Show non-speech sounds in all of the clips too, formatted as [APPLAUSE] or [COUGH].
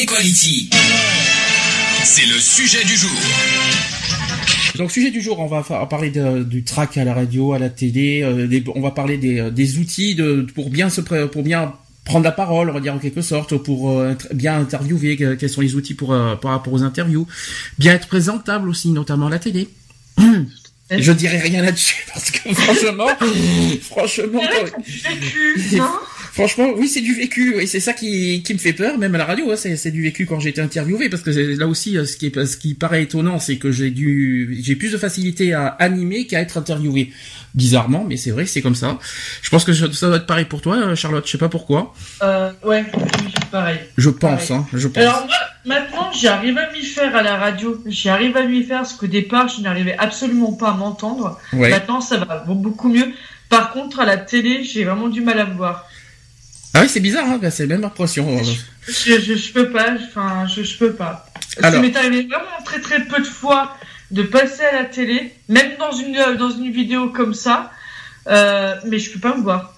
Equality, c'est le sujet du jour. Donc sujet du jour, on va parler de- du track à la radio, à la télé. euh, des- on va parler des, euh, des outils de, pour bien se pour bien prendre la parole, on va dire en quelque sorte, pour euh, bien interviewer. que- Quels sont les outils pour euh, par rapport aux interviews Bien être présentable aussi, notamment à la télé. [COUGHS] Je dirais rien là-dessus parce que [LAUGHS] franchement, franchement, Vécu, non? Franchement, oui, c'est du vécu, et c'est ça qui, qui me fait peur, même à la radio, hein, c'est, du vécu quand j'ai été interviewé, parce que là aussi, euh, ce qui, est, ce qui paraît étonnant, c'est que j'ai dû, j'ai plus de facilité à animer qu'à être interviewé. Bizarrement, mais c'est vrai, c'est comme ça. Je pense que ça doit être pareil pour toi, euh, Charlotte, je sais pas pourquoi. euh, Ouais, oui, pareil. Je pense, Pareil. hein, je pense. Alors moi, maintenant, j'arrive à m'y faire à la radio. J'y arrive à m'y faire, parce qu'au départ, je n'arrivais absolument pas à m'entendre. ouais. Maintenant, ça va beaucoup mieux. Par contre, à la télé, j'ai vraiment du mal à me voir. Ah oui, c'est bizarre, hein, c'est la même impression. Je, je, je peux pas, enfin, je, je peux pas. Alors. Ça m'est arrivé vraiment très très peu de fois de passer à la télé, même dans une, euh, dans une vidéo comme ça, euh, mais je peux pas me voir.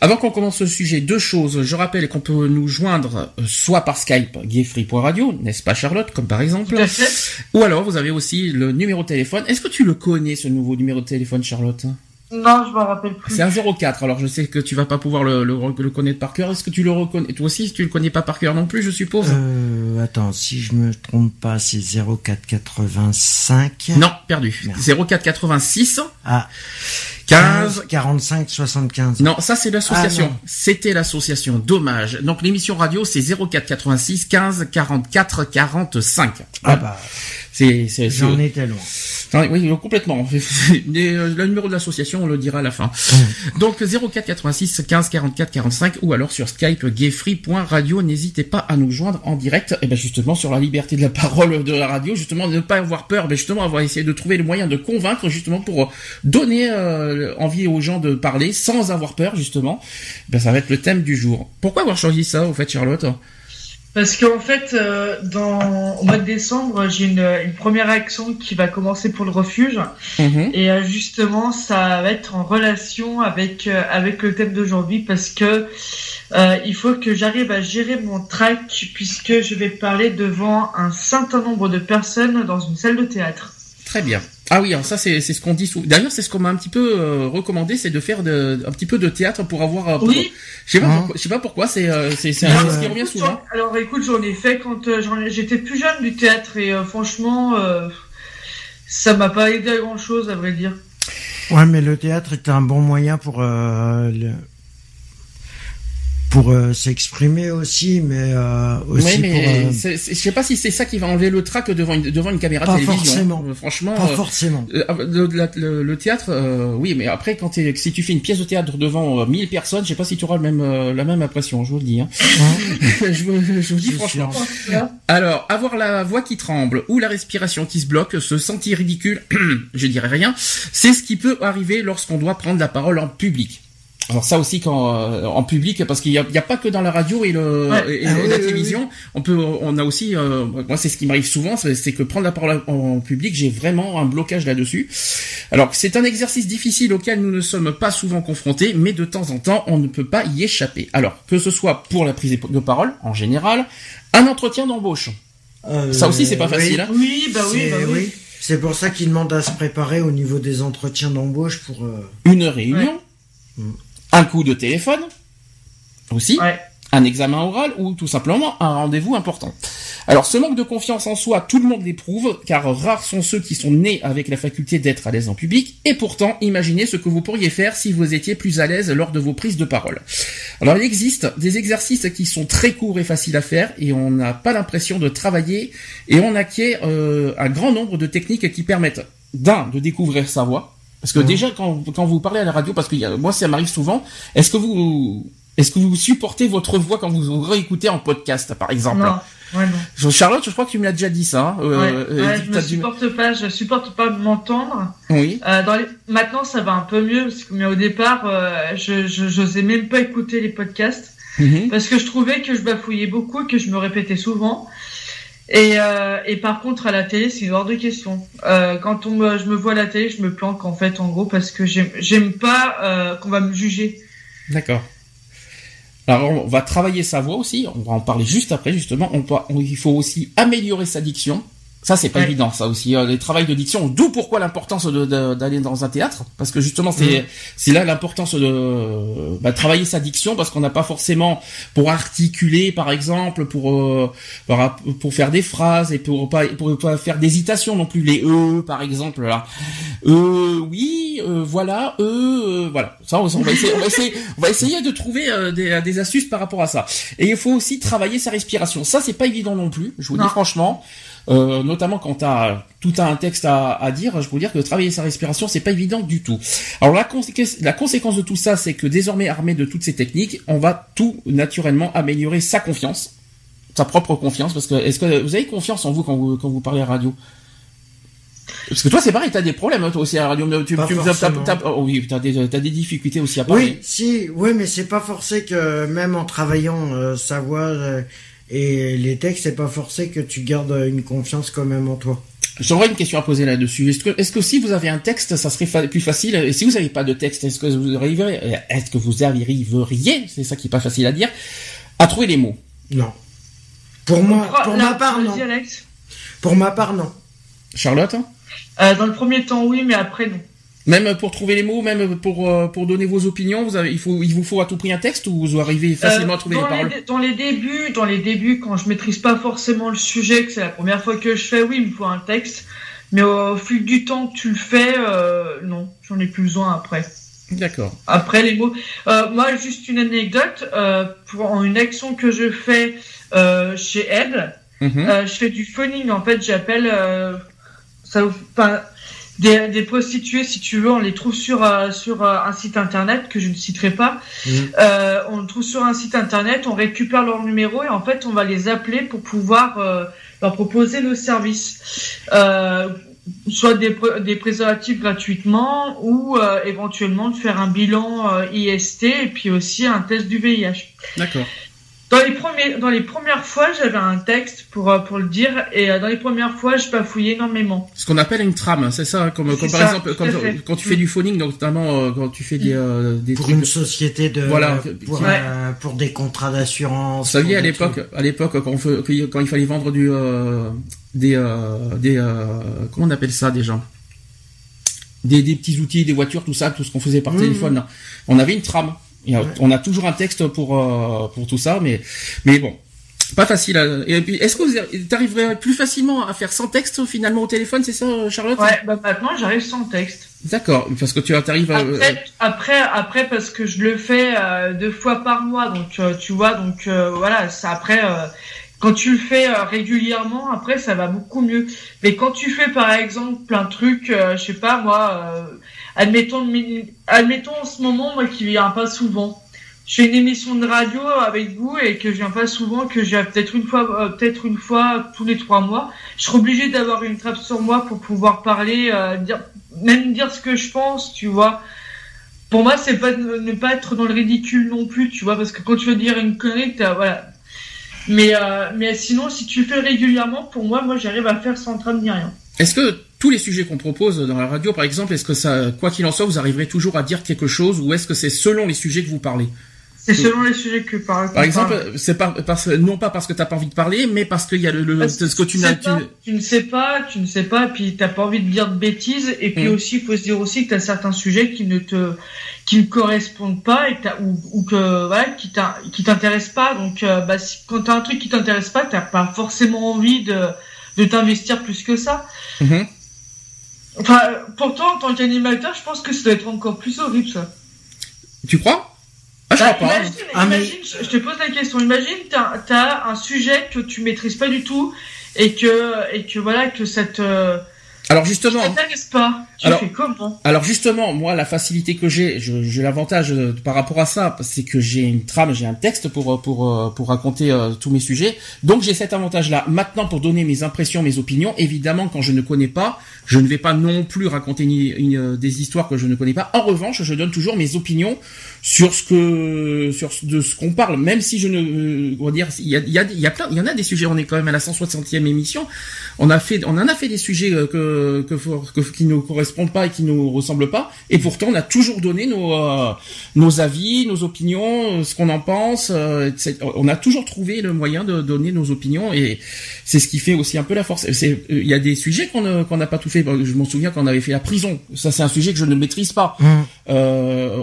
Avant qu'on commence le sujet, deux choses. Je rappelle qu'on peut nous joindre euh, soit par Skype, gayfree.radio, n'est-ce pas Charlotte, comme par exemple? Tout à fait. Ou alors, vous avez aussi le numéro de téléphone. Est-ce que tu le connais, ce nouveau numéro de téléphone, Charlotte? Non, je m'en rappelle plus. C'est un 04. Alors, je sais que tu vas pas pouvoir le, le, le connaître par cœur. Est-ce que tu le reconnais Toi aussi, tu le connais pas par cœur non plus, je suppose? Euh, attends, si je me trompe pas, c'est 0485. Non, perdu. Merde. 04 86 Ah, 15 45 75. Non, ça c'est Ah, l'association. non. C'était l'association. Dommage. Donc l'émission radio c'est 04 86 15 44 45. Ah bah, C'est c'est j'en c'est- étais loin. Oui, complètement. [LAUGHS] Mais, euh, le numéro de l'association, on le dira à la fin. Donc 04 86 15 44 45 ou alors sur Skype gayfree.radio. N'hésitez pas à nous joindre en direct. Et ben justement sur la liberté de la parole de la radio, justement de ne pas avoir peur, mais justement on va essayer de trouver le moyen de convaincre justement pour donner euh, envie aux gens de parler sans avoir peur justement. Ben ça va être le thème du jour. Pourquoi avoir choisi ça au fait Charlotte? Parce qu'en fait, euh, dans, au mois de décembre, j'ai une, une première action qui va commencer pour le refuge. Mhm. Et euh, justement, ça va être en relation avec, euh, avec le thème d'aujourd'hui parce que il faut que j'arrive à gérer mon track puisque je vais parler devant un certain nombre de personnes dans une salle de théâtre. Très bien. Ah oui, alors ça c'est c'est ce qu'on dit souvent. D'ailleurs, c'est ce qu'on m'a un petit peu euh, recommandé, c'est de faire de, un petit peu de théâtre pour avoir. euh, pour- Oui. Je sais pas, pourquoi, je sais pas pourquoi. C'est euh, c'est c'est Alors, un qui revient souvent. j'en- Alors écoute, j'en ai fait quand euh, j'en ai- j'étais plus jeune du théâtre et euh, franchement, euh, ça m'a pas aidé à grand chose à vrai dire. Ouais, mais le théâtre est un bon moyen pour euh, le- pour euh, s'exprimer aussi, mais euh, aussi Oui, mais pour euh, je sais pas si c'est ça qui va enlever le trac devant une devant une caméra Pas télévision. forcément. Euh, franchement. pas euh, forcément. euh, le, la- le- le théâtre, euh, oui, mais après, quand t'es- si tu fais une pièce de théâtre devant euh, 1000 personnes, je sais pas si tu auras le même, euh, la même impression, je vous le dis. Hein. [LAUGHS] je, vous, je vous dis franchement. sûr. Alors, avoir la voix qui tremble ou la respiration qui se bloque, se sentir ridicule, [CLEARS THROAT] je dirais rien, c'est ce qui peut arriver lorsqu'on doit prendre la parole en public. Alors ça aussi quand euh, en public parce qu'il y a, a pas que dans la radio et le Ouais. et, et Ah la oui, oui, télévision on peut on a aussi euh, moi c'est ce qui m'arrive souvent c'est que prendre la parole en, public j'ai vraiment un blocage là-dessus alors c'est un exercice difficile auquel nous ne sommes pas souvent confrontés mais de temps en temps on ne peut pas y échapper alors que ce soit pour la prise de parole en général un entretien d'embauche Euh, ça aussi, c'est pas facile, hein. Oui, bah oui, c'est- bah oui. C'est pour ça qu'ils demandent à se préparer au niveau des entretiens d'embauche pour. euh, une réunion, Ouais. Un coup de téléphone, aussi, Ouais. un examen oral ou tout simplement un rendez-vous important. Alors ce manque de confiance en soi, tout le monde l'éprouve, car rares sont ceux qui sont nés avec la faculté d'être à l'aise en public, et pourtant imaginez ce que vous pourriez faire si vous étiez plus à l'aise lors de vos prises de parole. Alors il existe des exercices qui sont très courts et faciles à faire, et on n'a pas l'impression de travailler, et on acquiert euh, un grand nombre de techniques qui permettent d'un, de découvrir sa voix, parce que Mhm. déjà quand, quand vous parlez à la radio, parce que y a- moi ça m'arrive souvent, est-ce que vous Est-ce que vous supportez votre voix quand vous vous réécoutez en podcast, par exemple? Non, ouais, non. Charlotte, je crois que tu me l'as déjà dit ça. hein, Ouais, euh, ouais, euh, je dû- supporte pas, je supporte pas m'entendre. Oui. Euh, dans les... Maintenant, ça va un peu mieux, parce que, mais au départ, je, je, j'osais même pas écouter les podcasts, Mhm. parce que je trouvais que je bafouillais beaucoup, que je me répétais souvent. Et, euh, et par contre, à la télé, c'est hors de question. Euh, quand on me, je me vois à la télé, je me planque en fait, en gros, parce que j'aime, pas euh, qu'on va me juger. D'accord. Alors on va travailler sa voix aussi, on va en parler juste après justement. On on- il faut aussi améliorer sa diction. Ça c'est pas Ouais. évident, ça aussi. euh, les travails de diction. D'où pourquoi l'importance de- de- d'aller dans un théâtre, parce que justement c'est Mhm. c'est là l'importance de bah, travailler sa diction, parce qu'on n'a pas forcément pour articuler par exemple, pour euh, pour faire des phrases et pour pas pour pas faire d'hésitation non plus les e par exemple là. Euh, oui, euh, voilà, euh, euh, voilà. Ça, on, va essayer, on va essayer, on va essayer de trouver euh, des, des astuces par rapport à ça. Et il faut aussi travailler sa respiration. Ça, c'est pas évident non plus. Je vous Non. dis franchement. Euh, notamment quand t'as tout un texte à, à dire, je peux vous dire que travailler sa respiration, c'est pas évident du tout. Alors la, conséquence, la conséquence de tout ça, c'est que désormais armé de toutes ces techniques, on va tout naturellement améliorer sa confiance, sa propre confiance, parce que est-ce que vous avez confiance en vous quand vous quand vous parlez à radio? Parce que toi, c'est pareil, t'as des problèmes hein, toi aussi à la radio. Tu, tu, t'as- t'as- oh oui, t'as des, t'as des difficultés aussi à parler. Oui, si, oui, mais c'est pas forcé que même en travaillant euh, sa voix euh, et les textes, c'est pas forcé que tu gardes une confiance quand même en toi. J'aurais une question à poser là-dessus. Est-ce que, est-ce que si vous avez un texte, ça serait fa- plus facile? Et si vous n'avez pas de texte, est-ce que vous arriveriez, est-ce que vous arriveriez, c'est ça qui est pas facile à dire, à trouver les mots? Non. Pour moi, pour là, ma part, non. Pour ma part, non. Charlotte? Euh, dans le premier temps, oui, mais après, non. Même pour trouver les mots, même pour euh, pour donner vos opinions, vous avez, il faut il vous faut à tout prix un texte ou vous arrivez facilement Euh, à trouver les dans, paroles dans les débuts, dans les débuts, quand je maîtrise pas forcément le sujet, que c'est la première fois que je fais, oui, il me faut un texte. Mais au fil du temps que tu le fais, euh, non, j'en ai plus besoin après. D'accord. Après les mots, euh, moi juste une anecdote euh, pour une action que je fais euh, chez Ed, Mhm. je fais du phoning. En fait, j'appelle ça, des, des prostituées, si tu veux, on les trouve sur euh, sur euh, un site internet que je ne citerai pas. Mhm. Euh, on le trouve sur un site internet, on récupère leur numéro et en fait, on va les appeler pour pouvoir euh, leur proposer nos services. Euh, soit des, des préservatifs gratuitement ou euh, éventuellement de faire un bilan euh, IST et puis aussi un test du VIH. D'accord. Dans les premiers, dans les premières fois, j'avais un texte pour euh, pour le dire et euh, dans les premières fois, je bafouillais énormément. Ce qu'on appelle une trame, c'est ça, comme, comme C'est par ça, exemple quand, quand tu fais du phoning, notamment euh, quand tu fais des euh, des Pour trucs- une société de, Voilà. pour, Ouais. euh, pour des contrats d'assurance. Vous saviez à l'époque, à l'époque quand, on fait- quand- quand il fallait vendre du euh, des euh, des euh, comment on appelle ça déjà des, des petits outils, des voitures, tout ça, tout ce qu'on faisait par Mhm. téléphone. là. On avait une trame. Et, euh, Ouais. On a toujours un texte pour euh, pour tout ça, mais mais bon, pas facile. à- Et puis, est-ce que vous arriverais plus facilement à faire sans texte finalement au téléphone, c'est ça, Charlotte? Ouais, bah maintenant j'arrive sans texte. D'accord, parce que tu arrives à Après, après, après parce que je le fais euh, deux fois par mois, donc euh, tu vois, donc euh, voilà, ça après. Quand tu le fais euh, régulièrement, après ça va beaucoup mieux. Mais quand tu fais par exemple de trucs, euh, je sais pas moi, euh, admettons, admettons en ce moment moi qui viens pas souvent. Je fais une émission de radio avec vous et que je viens pas souvent, que viens peut-être une fois, euh, peut-être une fois tous les trois mois. Je serai obligé d'avoir une trappe sur moi pour pouvoir parler, euh, dire, même dire ce que je pense, tu vois. Pour moi, c'est pas ne pas être dans le ridicule non plus, tu vois, parce que quand tu veux dire une connerie, t'as, voilà. Mais, euh, mais sinon, si tu le fais régulièrement, pour moi, moi, j'arrive à faire sans trame ni rien. Est-ce que tous les sujets qu'on propose dans la radio, par exemple, est-ce que ça, quoi qu'il en soit, vous arriverez toujours à dire quelque chose, ou est-ce que c'est selon les sujets que vous parlez? C'est selon les sujets que par, Par exemple, c'est pas parce non pas parce que t'as pas envie de parler, mais parce qu'il y a le, le Parce ce que tu n'as. tu ne sais pas, tu ne sais pas, puis t'as pas envie de dire de bêtises, et puis Mm. aussi, il faut se dire aussi que t'as certains sujets qui ne te, qui ne correspondent pas, et t'as- ou, ou que, voilà, qui qui t'intéressent pas, donc, euh, bah, si, quand t'as un truc qui t'intéresse pas, t'as pas forcément envie de, de t'investir plus que ça. Mhm. Enfin, pourtant, en tant qu'animateur, je pense que ça doit être encore plus horrible, ça. Tu crois? Ah, je Bah, imagine, Ah, imagine, je je te pose la question. Imagine, t'as as un sujet que tu maîtrises pas du tout et que et que voilà que ça te Alors justement, pas. Tu alors, fais comment alors justement, moi, la facilité que j'ai, j'ai l'avantage euh, par rapport à ça, c'est que j'ai une trame, j'ai un texte pour euh, pour euh, pour raconter tous mes sujets. Donc j'ai cet avantage-là. Maintenant, pour donner mes impressions, mes opinions, évidemment, quand je ne connais pas, je ne vais pas non plus raconter une, des histoires que je ne connais pas. En revanche, je donne toujours mes opinions sur ce que sur de ce qu'on parle, même si je ne, on va dire, il y a il y a y a plein, il y en a des sujets. On est quand même à la 160e émission. On a fait, on en a fait des sujets que que, qui ne correspondent pas et qui nous ressemblent pas. Et pourtant, on a toujours donné nos euh, nos avis, nos opinions, euh, ce qu'on en pense. Euh, on a toujours trouvé le moyen de donner nos opinions et c'est ce qui fait aussi un peu la force. Il y a des sujets qu'on qu'on n'a pas tout fait. Je m'en souviens quand on avait fait la prison. Ça, c'est un sujet que je ne maîtrise pas. Mmh.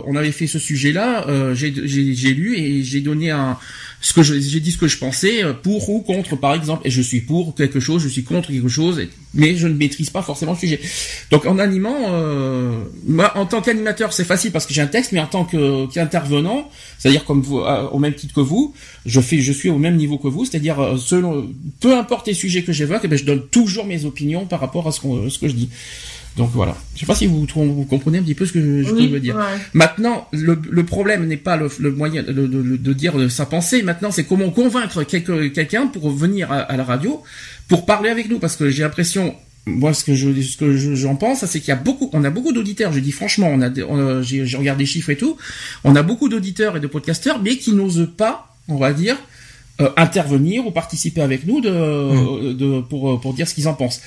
on avait fait ce sujet-là. j'ai lu et j'ai donné un ce que j'ai dit ce que je pensais euh, pour ou contre par exemple. Et je suis pour quelque chose je suis contre quelque chose mais je ne maîtrise pas forcément le sujet. Donc en animant euh, moi en tant qu'animateur c'est facile parce que j'ai un texte mais en tant qu'intervenant c'est-à-dire comme vous euh, au même titre que vous je fais je suis au même niveau que vous c'est-à-dire euh, selon peu importe les sujets que j'évoque eh ben, je donne toujours mes opinions par rapport à ce, qu'on ce que je dis donc voilà. Je sais pas si vous, vous comprenez un petit peu ce que je, veux dire. Maintenant, le, le problème n'est pas le, le moyen de, de, de, dire sa pensée. Maintenant, c'est comment convaincre quelqu'un pour venir à, la radio pour parler avec nous, parce que j'ai l'impression. Moi, ce que je, ce que j'en pense, c'est qu'il y a beaucoup, on a beaucoup d'auditeurs. Je dis franchement, on a, j'ai regardé les chiffres et tout. On a beaucoup d'auditeurs et de podcasteurs, mais qui n'osent pas, on va dire, euh, intervenir ou participer avec nous de, mmh. de pour pour dire ce qu'ils en pensent.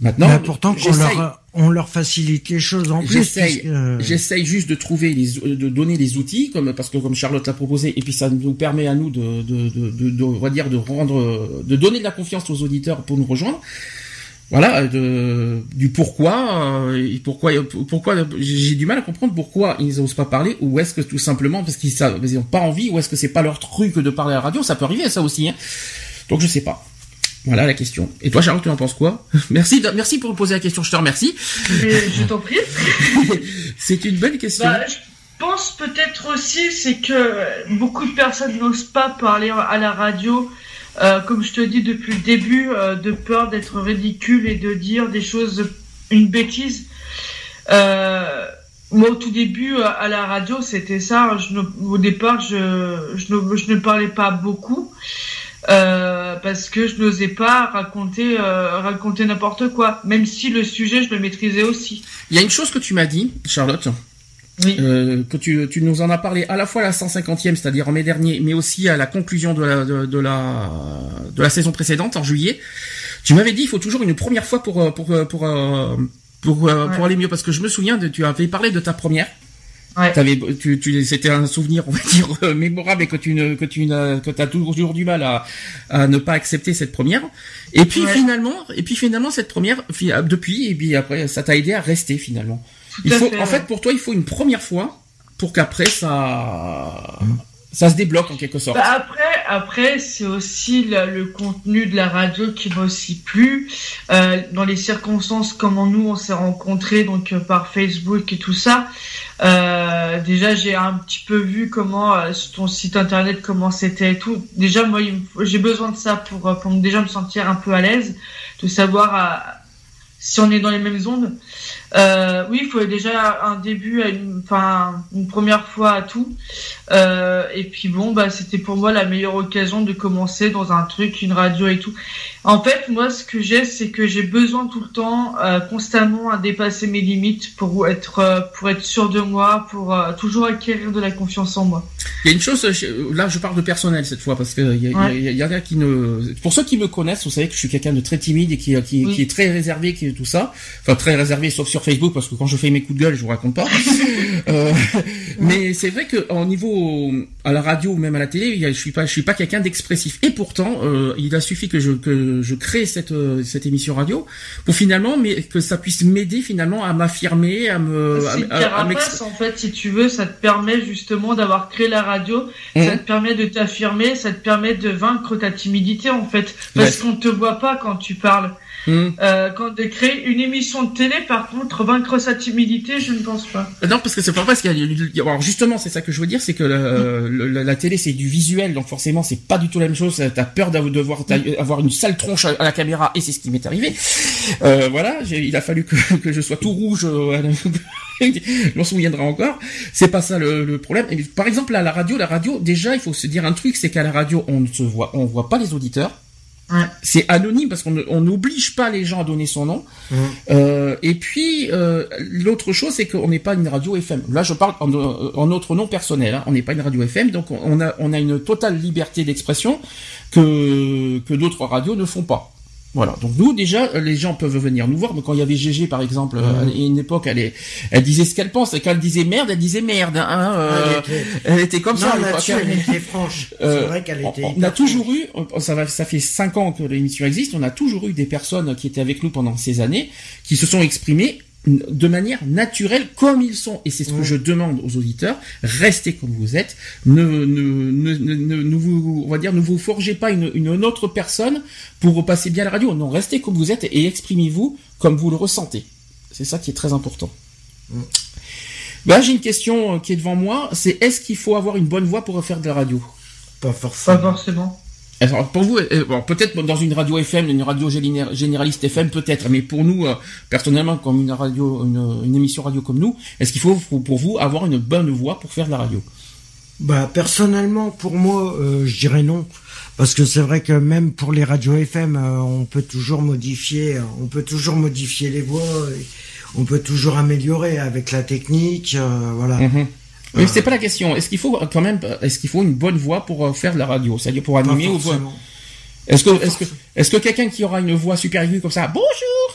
Maintenant, bah, pourtant, leur, on leur facilite les choses en plus. J'essaye juste de trouver les, de donner les outils, comme parce que comme Charlotte l'a proposé, et puis ça nous permet à nous de, de, de, de, on va dire de rendre, de donner de la confiance aux auditeurs pour nous rejoindre. Voilà, de, du pourquoi, euh, pourquoi, pourquoi, j'ai du mal à comprendre pourquoi ils n'osent pas parler, ou est-ce que tout simplement parce qu'ils n'ont pas envie, ou est-ce que c'est pas leur truc de parler à la radio, ça peut arriver ça aussi. Hein. Donc je sais pas. Voilà la question. Et toi, Charlotte, tu en penses quoi [LAUGHS] Merci, merci pour me poser la question. Je te remercie. je t'en prie. [LAUGHS] c'est une belle question. Bah, je pense peut-être aussi, c'est que beaucoup de personnes n'osent pas parler à la radio. Euh, comme je te dis depuis le début, euh, de peur d'être ridicule et de dire des choses, une bêtise. Euh, moi, au tout début, à la radio, c'était ça. au départ, je, je, ne, je ne parlais pas beaucoup. Euh, parce que je n'osais pas raconter euh, raconter n'importe quoi, même si le sujet je le maîtrisais aussi. Il y a une chose que tu m'as dit, Charlotte. Oui. Euh, que tu, tu nous en as parlé à la fois à la 150e, c'est-à-dire en mai dernier, mais aussi à la conclusion de la, de, de, la, de la saison précédente, en juillet. Tu m'avais dit il faut toujours une première fois pour, pour, pour, pour, pour, pour aller mieux, parce que je me souviens, de, tu avais parlé de ta première. Ouais. tu, tu, c'était un souvenir, on va dire, euh, mémorable et que tu ne, que tu n'as, que t'as toujours du mal à, à ne pas accepter cette première. Et puis finalement, et puis finalement cette première, depuis, et puis après, ça t'a aidé à rester finalement. il faut, en fait, pour toi, il faut une première fois pour qu'après ça, ça se débloque en quelque sorte. Bah, après, après, c'est aussi le, contenu de la radio qui m'a aussi plu. Euh, dans les circonstances, comment nous on s'est rencontrés, donc euh, par Facebook et tout ça. Euh, déjà, j'ai un petit peu vu comment euh, ton site internet comment c'était et tout. Déjà, moi, j'ai besoin de ça pour, euh, pour déjà me sentir un peu à l'aise, de savoir si on est dans les mêmes ondes. Euh, oui, il faut déjà un début, enfin une première fois à tout. Euh, et puis bon, bah c'était pour moi la meilleure occasion de commencer dans un truc, une radio et tout. En fait, moi, ce que j'ai, c'est que j'ai besoin tout le temps, euh, constamment, à dépasser mes limites pour être, euh, pour être sûr de moi, pour euh, toujours acquérir de la confiance en moi. Il y a une chose, là, je parle de personnel cette fois parce que il y, a, y, a, qui ne, pour ceux qui me connaissent, vous savez que je suis quelqu'un de très timide et qui, qui, qui est très réservé, qui est tout ça, enfin très réservé, sauf sur Facebook parce que quand je fais mes coups de gueule, je vous raconte pas. [LAUGHS] euh, mais c'est vrai que au niveau à la radio ou même à la télé, je suis pas, je suis pas quelqu'un d'expressif. Et pourtant, euh, il a suffi que je que je crée cette euh, cette émission radio pour finalement, mais que ça puisse m'aider finalement à m'affirmer, à me. C'est une carapace en fait, si tu veux, ça te permet justement d'avoir créé la radio, ça mmh. te permet de t'affirmer, ça te permet de vaincre ta timidité en fait, parce qu'on te voit pas quand tu parles. Hmm. Euh, quand de créer une émission de télé, par contre, vaincre sa timidité, je ne pense pas. Euh, non, parce que c'est pas parce qu'il y a, alors justement, c'est ça que je veux dire, c'est que la, la, télé c'est du visuel, donc forcément c'est pas du tout la même chose. T'as peur d'avoir devoir avoir une sale tronche à, la caméra, et c'est ce qui m'est arrivé. Euh, voilà, il a fallu que, [LAUGHS] que, je sois tout rouge. Euh, [LAUGHS] on se souviendra encore. C'est pas ça le, le problème. par exemple, à la radio, la radio, déjà, il faut se dire un truc, c'est qu'à la radio, on ne se voit, on voit pas les auditeurs. C'est anonyme parce qu'on n'oblige pas les gens à donner son nom. Euh, et puis euh, l'autre chose, c'est qu'on n'est pas une radio FM. Là, je parle en, en notre nom personnel. Hein. On n'est pas une radio FM, donc on a on a une totale liberté d'expression que que d'autres radios ne font pas. Voilà. Donc nous déjà, les gens peuvent venir nous voir. Mais quand il y avait GG par exemple, à une époque, elle, elle disait ce qu'elle pense. Et quand elle disait merde, elle disait merde. Hein, euh, elle, était, comme ça. elle était [LAUGHS] franche. C'est euh, vrai qu'elle était. On, a toujours eu, ça va, ça fait cinq ans que l'émission existe. On a toujours eu des personnes qui étaient avec nous pendant ces années, qui se sont exprimées de manière naturelle comme ils sont. Et c'est ce que je demande aux auditeurs. Restez comme vous êtes. Ne, ne, ne, ne, vous, on va dire, ne vous forgez pas une, une autre personne pour passer bien la radio. Non, restez comme vous êtes et exprimez-vous comme vous le ressentez. C'est ça qui est très important. Ben, j'ai une question qui est devant moi. C'est est-ce qu'il faut avoir une bonne voix pour faire de la radio? Pas forcément. Pas forcément. Alors pour vous, euh, bon, peut-être dans une radio FM, une radio généraliste FM, peut-être, mais pour nous, euh, personnellement, comme une radio, une, émission radio comme nous, est-ce qu'il faut pour vous avoir une bonne voix pour faire de la radio? Bah personnellement, pour moi, euh, je dirais non, parce que c'est vrai que même pour les radios FM, on peut toujours modifier, on peut toujours modifier les voix, on peut toujours améliorer avec la technique, voilà. Mhm. Mais c'est pas la question. Est-ce qu'il faut quand même, est-ce qu'il faut une bonne voix pour euh, faire de la radio, c'est-à-dire pour animer ou Est-ce que, est-ce que, est-ce que quelqu'un qui aura une voix super aiguë comme ça, bonjour,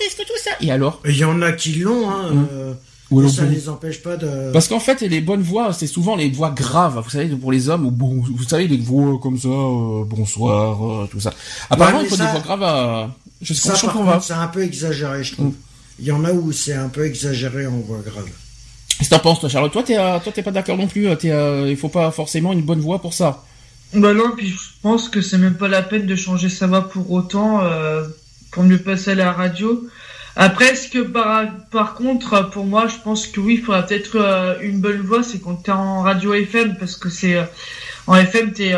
est-ce que tout ça, et alors? Il y en a qui l'ont, hein. Hum. Euh, ou ça les empêche pas de. Parce qu'en fait, les bonnes voix, c'est souvent les voix graves. Vous savez, pour les hommes, ou bon, vous savez, les voix comme ça, euh, bonsoir, tout ça. Apparemment, il faut des voix graves. je sais ça, c'est un peu exagéré, je trouve. Hum. Il y en a où c'est un peu exagéré en voix grave. Qu'est-ce que t'en penses, toi, Charlotte Toi, t'es, euh, toi, t'es pas d'accord non plus. Euh, t'es, euh, il faut pas forcément une bonne voix pour ça. Bah non, puis je pense que c'est même pas la peine de changer sa voix pour autant pour mieux passer à la radio. Après, ce que par, par contre, pour moi, je pense que oui, il faudra peut-être une bonne voix, c'est quand t'es en radio FM, parce que c'est en FM, t'es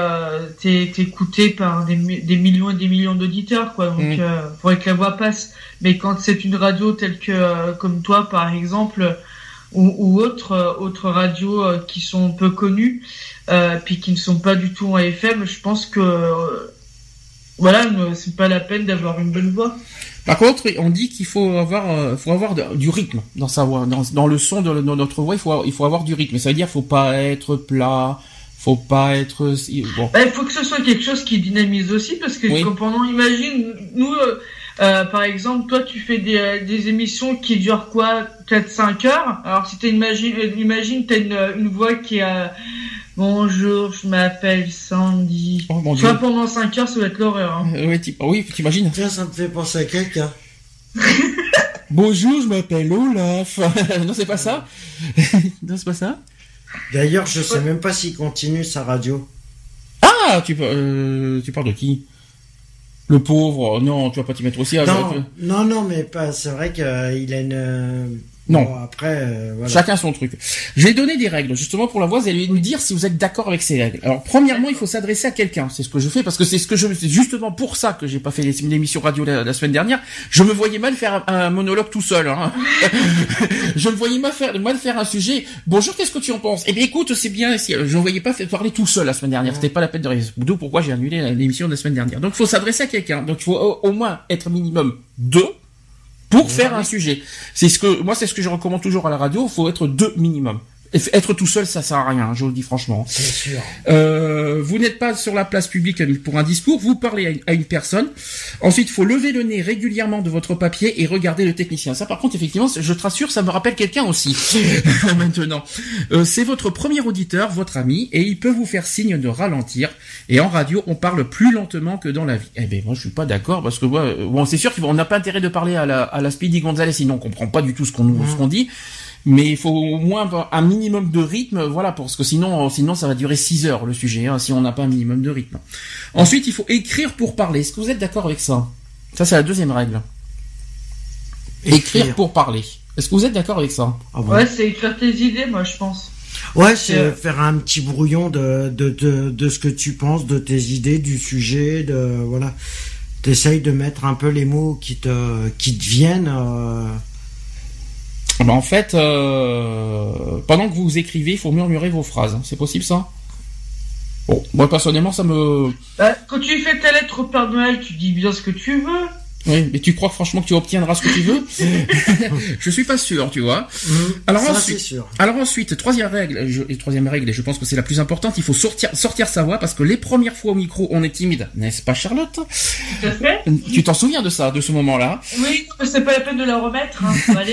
t'es, écouté par des, des, millions et des millions d'auditeurs, quoi. Donc, il mm. faudrait que la voix passe. Mais quand c'est une radio telle que comme toi, par exemple ou, autres euh, autres radios euh, qui sont peu connues euh, puis qui ne sont pas du tout en FM je pense que voilà c'est pas la peine d'avoir une bonne voix par contre, on dit qu'il faut avoir, faut avoir du rythme dans sa voix, dans, le son de, notre voix. Il faut, il faut avoir du rythme. Ça veut dire, faut pas être plat, faut pas être. Bon. Bah, il faut que ce soit quelque chose qui dynamise aussi, parce que pendant, imagine, nous, euh, par exemple, toi, tu fais des, euh, des émissions qui durent quoi? 4-5 heures? Alors, si tu imagine, euh, imagine, t'as une, une voix qui a Bonjour, je m'appelle Sandy. Oh, Toi, pendant 5 heures, ça va être l'horreur. Hein. oui, oui, t'imagines. Tiens, ça me fait penser à quelqu'un. [LAUGHS] Bonjour, je m'appelle Olaf. [LAUGHS] non, c'est pas ça? [LAUGHS] non, c'est pas ça. D'ailleurs, je sais même pas s'il continue sa radio. Ah, tu, euh, tu parles de qui? Le pauvre, non, tu vas pas t'y mettre aussi. Non, non, non, mais pas. C'est vrai qu'il a une non. après, euh, voilà. Chacun son truc. Je vais donner des règles, justement, pour la voix, vous allez nous dire si vous êtes d'accord avec ces règles. Alors, premièrement, il faut s'adresser à quelqu'un. C'est ce que je fais, parce que c'est ce que je, c'est justement pour ça que j'ai pas fait l'émission radio la, semaine dernière. Je me voyais mal faire un, monologue tout seul, hein. [LAUGHS] je me voyais mal faire, mal faire un sujet. Bonjour, qu'est-ce que tu en penses? Eh bien, écoute, c'est bien, si, je ne voyais pas parler tout seul la semaine dernière. C'était pas la peine de raison. D'où pourquoi j'ai annulé l'émission de la semaine dernière. Donc, il faut s'adresser à quelqu'un. Donc, il faut au moins être minimum deux pour faire un sujet. C'est ce que moi c'est ce que je recommande toujours à la radio. Il faut être deux minimum. Être tout seul, ça sert à rien, je vous le dis franchement. C'est sûr. Euh, vous n'êtes pas sur la place publique pour un discours, vous parlez à une, personne. Ensuite, il faut lever le nez régulièrement de votre papier et regarder le technicien. Ça, par contre, effectivement, je te rassure, ça me rappelle quelqu'un aussi. [LAUGHS] Maintenant, euh, c'est votre premier auditeur, votre ami, et il peut vous faire signe de ralentir. Et en radio, on parle plus lentement que dans la vie. Eh ben, moi, je suis pas d'accord parce que bon, c'est sûr qu'on n'a pas intérêt de parler à la, à la Speedy Gonzalez, sinon on comprend pas du tout ce qu'on qu'on dit mais il faut au moins un minimum de rythme, voilà, parce que sinon, sinon ça va durer 6 heures le sujet, hein, si on n'a pas un minimum de rythme. Ensuite, il faut écrire pour parler. Est-ce que vous êtes d'accord avec ça? Ça, c'est la deuxième règle. Écrire, pour parler. Est-ce que vous êtes d'accord avec ça? Ah Ouais, c'est écrire tes idées, moi, je pense. Ouais, c'est euh, faire un petit brouillon de, de, de, de, ce que tu penses, de tes idées, du sujet, de voilà. T'essayes de mettre un peu les mots qui te qui te viennent. Euh... Ben en fait, euh, pendant que vous écrivez, il faut murmurer vos phrases. C'est possible ça? Bon, moi personnellement, ça me. Bah, quand tu fais ta lettre au Père Noël, tu dis bien ce que tu veux. Oui, mais tu crois franchement que tu obtiendras ce que tu veux? [LAUGHS] Je suis pas sûr, tu vois. Mmh. alors ensuite, sûr. alors ensuite, troisième règle, je, et troisième règle, et je pense que c'est la plus importante, il faut sortir, sortir sa voix parce que les premières fois au micro, on est timide, n'est-ce pas, Charlotte? Tout à fait. Tu t'en souviens de ça, de ce moment-là? Oui, c'est pas la peine de la remettre. Hein. [LAUGHS]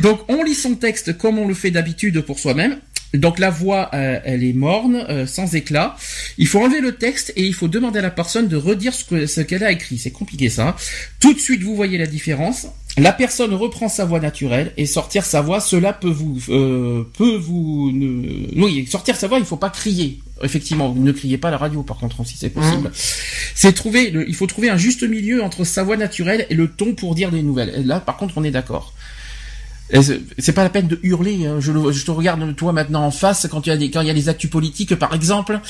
Donc, on lit son texte comme on le fait d'habitude pour soi-même. Donc la voix, euh, elle est morne, euh, sans éclat. Il faut enlever le texte et il faut demander à la personne de redire ce ce qu'elle a écrit. C'est compliqué ça. Hein. Tout de suite, vous voyez la différence. La personne reprend sa voix naturelle et sortir sa voix, cela peut vous, euh, peut vous, oui, sortir sa voix, il faut pas crier. Effectivement, ne criez pas à la radio, par contre, si c'est possible. Mmh. C'est trouver, il faut trouver un juste milieu entre sa voix naturelle et le ton pour dire des nouvelles. Et là, par contre, on est d'accord. C'est pas la peine de hurler. Hein. Je, je, te regarde toi maintenant en face quand il y a des quand il y a des actus politiques par exemple,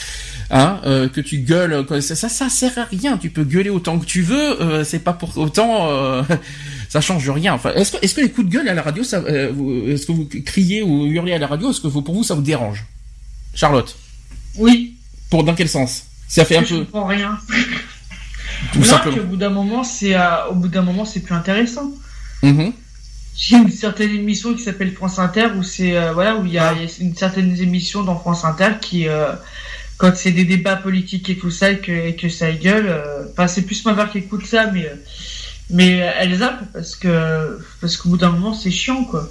hein, euh, que tu gueules. Ça, ça, ça sert à rien. Tu peux gueuler autant que tu veux. Euh, c'est pas pour autant. Euh, [LAUGHS] ça change rien. Enfin, est-ce que est-ce que les coups de gueule à la radio, ça, est-ce que vous criez ou hurlez à la radio, est-ce que vous, pour vous ça vous dérange, Charlotte? Oui. Pour dans quel sens? Ça fait un je peu. comprends rien. Tout simplement. Au bout d'un moment, c'est au bout d'un moment, c'est plus intéressant. Mm j'ai une certaine émission qui s'appelle France Inter où c'est euh, voilà où il y a, une certaine émission dans France Inter qui euh, quand c'est des débats politiques et tout ça et que, que ça gueule euh, enfin c'est plus ma mère qui écoute ça mais mais elle zappe parce que parce qu'au bout d'un moment c'est chiant quoi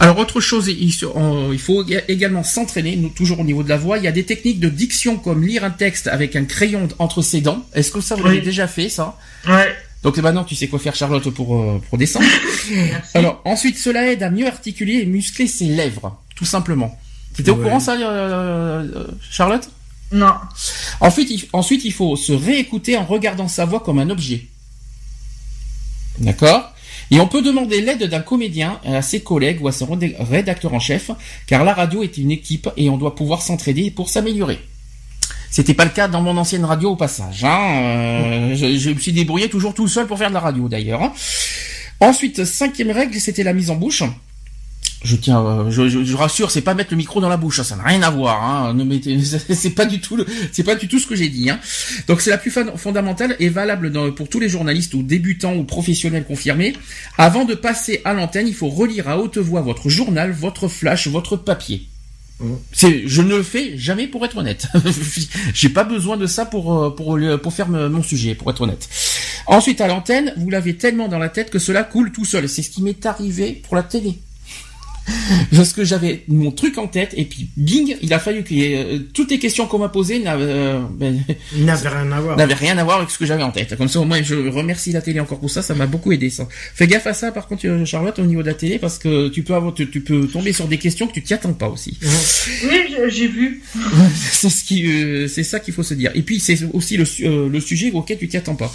alors autre chose, il faut également s'entraîner, toujours au niveau de la voix. Il y a des techniques de diction comme lire un texte avec un crayon entre ses dents. Est-ce que ça vous l'avez déjà fait ça? Ouais. Donc maintenant, tu sais quoi faire, Charlotte, pour, euh, pour descendre. [LAUGHS] Alors, ensuite, cela aide à mieux articuler et muscler ses lèvres, tout simplement. Tu étais au courant, ça, euh, euh, Charlotte? Non. Ensuite il, ensuite, il faut se réécouter en regardant sa voix comme un objet. D'accord? Et on peut demander l'aide d'un comédien à ses collègues ou à son rédacteur en chef, car la radio est une équipe et on doit pouvoir s'entraider pour s'améliorer. C'était pas le cas dans mon ancienne radio au passage. Hein. Euh, je, me suis débrouillé toujours tout seul pour faire de la radio d'ailleurs. Hein. Ensuite, cinquième règle, c'était la mise en bouche. Je tiens, euh, je, je, rassure, c'est pas mettre le micro dans la bouche, ça n'a rien à voir. Hein. Ne mettez, [LAUGHS] c'est pas du tout, c'est pas du tout ce que j'ai dit. Hein. Donc c'est la plus fondamentale et valable pour tous les journalistes ou débutants ou professionnels confirmés. Avant de passer à l'antenne, il faut relire à haute voix votre journal, votre flash, votre papier. Je ne le fais jamais pour être honnête. [LAUGHS] J'ai pas besoin de ça pour euh, pour pour faire mon sujet, pour être honnête. Ensuite, à l'antenne, vous l'avez tellement dans la tête que cela coule tout seul. C'est ce qui m'est arrivé pour la télé. [LAUGHS] parce que j'avais mon truc en tête et puis bing, il a fallu que euh, toutes les questions qu'on m'a posées euh, ben, [LAUGHS] n'avaient rien à voir. N'avaient rien à voir avec ce que j'avais en tête. Comme ça au moins je remercie la télé encore pour ça, ça m'a beaucoup aidé ça. Fais gaffe à ça par contre euh, Charlotte au niveau de la télé parce que tu peux avoir tu, peux tomber sur des questions que tu t'y attends pas aussi. Oui, j'ai vu. [LAUGHS] c'est ce qui c'est ça qu'il faut se dire. Et puis c'est aussi le, le sujet auquel tu t'y attends pas.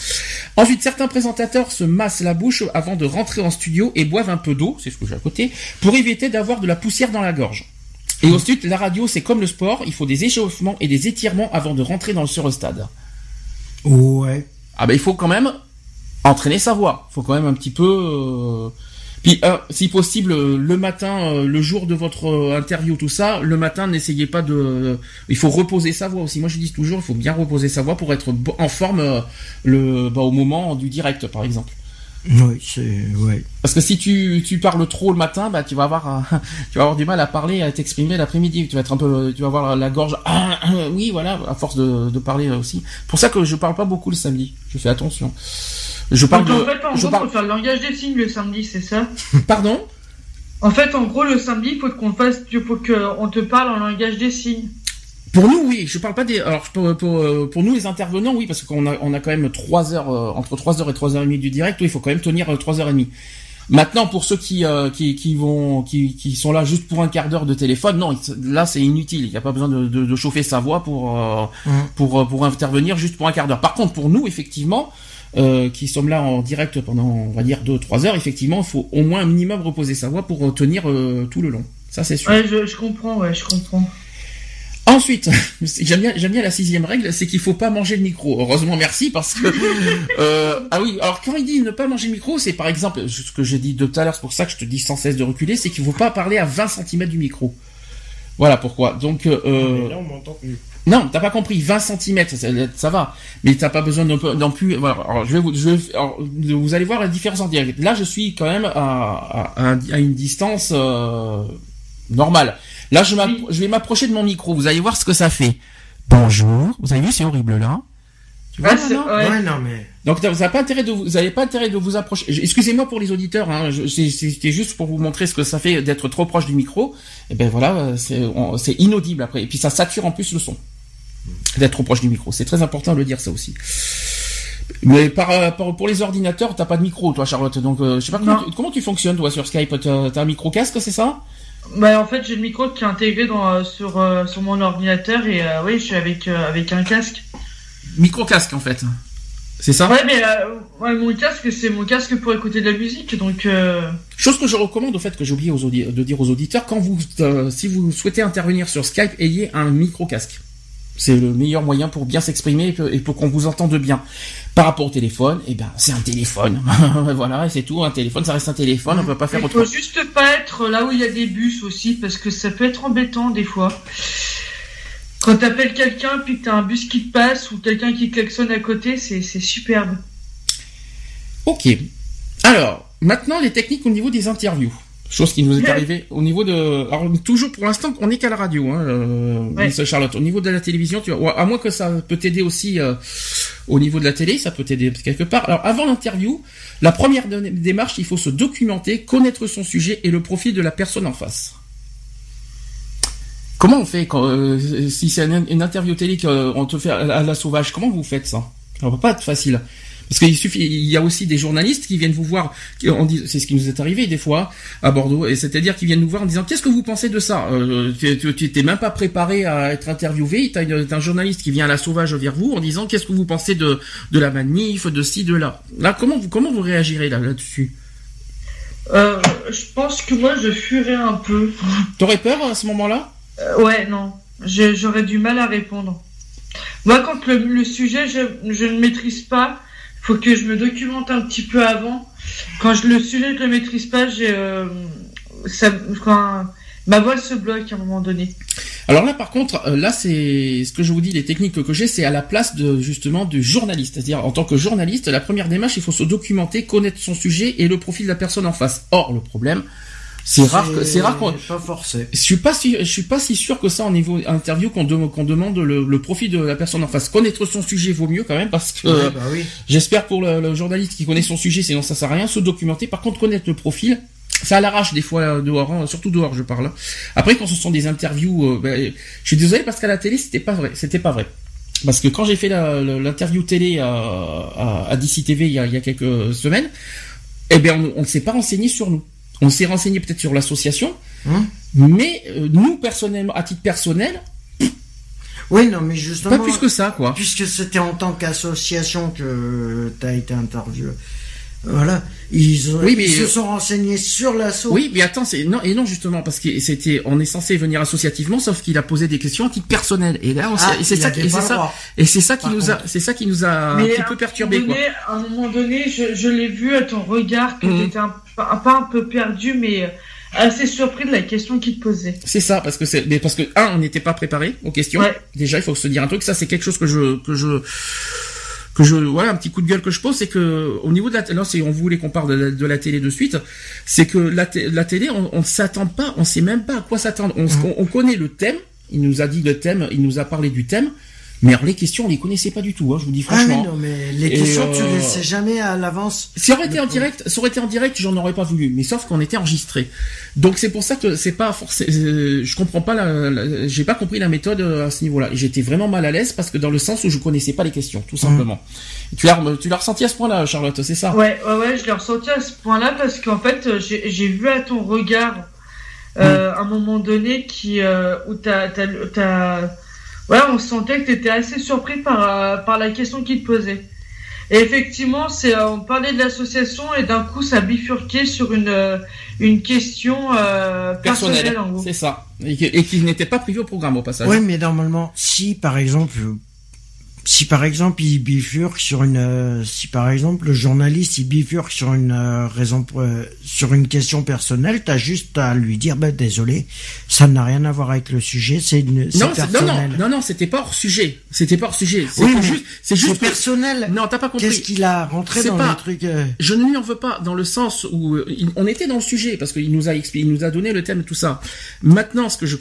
Ensuite, certains présentateurs se massent la bouche avant de rentrer en studio et boivent un peu d'eau, c'est ce que j'ai à côté, pour éviter d'avoir de la poussière dans la gorge. Et ensuite, la radio, c'est comme le sport, il faut des échauffements et des étirements avant de rentrer dans le surstade. Ouais. Ah ben il faut quand même entraîner sa voix. Il faut quand même un petit peu. Euh, puis, euh, si possible, le matin, euh, le jour de votre interview, tout ça, le matin, n'essayez pas de. Il faut reposer sa voix aussi. Moi, je dis toujours, il faut bien reposer sa voix pour être en forme le, bah, au moment du direct, par exemple. Oui, c'est ouais. Parce que si tu, tu parles trop le matin, bah tu vas avoir [LAUGHS] tu vas avoir du mal à parler, à t'exprimer l'après-midi. Tu vas être un peu, tu vas avoir la gorge. [CLEARS THROAT] oui, voilà, à force de, de parler aussi. Pour ça que je parle pas beaucoup le samedi. Je fais attention. Je parle. Donc, en fait, en je gros, parle... faire le langage des signes le samedi, c'est ça? Pardon? En fait, en gros, le samedi, il faut qu'on fasse, faut qu'on te parle en langage des signes. Pour nous, oui. Je parle pas des. Alors pour, pour, euh, pour nous les intervenants, oui, parce qu'on a on a quand même trois heures euh, entre trois heures et trois heures et demie du direct. Oui, il faut quand même tenir euh, trois heures et demie. Maintenant, pour ceux qui qui, qui vont qui, qui sont là juste pour un quart d'heure de téléphone, non, là c'est inutile. Il n'y a pas besoin de, de, de chauffer sa voix pour mmh. pour pour intervenir juste pour un quart d'heure. Par contre, pour nous, effectivement, euh, qui sommes là en direct pendant, on va dire, 2-3 heures, effectivement, il faut au moins un minimum reposer sa voix pour tenir euh, tout le long. Ça, c'est sûr. Ouais, je, je comprends, ouais, je comprends. Ensuite, [LAUGHS] j'aime bien, j'aime bien la sixième règle, c'est qu'il faut pas manger le micro. Heureusement, merci, parce que [LAUGHS] euh, ah oui. Alors quand il dit ne pas manger le micro, c'est par exemple ce que j'ai dit tout à l'heure, c'est pour ça que je te dis sans cesse de reculer, c'est qu'il faut pas parler à 20 cm du micro. Voilà pourquoi. Donc euh, Mais là, on m'entend plus. non, t'as pas compris. 20 cm, ça, ça va. Mais t'as pas besoin non, non plus. Voilà. Alors, je vais vous, je vais, alors, vous allez voir la différence en direct. Là, je suis quand même à, à, à une distance euh, normale. Là, je, Oui. je vais m'approcher de mon micro. Vous allez voir ce que ça fait. Bonjour. Vous avez vu, c'est horrible là. Tu vois, Ouais, c'est- non ouais. Ouais, non, mais. donc vous n'avez pas intérêt de vous, vous avez pas intérêt de vous approcher. Excusez-moi pour les auditeurs, hein, c'était juste pour vous montrer ce que ça fait d'être trop proche du micro. Et ben voilà, c'est inaudible après. Et puis ça sature en plus le son d'être trop proche du micro. C'est très important de le dire ça aussi. Mais par, euh, par- pour les ordinateurs, t'as pas de micro, toi, Charlotte. Donc euh, je sais pas comment Non. tu, comment tu fonctionnes toi sur Skype. T'as t'as un micro casque, c'est ça? Bah, en fait, j'ai le micro qui est intégré dans, euh, sur, euh, sur mon ordinateur et euh, oui, je suis avec, avec un casque. Micro casque en fait. C'est ça? Ouais, mais euh, ouais, mon casque, c'est mon casque pour écouter de la musique, donc euh, Chose que je recommande au fait que j'ai oublié aux de dire aux auditeurs, quand vous, euh, si vous souhaitez intervenir sur Skype, ayez un micro casque. C'est le meilleur moyen pour bien s'exprimer et pour qu'on vous entende bien. Par rapport au téléphone, eh ben c'est un téléphone. [LAUGHS] voilà, c'est tout. Un téléphone, ça reste un téléphone. On peut pas faire il autrement. faut juste pas être là où il y a des bus aussi, parce que ça peut être embêtant des fois. Quand t'appelles quelqu'un, puis que t'as un bus qui te passe ou quelqu'un qui klaxonne à côté, c'est superbe. Ok. Alors, maintenant les techniques au niveau des interviews. Chose qui nous est arrivée au niveau de. Alors toujours pour l'instant, on n'est qu'à la radio, hein, euh, Ouais. Charlotte. Au niveau de la télévision, tu vois, à moins que ça peut t'aider aussi euh, au niveau de la télé, ça peut t'aider quelque part. Alors avant l'interview, la première démarche, il faut se documenter, connaître son sujet et le profil de la personne en face. Comment on fait quand euh, si c'est une, interview télé qu'on te fait à la, sauvage Comment vous faites ça? Ça va pas être facile. Parce qu'il suffit, il y a aussi des journalistes qui viennent vous voir, qui- on dit, c'est ce qui nous est arrivé des fois à Bordeaux, et c'est-à-dire qu'ils viennent nous voir en disant qu'est-ce que vous pensez de ça? Euh, Tu t'es même pas préparé à être interviewé, t'as un journaliste qui vient à la sauvage vers vous en disant qu'est-ce que vous pensez de de la manif, de ci, de là? Là, comment vous comment vous réagirez là là-dessus? Euh, je pense que moi, je fuirais un peu. T'aurais peur à ce moment-là? Euh, ouais, non. J'aurais du mal à répondre. Moi, quand le, le sujet, je, je ne maîtrise pas, faut que je me documente un petit peu avant. Quand je, le sujet, je le maîtrise pas, j'ai, euh, ma voix se bloque à un moment donné. Alors là, par contre, euh, là, c'est ce que je vous dis, les techniques que j'ai, c'est à la place de justement du journaliste. C'est-à-dire, en tant que journaliste, la première démarche, il faut se documenter, connaître son sujet et le profil de la personne en face. Or, le problème, c'est rare, que- c'est rare qu'on. Pas forcé. Je suis pas si, je suis pas si sûr que ça en niveau interview qu'on dem- qu'on demande le, le profil de la personne en face. Connaître son sujet vaut mieux quand même parce que Ouais, bah oui. J'espère pour le, le journaliste qui connaît son sujet, sinon ça sert à rien. Se documenter, par contre connaître le profil, ça à l'arrache des fois euh, dehors, hein, surtout dehors je parle. Après quand ce sont des interviews, euh, ben, je suis désolé parce qu'à la télé c'était pas vrai, c'était pas vrai. Parce que quand j'ai fait l'interview télé à, à, à DC TV il y a, il y a quelques semaines, eh bien on ne s'est pas renseigné sur nous. On s'est renseigné peut-être sur l'association, Hein mais euh, nous personnellement, à titre personnel, Oui, non, mais justement. pas plus que ça quoi. Puisque c'était en tant qu'association que tu as été interviewé. Voilà. Ils, ont- Oui, mais- ils se sont renseignés sur l'assaut. Oui, mais attends, c'est non et non justement parce que c'était on est censé venir associativement, sauf qu'il a posé des questions à titre personnel. Et là, on Ah, et c'est ça, et c'est ça, droit. et c'est ça qui Par nous a, c'est ça qui nous a un petit peu perturbé quoi. À un moment donné, je, je l'ai vu à ton regard que t'étais un, pas pas un peu perdu, mais euh, assez surpris de la question qu'il te posait. C'est ça parce que c'est, mais parce que un, on n'était pas préparé aux questions. Ouais. Déjà, il faut se dire un truc. Ça, c'est quelque chose que je que je que je voilà un petit coup de gueule que je pose, c'est que au niveau de la là, c'est on voulait qu'on parle de la, de la télé de suite, c'est que la, té- la télé, on, on s'attend pas, on sait même pas à quoi s'attendre. On, Mhm. on, on connaît le thème, il nous a dit le thème, il nous a parlé du thème, mais alors les questions, on les connaissait pas du tout. Hein, je vous dis Ah oui, franchement. non, mais les Et, questions, tu euh, les sais jamais à l'avance. Si ça aurait été en direct, ça aurait été en direct, j'en aurais pas voulu. Mais sauf qu'on était enregistré. Donc c'est pour ça que c'est pas forcément. Je comprends pas la, la- j'ai pas compris la méthode euh, à ce niveau-là. Et J'étais vraiment mal à l'aise parce que dans le sens où je connaissais pas les questions, tout simplement. Tu l'as, tu l'as ressenti à ce point-là, Charlotte, c'est ça? Ouais, ouais, ouais, je l'ai ressenti à ce point-là parce qu'en fait, euh, j'ai j'ai vu à ton regard, euh, un moment donné, qui, euh, où t'as, t'as, ouais, on sentait que t'étais assez surpris par, euh, par la question qu'il te posait. effectivement, c'est euh, on parlait de l'association et d'un coup ça bifurquait sur une euh, une question euh, personnelle, en gros. C'est ça. Et, qui n'était pas prévu au programme au passage. Oui, mais normalement, si par exemple si par exemple il bifurque sur une, euh, si par exemple le journaliste il bifurque sur une euh, raison, euh, sur une question personnelle, t'as juste à lui dire bah désolé, ça n'a rien à voir avec le sujet, c'est une, non, non, non, non, non, c'était pas hors sujet, c'était pas hors sujet, c'est oui, juste, c'est juste personnel. Non, t'as pas compris. Qu'est-ce qu'il a rentré dans le truc Je ne lui en veux pas dans le sens où on était dans le sujet parce qu'il nous a expliqué, il nous a donné le thème tout ça. Maintenant, ce que je,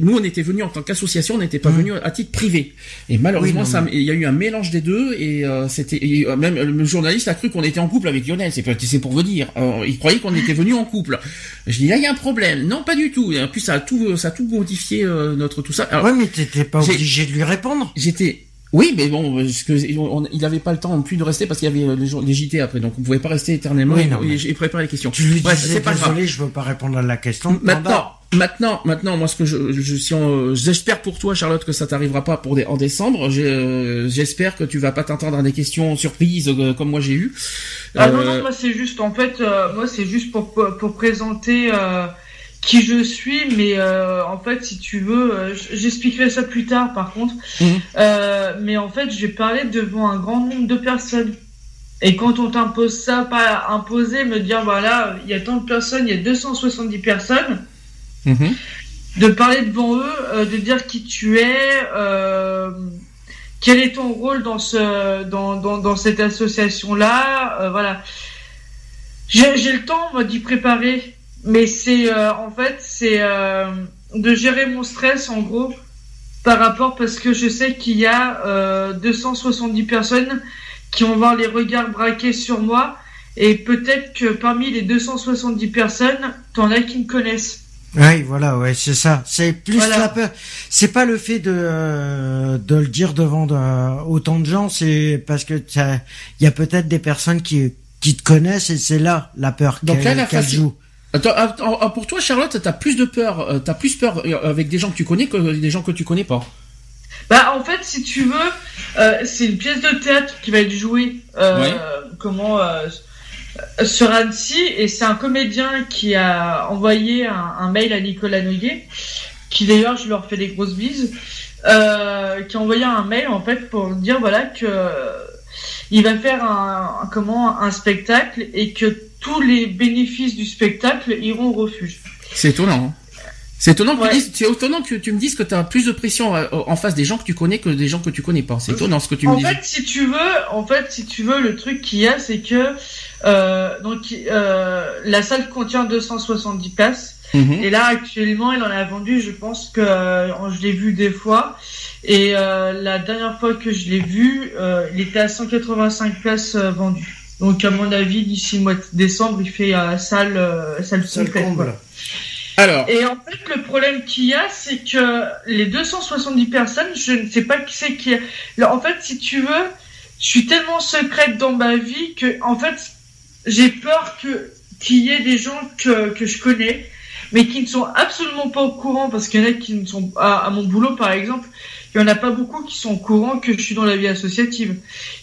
nous on était venus en tant qu'association, on n'était pas mmh. venus à titre privé et malheureusement ça il y a eu un mélange des deux et euh, c'était euh, même le journaliste a cru qu'on était en couple avec Lionel. C'est pour vous dire. Euh, il croyait qu'on était venu en couple. Je dis là il y a un problème. Non pas du tout. Et en plus ça a tout ça a tout modifié notre tout ça. Alors, ouais mais t'étais pas obligé de lui répondre. J'étais oui, mais bon, parce que il n'avait pas le temps non plus de rester parce qu'il y avait les, les, JT après, donc on pouvait pas rester éternellement. Oui, non, et, préparer les questions. Tu lui Bref, disais, pas désolé, je veux pas répondre à la question. Maintenant, maintenant, maintenant, moi, ce que je, je si j'espère pour toi, Charlotte, que ça t'arrivera pas pour des, en décembre. Euh, j'espère que tu vas pas t'entendre à des questions surprises euh, comme moi j'ai eu. Ah non, non, euh, moi c'est juste, en fait, moi c'est juste pour pour présenter qui je suis, mais euh, en fait, si tu veux, euh, j'expliquerai ça plus tard, par contre. Mhm. Euh, mais en fait, j'ai parlé devant un grand nombre de personnes. Et quand on t'impose ça, pas imposer, me dire voilà, il y a tant de personnes, il y a 270 personnes, mhm. de parler devant eux, de dire qui tu es, quel est ton rôle dans ce, dans, dans, dans cette association-là, voilà. J'ai le temps d'y préparer mais c'est euh, en fait c'est euh, de gérer mon stress en gros par rapport parce que je sais qu'il y a euh, 270 personnes qui vont voir les regards braqués sur moi et peut-être que parmi les 270 personnes, t'en as qui me connaissent. Oui, voilà, ouais, c'est ça. C'est plus la peur. C'est pas le fait de euh, de le dire devant autant de gens, c'est parce que il y a peut-être des personnes qui qui te connaissent et c'est là la peur qu'elle joue. Pour toi, Charlotte, t'as plus de peur, euh, t'as plus peur euh, avec des gens que tu connais que des gens que tu connais pas. Bah, en fait, si tu veux, euh, c'est une pièce de théâtre qui va être jouée, comment, sur Annecy, et c'est un comédien qui a envoyé un, mail à Nicolas Noguet, qui d'ailleurs, je leur fais des grosses bises, qui a envoyé un mail en fait pour dire voilà que il va faire un comment un spectacle et que tous les bénéfices du spectacle iront au refuge. C'est étonnant. Hein. c'est étonnant, que tu étonnant que tu me dises que tu as plus de pression euh, en face des gens que tu connais que des gens que tu connais pas. C'est étonnant ce que tu me dis. En fait, si tu veux, en fait, si tu veux, le truc qu'il y a, c'est que euh, donc euh, la salle contient 270 places. Mhm. Et là, actuellement, il en a vendu, je pense que je l'ai vu des fois. Et la dernière fois que je l'ai vu, il était à 185 places vendues. Donc à mon avis, d'ici mois de décembre, il fait euh, salle, euh, salle, Alors. Et en fait, le problème qu'il y a, c'est que les 270 personnes, je ne sais pas qui c'est qui. En fait, si tu veux, je suis tellement secrète dans ma vie que, en fait, j'ai peur que qu'il y ait des gens que, que je connais, mais qui ne sont absolument pas au courant parce qu'il y en a qui ne sont à mon boulot, par exemple, il y en a pas beaucoup qui sont au courant que je suis dans la vie associative.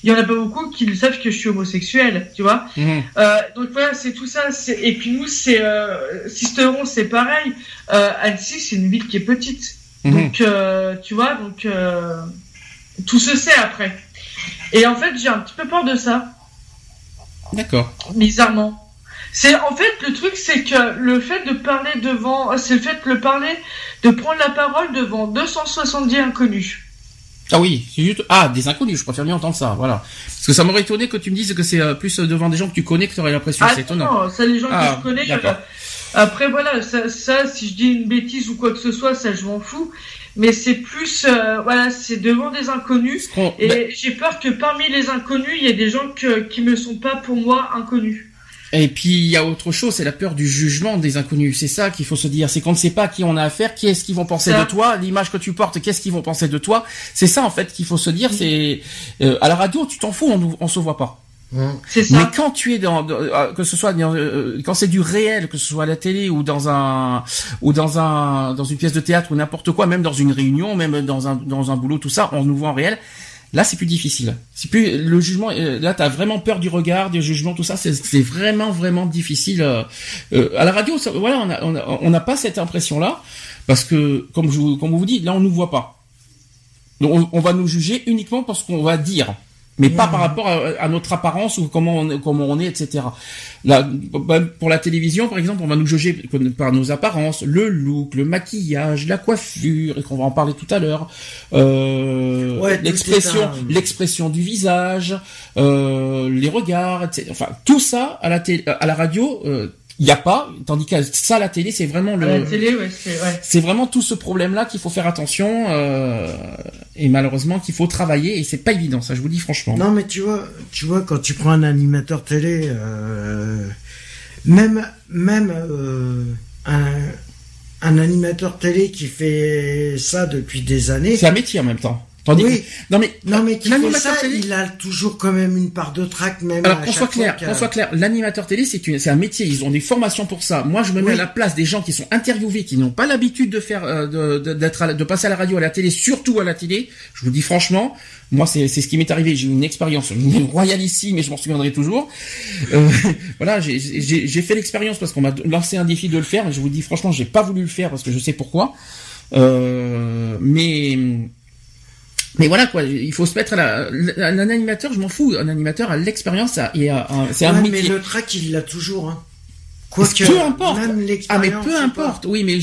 Il y en a pas beaucoup qui savent que je suis homosexuel, tu vois. Mhm. Euh, donc voilà, c'est tout ça. Et puis nous, c'est euh, Sisteron, c'est pareil. Euh, Annecy, c'est une ville qui est petite. Mhm. Donc euh, tu vois, donc euh, tout se sait après. Et en fait, j'ai un petit peu peur de ça. D'accord. Bizarrement. C'est en fait le truc, c'est que le fait de parler devant, c'est le fait de le parler, de prendre la parole devant 270 inconnus. Ah oui, c'est juste ah des inconnus. Je préfère bien entendre ça, voilà. Parce que ça m'aurait étonné que tu me dises que c'est euh, plus devant des gens que tu connais que tu aurais l'impression. Ah c'est étonnant. Non, ça les gens que ah, je connais. Après voilà, ça, ça, si je dis une bêtise ou quoi que ce soit, ça je m'en fous. Mais c'est plus euh, voilà, c'est devant des inconnus. Et bah j'ai peur que parmi les inconnus, il y ait des gens que, qui me sont pas pour moi inconnus. Et puis il y a autre chose, c'est la peur du jugement des inconnus. C'est ça qu'il faut se dire, c'est qu'on ne sait pas qui on a affaire, qui est-ce qu'ils vont penser de toi, l'image que tu portes, qu'est-ce qu'ils vont penser de toi. C'est ça en fait qu'il faut se dire. C'est euh, à la radio, tu t'en fous, on, on se voit pas. Ça. Mais quand tu es dans, euh, que ce soit euh, quand c'est du réel, que ce soit à la télé ou dans un ou dans un dans une pièce de théâtre ou n'importe quoi, même dans une réunion, même dans un dans un boulot, tout ça, on nous voit en réel Là, c'est plus difficile. C'est plus le jugement. euh, Là, t'as vraiment peur du regard, du jugement, tout ça. C'est c'est vraiment, vraiment difficile. euh, euh, à la radio, ça- voilà, on a- on a- on n'a pas cette impression-là parce que, comme je, vous- comme on vous dit, là, on nous voit pas. Donc, on, on va nous juger uniquement parce qu'on va dire, mais pas par rapport à, à notre apparence ou comment on, est- comment on est, etc. Là, bah, pour la télévision, par exemple, on va nous juger par nos apparences, le look, le maquillage, la coiffure, et qu'on va en parler tout à l'heure, euh, Ouais, l'expression, un- l'expression du visage, euh, les regards, etc. Enfin, tout ça à la télé, à la radio, il n'y a pas, tandis que ça, la télé, c'est vraiment À le, la télé, ouais, c'est ouais. c'est vraiment tout ce problème-là qu'il faut faire attention euh, et malheureusement qu'il faut travailler et c'est pas évident, ça je vous dis franchement. Non, mais tu vois, tu vois, quand tu prends un animateur télé, euh, même, même euh, un, un animateur télé qui fait ça depuis des années. C'est un métier en même temps. Tandis Oui. que, non mais Non, mais qui fait l'animateur ça, télé- il a toujours quand même une part de trac, même. Alors à qu'on chaque soit fois clair, qu'on soit clair, l'animateur télé c'est une, c'est un métier, ils ont des formations pour ça. Moi je me mets Oui. à la place des gens qui sont interviewés, qui n'ont pas l'habitude de faire, euh, de, de- d'être, à la- de passer à la radio, à la télé, surtout à la télé. Je vous dis franchement, moi c'est, c'est ce qui m'est arrivé. J'ai eu une expérience royale ici, mais je m'en souviendrai toujours. Euh, [LAUGHS] voilà, j'ai, j'ai, j'ai fait l'expérience parce qu'on m'a lancé un défi de le faire, mais je vous dis franchement, j'ai pas voulu le faire parce que je sais pourquoi. Euh, mais mais voilà quoi, il faut se mettre à la, un animateur, je m'en fous, un animateur a l'expérience et un- c'est un métier. mais le trac, il l'a toujours. Hein. Quoique, peu importe. Même Ah mais peu importe. Oui, mais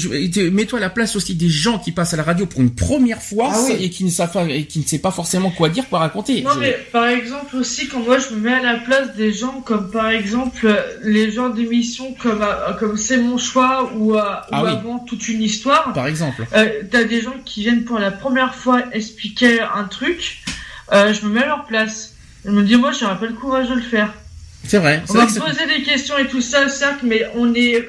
mets-toi à la place aussi des gens qui passent à la radio pour une première fois Ah oui. et qui ne savent pas, et qui ne sait pas forcément quoi dire, quoi raconter. Non Je- mais par exemple aussi quand moi je me mets à la place des gens comme par exemple euh, les gens d'émissions comme euh, comme c'est mon choix ou, euh, Ah ou oui. avant toute une histoire, Par exemple. euh, t'as des gens qui viennent pour la première fois expliquer un truc, euh, je me mets à leur place. Je me dis moi j'aurais pas le courage de le faire. C'est vrai. On va vrai poser des questions et tout ça certes mais on est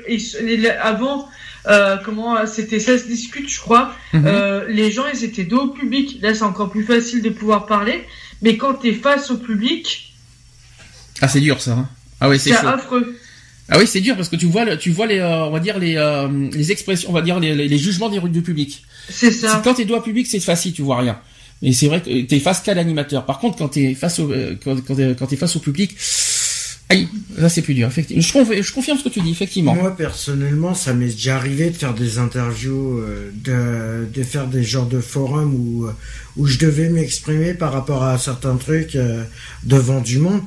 avant euh, comment c'était ça se discute je crois. Mhm. Euh, les gens, ils étaient dos au public. Là, c'est encore plus facile de pouvoir parler. Mais quand t'es face au public, Ah c'est dur ça. hein. Ah oui, c'est affreux. Ah oui, c'est dur parce que tu vois, tu vois les, euh, on va dire les, euh, les expressions, on va dire les, les- les jugements des du public. C'est ça. Quand t'es doigt public, c'est facile, tu vois rien. Mais c'est vrai que t'es face qu'à l'animateur. Par contre, quand t'es face au, euh, quand, face au public, aïe, là c'est plus dur. Effectivement, je, conf- je confirme ce que tu dis, effectivement. Moi personnellement, ça m'est déjà arrivé de faire des interviews, euh, de, faire des genres de forums où, euh, où je devais m'exprimer par rapport à certains trucs euh, devant du monde.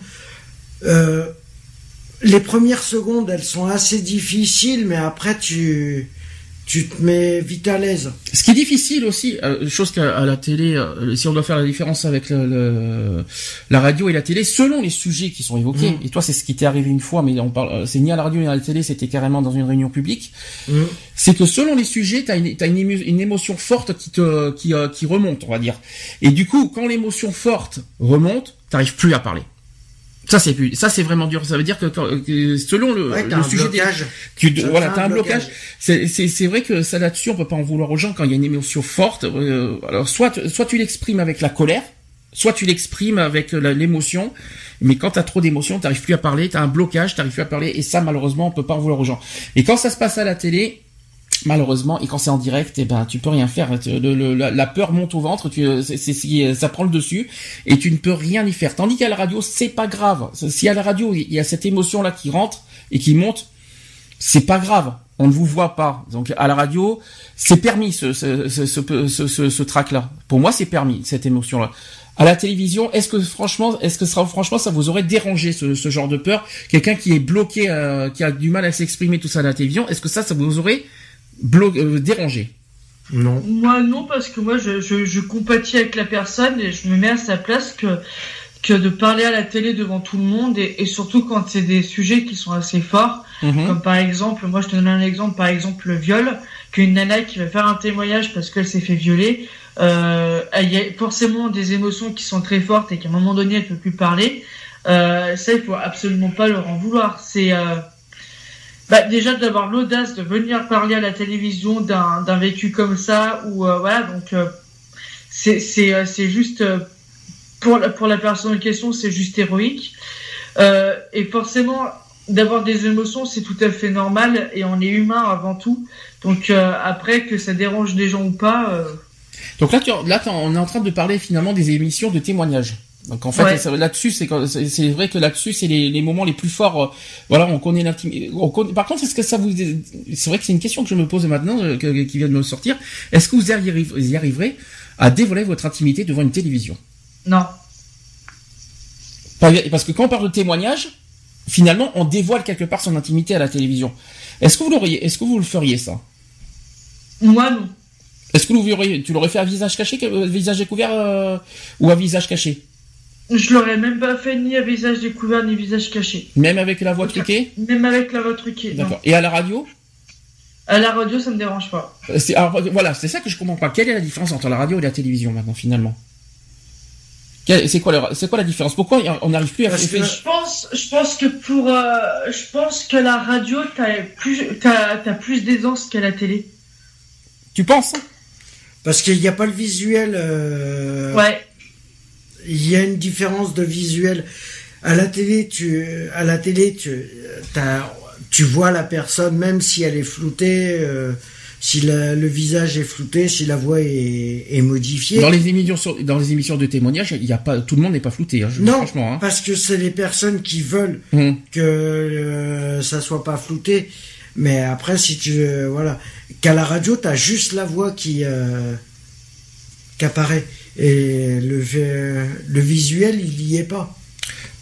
Les premières secondes, elles sont assez difficiles, mais après tu tu te mets vite à l'aise. Ce qui est difficile aussi, euh, chose qu'à la télé, euh, si on doit faire la différence avec le, le- la radio et la télé, selon les sujets qui sont évoqués, Mm. et toi c'est ce qui t'est arrivé une fois, mais on parle, euh, c'est ni à la radio ni à la télé, c'était carrément dans une réunion publique, Mm. c'est que selon les sujets, t'as une, t'as une, une émotion forte qui te, qui, euh, qui remonte, on va dire. Et du coup, quand l'émotion forte remonte, t'arrives plus à parler. Ça c'est plus, ça c'est vraiment dur. Ça veut dire que, selon le, Ouais, le sujet des- tu, Ça voilà, t'as un blocage. blocage. C'est, vrai que ça là-dessus, on peut pas en vouloir aux gens quand il y a une émotion forte. euh, alors soit, soit tu l'exprimes avec la colère, soit tu l'exprimes avec l'émotion. Mais quand t'as trop d'émotions, t'arrives plus à parler, t'as un blocage, t'arrives plus à parler, et ça malheureusement, on peut pas en vouloir aux gens. Et quand ça se passe à la télé, malheureusement, et quand c'est en direct, eh ben tu peux rien faire. La, peur monte au ventre, tu, c'est, c'est, c'est- ça prend le dessus, et tu ne peux rien y faire. Tandis qu'à la radio, c'est pas grave. Si à la radio il y a cette émotion là qui rentre et qui monte, c'est pas grave. On ne vous voit pas. Donc à la radio, c'est permis ce ce ce ce, ce, ce trac-là. Pour moi, c'est permis cette émotion-là. À la télévision, est-ce que franchement, est-ce que ça, franchement, ça vous aurait dérangé ce, genre de peur? Quelqu'un qui est bloqué, euh, qui a du mal à s'exprimer tout ça à la télévision, est-ce que ça, ça vous aurait euh, dérangé Non. Moi, non, parce que moi, je, je, je compatis avec la personne et je me mets à sa place que, que de parler à la télé devant tout le monde et, et surtout quand c'est des sujets qui sont assez forts. Mhm. Comme par exemple, moi je te donne un exemple, par exemple le viol, qu'une nana qui va faire un témoignage parce qu'elle s'est fait violer, euh, il y a forcément des émotions qui sont très fortes et qu'à un moment donné elle peut plus parler. Euh, ça, il faut absolument pas leur en vouloir. C'est euh, bah, déjà d'avoir l'audace de venir parler à la télévision d'un vécu comme ça ou euh, voilà donc euh, euh, c'est juste pour la pour la personne en question c'est juste héroïque et forcément d'avoir des émotions, c'est tout à fait normal et on est humain avant tout. Donc après que ça dérange des gens ou pas, Donc là, là, on est en train de parler finalement des émissions de témoignages. Donc en fait, là-dessus, c'est c'est vrai que là-dessus, c'est les, les, moments les plus forts. Euh, voilà, on connaît l'intimité. Par contre, est-ce que ça vous, c'est vrai que c'est une question que je me pose maintenant, euh, qui vient de me sortir. Est-ce que vous y, y arriverez à dévoiler votre intimité devant une télévision? Non. Parce que quand on parle de témoignage, finalement, on dévoile quelque part son intimité à la télévision. Est-ce que vous l'auriez, est-ce que vous le feriez ça? Moi non. Est-ce que vous tu l'aurais fait à visage caché, visage découvert euh, ou à visage caché? Je l'aurais même pas fait ni à visage découvert ni visage caché. Même avec la voix truquée? Même avec la voix truquée. D'accord. Et à la radio? À la radio, ça me dérange pas. Euh, alors, voilà, c'est ça que je comprends pas. Quelle est la différence entre la radio et la télévision maintenant finalement? C'est quoi, la, c'est quoi la différence? Pourquoi on n'arrive plus à faire Je pense, je pense que pour, euh, je pense que la radio, t'as plus, t'as, as plus d'aisance qu'à la télé. Tu penses? Parce qu'il n'y a pas le visuel. Euh... Ouais. Il y a une différence de visuel. À la télé, tu, à la télé, tu, tu vois la personne, même si elle est floutée. Euh, si le visage est flouté, si la voix est, est modifiée. Dans les émissions, dans les émissions de témoignages, il y a pas, tout le monde n'est pas flouté. Hein, non, franchement, hein. parce que c'est les personnes qui veulent hum. que euh, ça soit pas flouté. Mais après, si tu euh, voilà, qu'à la radio, tu as juste la voix qui euh, qui apparaît et le le visuel, il y est pas.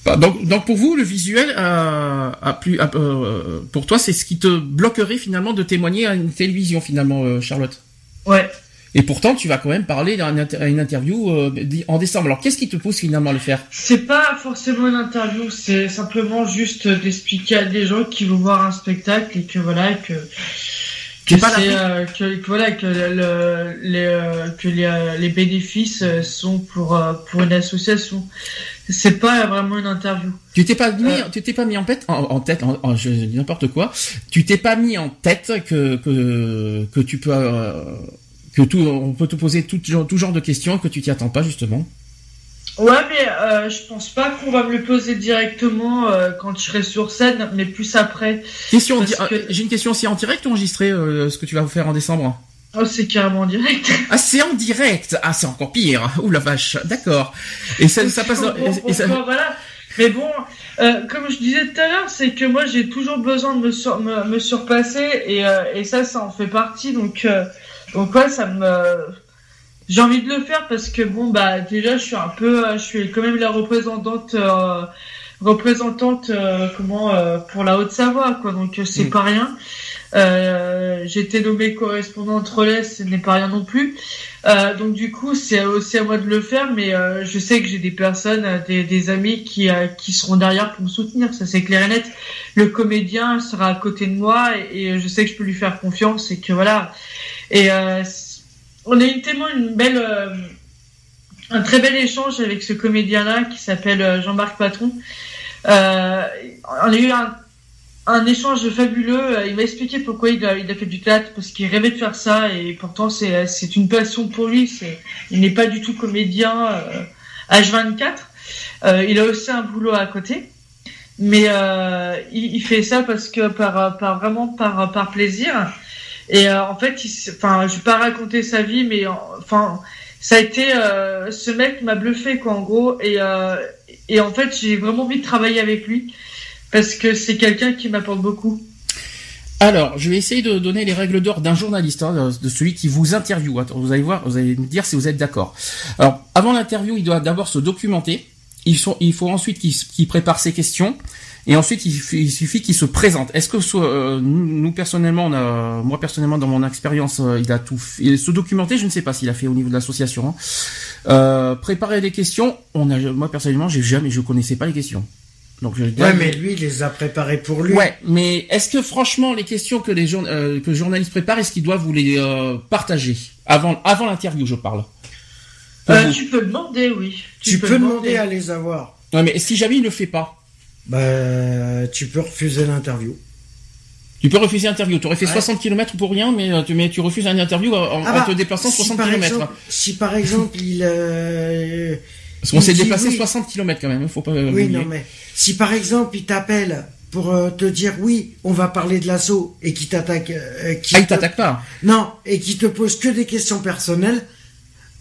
Bah, donc, donc pour vous, le visuel, a, plus, euh, pour toi, c'est ce qui te bloquerait finalement de témoigner à une télévision finalement, euh, Charlotte? Ouais. Et pourtant, tu vas quand même parler à une interview euh, en décembre. Alors, qu'est-ce qui te pousse finalement à le faire? C'est pas forcément une interview, c'est simplement juste d'expliquer à des gens qui vont voir un spectacle et que voilà que que, pas que, voilà que le, les que les, les bénéfices sont pour pour une association c'est pas vraiment une interview. Tu t'es pas mis, euh. tu t'es pas mis en tête, en, tête, en, je n'importe quoi. Tu t'es pas mis en tête que que que tu peux euh, que tout, on peut te poser tout genre, tout genre de questions que tu t'y attends pas justement. Ouais, mais euh, je pense pas qu'on va me le poser directement euh, quand je serai sur scène, mais plus après. Question, j'ai une question aussi en direct ou enregistré ce que tu vas faire en décembre. Oh, c'est carrément en direct. [LAUGHS] Ah, c'est en direct. Ah, c'est encore pire. Ouh la vache. D'accord. Et ça, ça passe. Dans... et ça... Voilà. Mais bon, euh, comme je disais tout à l'heure, c'est que moi j'ai toujours besoin de me, me, surpasser et, euh, et ça, ça en fait partie. Donc, euh, donc ouais, ça me. J'ai envie de le faire parce que bon, bah déjà, je suis un peu, je suis quand même la représentante, représentante, comment, pour la Haute-Savoie, quoi. Donc c'est mm. pas rien. Euh, j'ai été nommée correspondante relais, ce n'est pas rien non plus. Euh, donc du coup, c'est aussi à moi de le faire, mais euh, je sais que j'ai des personnes, des, des amis qui, qui seront derrière pour me soutenir, ça c'est clair et net. Le comédien sera à côté de moi et, je sais que je peux lui faire confiance et que voilà. Et on a eu tellement une belle, un très bel échange avec ce comédien-là qui s'appelle Jean-Marc Patron. on a eu un échange fabuleux. Euh, il m'a expliqué pourquoi il a, fait du théâtre, parce qu'il rêvait de faire ça, et pourtant c'est, une passion pour lui. Il n'est pas du tout comédien euh, H24. Euh, il a aussi un boulot à côté, mais euh, il, fait ça parce que par, vraiment par plaisir. Et euh, en fait, enfin, je vais pas raconter sa vie, mais enfin, ça a été ce mec m'a bluffé quoi en gros, et et en fait, j'ai vraiment envie de travailler avec lui parce que c'est quelqu'un qui m'apporte beaucoup. Alors, je vais essayer de donner les règles d'or d'un journaliste, hein, de celui qui vous interviewe. Vous allez voir, vous allez me dire si vous êtes d'accord. Alors, avant l'interview, il doit d'abord se documenter. Il faut ensuite qu'il prépare ses questions. Et ensuite, il, suffit qu'il se présente. Est-ce que euh, nous, personnellement, on a, moi personnellement dans mon expérience, euh, il a tout fait. se documenter, je ne sais pas s'il a fait au niveau de l'association. Hein. Euh, préparer des questions, on a, moi personnellement, j'ai jamais, je connaissais pas les questions. Donc je ouais, mais lui, il les a préparés pour lui. Ouais, mais est-ce que franchement, les questions que les euh, que le journaliste prépare, est-ce qu'il doit vous les euh, partager avant avant l'interview, je parle? Euh, tu peux demander, oui. Tu, peux, demander. à les avoir. Ouais, mais si jamais il ne le fait pas. Bah, tu peux refuser l'interview. Tu peux refuser l'interview. Tu aurais fait 60 km pour rien, mais tu, mais tu refuses une interview en, ah bah, te déplaçant 60 km. si par exemple il parce qu'on s'est déplacé 60 km quand même, faut pas. Oui, non mais si par exemple il t'appelle pour euh, te dire oui, on va parler de l'assaut et qui t'attaque, euh, ah, il t'attaque pas. Non, et qui te pose que des questions personnelles.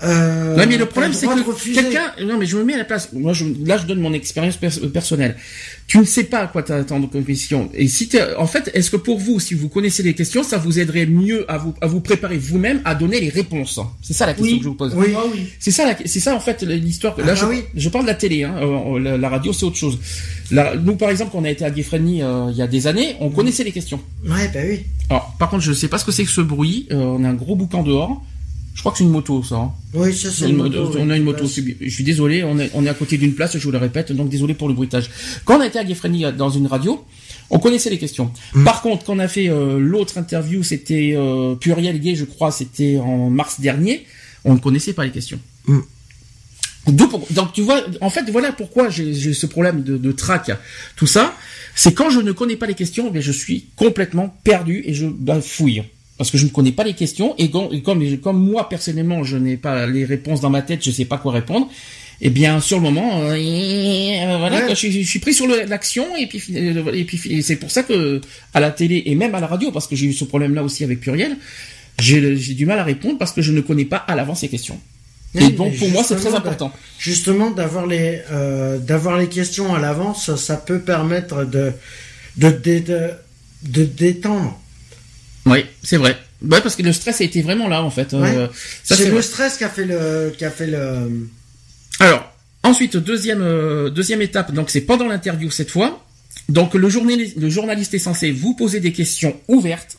Euh, non mais le problème c'est que quelqu'un, non mais je me mets à la place. Moi je, là je donne mon expérience pers- personnelle. Tu ne sais pas à quoi t'attendre comme question. Et si t'es, en fait, est-ce que pour vous, si vous connaissez les questions, ça vous aiderait mieux à vous à vous préparer vous-même à donner les réponses? C'est ça la question Oui. que je vous pose. Oui. Ah oui. C'est ça, la- c'est ça en fait l'histoire. Là, Ah, je, oui. je parle de la télé. Hein, euh, la, la radio, c'est autre chose. La- nous, par exemple, quand on a été à Friendly, euh, il y a des années, on connaissait les questions. Ouais, bah oui. Alors, par contre, je sais pas ce que c'est que ce bruit. Euh, on a un gros boucan dehors. Je crois que c'est une moto, ça. hein. Oui, ça c'est Une moto, moto. on a une moto. C'est- Je suis désolé, on est, on est à côté d'une place, je vous le répète, donc désolé pour le bruitage. Quand on a été à Friendly, euh, dans une radio, on connaissait les questions. Mm. Par contre, quand on a fait euh, l'autre interview, c'était euh, Pluriel Gay, je crois, c'était en mars dernier, on ne connaissait pas les questions. Mm. Pour- donc tu vois, en fait, voilà pourquoi j'ai ce problème de, de trac, tout ça. C'est quand je ne connais pas les questions, ben je suis complètement perdu et je bafouille. Parce que je ne connais pas les questions et comme, et comme, comme moi personnellement je n'ai pas les réponses dans ma tête, je sais pas quoi répondre. Eh bien, sur le moment, euh, euh, voilà, Ouais. quoi, je, je suis pris sur l'action et puis et puis et c'est pour ça que à la télé et même à la radio, parce que j'ai eu ce problème-là aussi avec Pluriel, j'ai du mal à répondre parce que je ne connais pas à l'avance les questions. Oui, et donc pour moi, c'est très important. Justement, d'avoir les euh, d'avoir les questions à l'avance, ça peut permettre de de de, de détendre. Oui, c'est vrai. Ouais, parce que le stress a été vraiment là en fait. Euh, C'est c'est le vrai. stress qui a fait le qui a fait le. Alors, ensuite, deuxième, euh, deuxième étape, donc c'est pendant l'interview cette fois. Donc le journaliste, le journaliste est censé vous poser des questions ouvertes.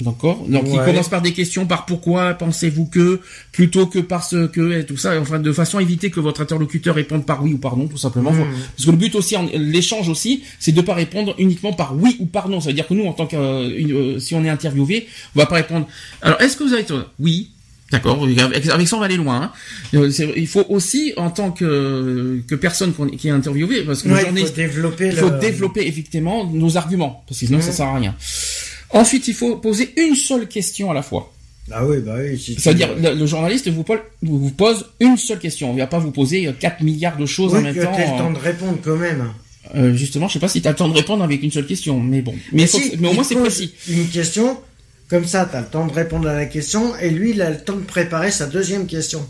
D'accord Donc il commence par des questions, par pourquoi pensez-vous que, plutôt que parce que, et tout ça, enfin de façon à éviter que votre interlocuteur réponde par oui ou par non, tout simplement. Mhm. Parce que le but aussi, l'échange aussi, c'est de pas répondre uniquement par oui ou par non. Ça veut dire que nous, en tant que, euh, si on est interviewé, on va pas répondre. Alors, est-ce que vous avez oui D'accord, avec, ça on va aller loin. hein. Euh, Il faut aussi, en tant que, que personne qui est interviewée, parce que Ouais, il faut développer. il faut le- développer effectivement nos arguments, parce que sinon ça Mhm. sert à rien. Ensuite, il faut poser une seule question à la fois. Ah oui, bah oui. si tu- C'est-à-dire, le, le journaliste vous pose, vous pose une seule question. Il va pas vous poser euh, 4 milliards de choses en même que temps. t'aies le euh, temps de répondre quand même. euh, justement, je sais pas si tu as le temps de répondre avec une seule question, mais bon. Mais, il faut si, que- mais au moins c'est précis. Une question, comme ça, t'as le temps de répondre à la question, et lui, il a le temps de préparer sa deuxième question.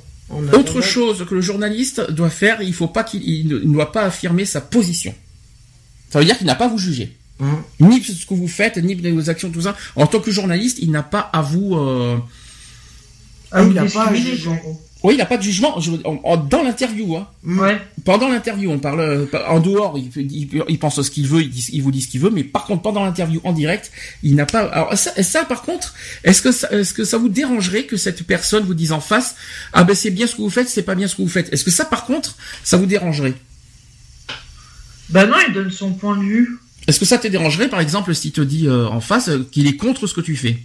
Autre chose que le journaliste doit faire, il faut pas qu'il il ne il ne doit pas affirmer sa position. Ça veut dire qu'il n'a pas à vous juger. Hein. Ni ce que vous faites, ni vos actions, tout ça. En tant que journaliste, il n'a pas à vous... euh, Ah, Il il a a pas à juger. Oui, il n'a pas de jugement. Je- en- en- dans l'interview, hein. Ouais. Pendant l'interview, on parle euh, en dehors, il, il- il pense ce qu'il veut, il, dit- il vous dit ce qu'il veut, mais par contre pendant l'interview en direct, il n'a pas. Alors ça, ça, par contre, est-ce que ça, est-ce que ça vous dérangerait que cette personne vous dise en face, ah ben c'est bien ce que vous faites, c'est pas bien ce que vous faites. Est-ce que ça, par contre, ça vous dérangerait? Bah non, il donne son point de vue. Est-ce que ça te dérangerait, par exemple, s'il te dit euh, en face euh, qu'il est contre ce que tu fais?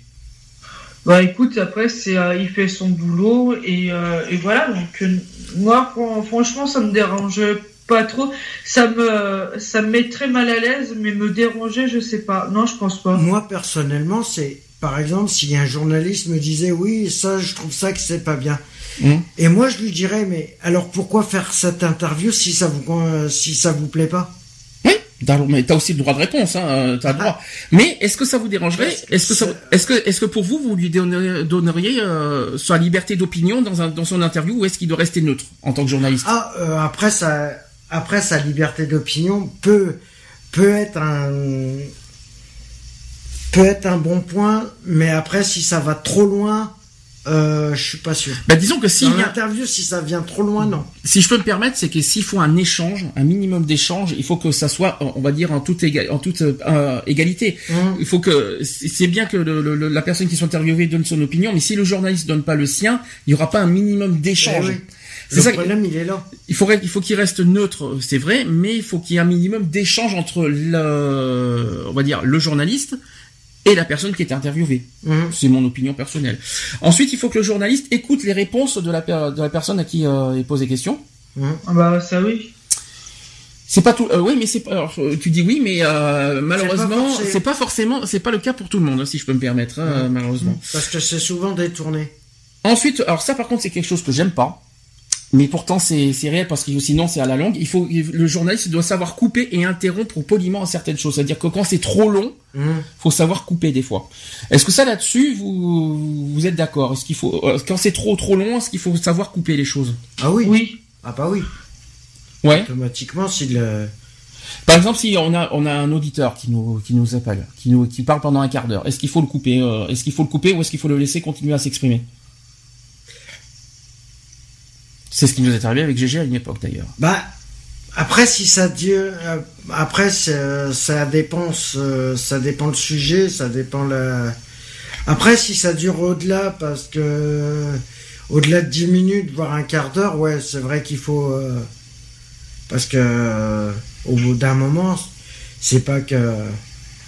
Bah écoute, après c'est euh, il fait son boulot et, euh, et voilà. Donc euh, moi fran- franchement ça me dérange pas trop. Ça me ça me met très mal à l'aise, mais me déranger je sais pas. Non je pense pas. Moi, personnellement, c'est, par exemple, si un journaliste me disait, oui, ça, je trouve ça que c'est pas bien. Mhm. Et moi, je lui dirais, mais alors pourquoi faire cette interview si ça vous, si ça vous plaît pas? Mais t'as aussi le droit de réponse, hein, euh, t'as le droit. Mais est-ce que ça vous dérangerait Est-ce que ça, est-ce que, est-ce que pour vous, vous lui donneriez, euh, sa liberté d'opinion dans un, dans son interview, ou est-ce qu'il doit rester neutre en tant que journaliste? Ah, euh, après sa, après sa liberté d'opinion peut, peut être un, peut être un bon point, mais après, si ça va trop loin, euh, je suis pas sûr. Bah, disons que s'il Dans l'interview, si ça vient trop loin, non. si je peux me permettre, c'est que s'il faut un échange, un minimum d'échange, il faut que ça soit, on va dire, en toute, éga- en toute euh, égalité. Hum. Il faut que c'est bien que le, le- la personne qui sont interviewée donne son opinion, mais si le journaliste donne pas le sien, il y aura pas un minimum d'échange. Eh. C'est ça que- problème, il est là. Il faudrait, il faut qu'il reste neutre, c'est vrai, mais il faut qu'il y ait un minimum d'échange entre le, on va dire, le journaliste et la personne qui est interviewée. Hum. C'est mon opinion personnelle. Ensuite, il faut que le journaliste écoute les réponses de la, per- de la personne à qui euh, il pose des questions. Hum. Ah bah ça oui. C'est pas tout. euh, oui, mais c'est pas. alors, euh, tu dis oui, mais euh, malheureusement, c'est pas forcément, c'est pas le cas pour tout le monde, si je peux me permettre, hein, Hum. malheureusement. Parce que c'est souvent détourné. Ensuite, alors ça par contre c'est quelque chose que j'aime pas. Mais pourtant, c'est réel parce que sinon, c'est à la longue. Il faut, le journaliste doit savoir couper et interrompre poliment certaines choses. C'est-à-dire que quand c'est trop long, il mmh. faut savoir couper des fois. Est-ce que ça là-dessus, vous, vous êtes d'accord? Est-ce qu'il faut, euh, quand c'est trop trop long, est-ce qu'il faut savoir couper les choses? Ah oui. Oui. Ah bah oui. Ouais. Automatiquement, si le par exemple, si on a on a un auditeur qui nous qui nous appelle, qui nous qui parle pendant un quart d'heure, est-ce qu'il faut le couper euh, Est-ce qu'il faut le couper ou est-ce qu'il faut le laisser continuer à s'exprimer? C'est ce qui nous est arrivé avec GG à une époque d'ailleurs. Bah après si ça euh, après ça dépend ça dépend le sujet, ça dépend la. Après si ça dure au-delà parce que au-delà de 10 minutes voire un quart d'heure, ouais c'est vrai qu'il faut euh, parce que au bout d'un moment, c'est pas que.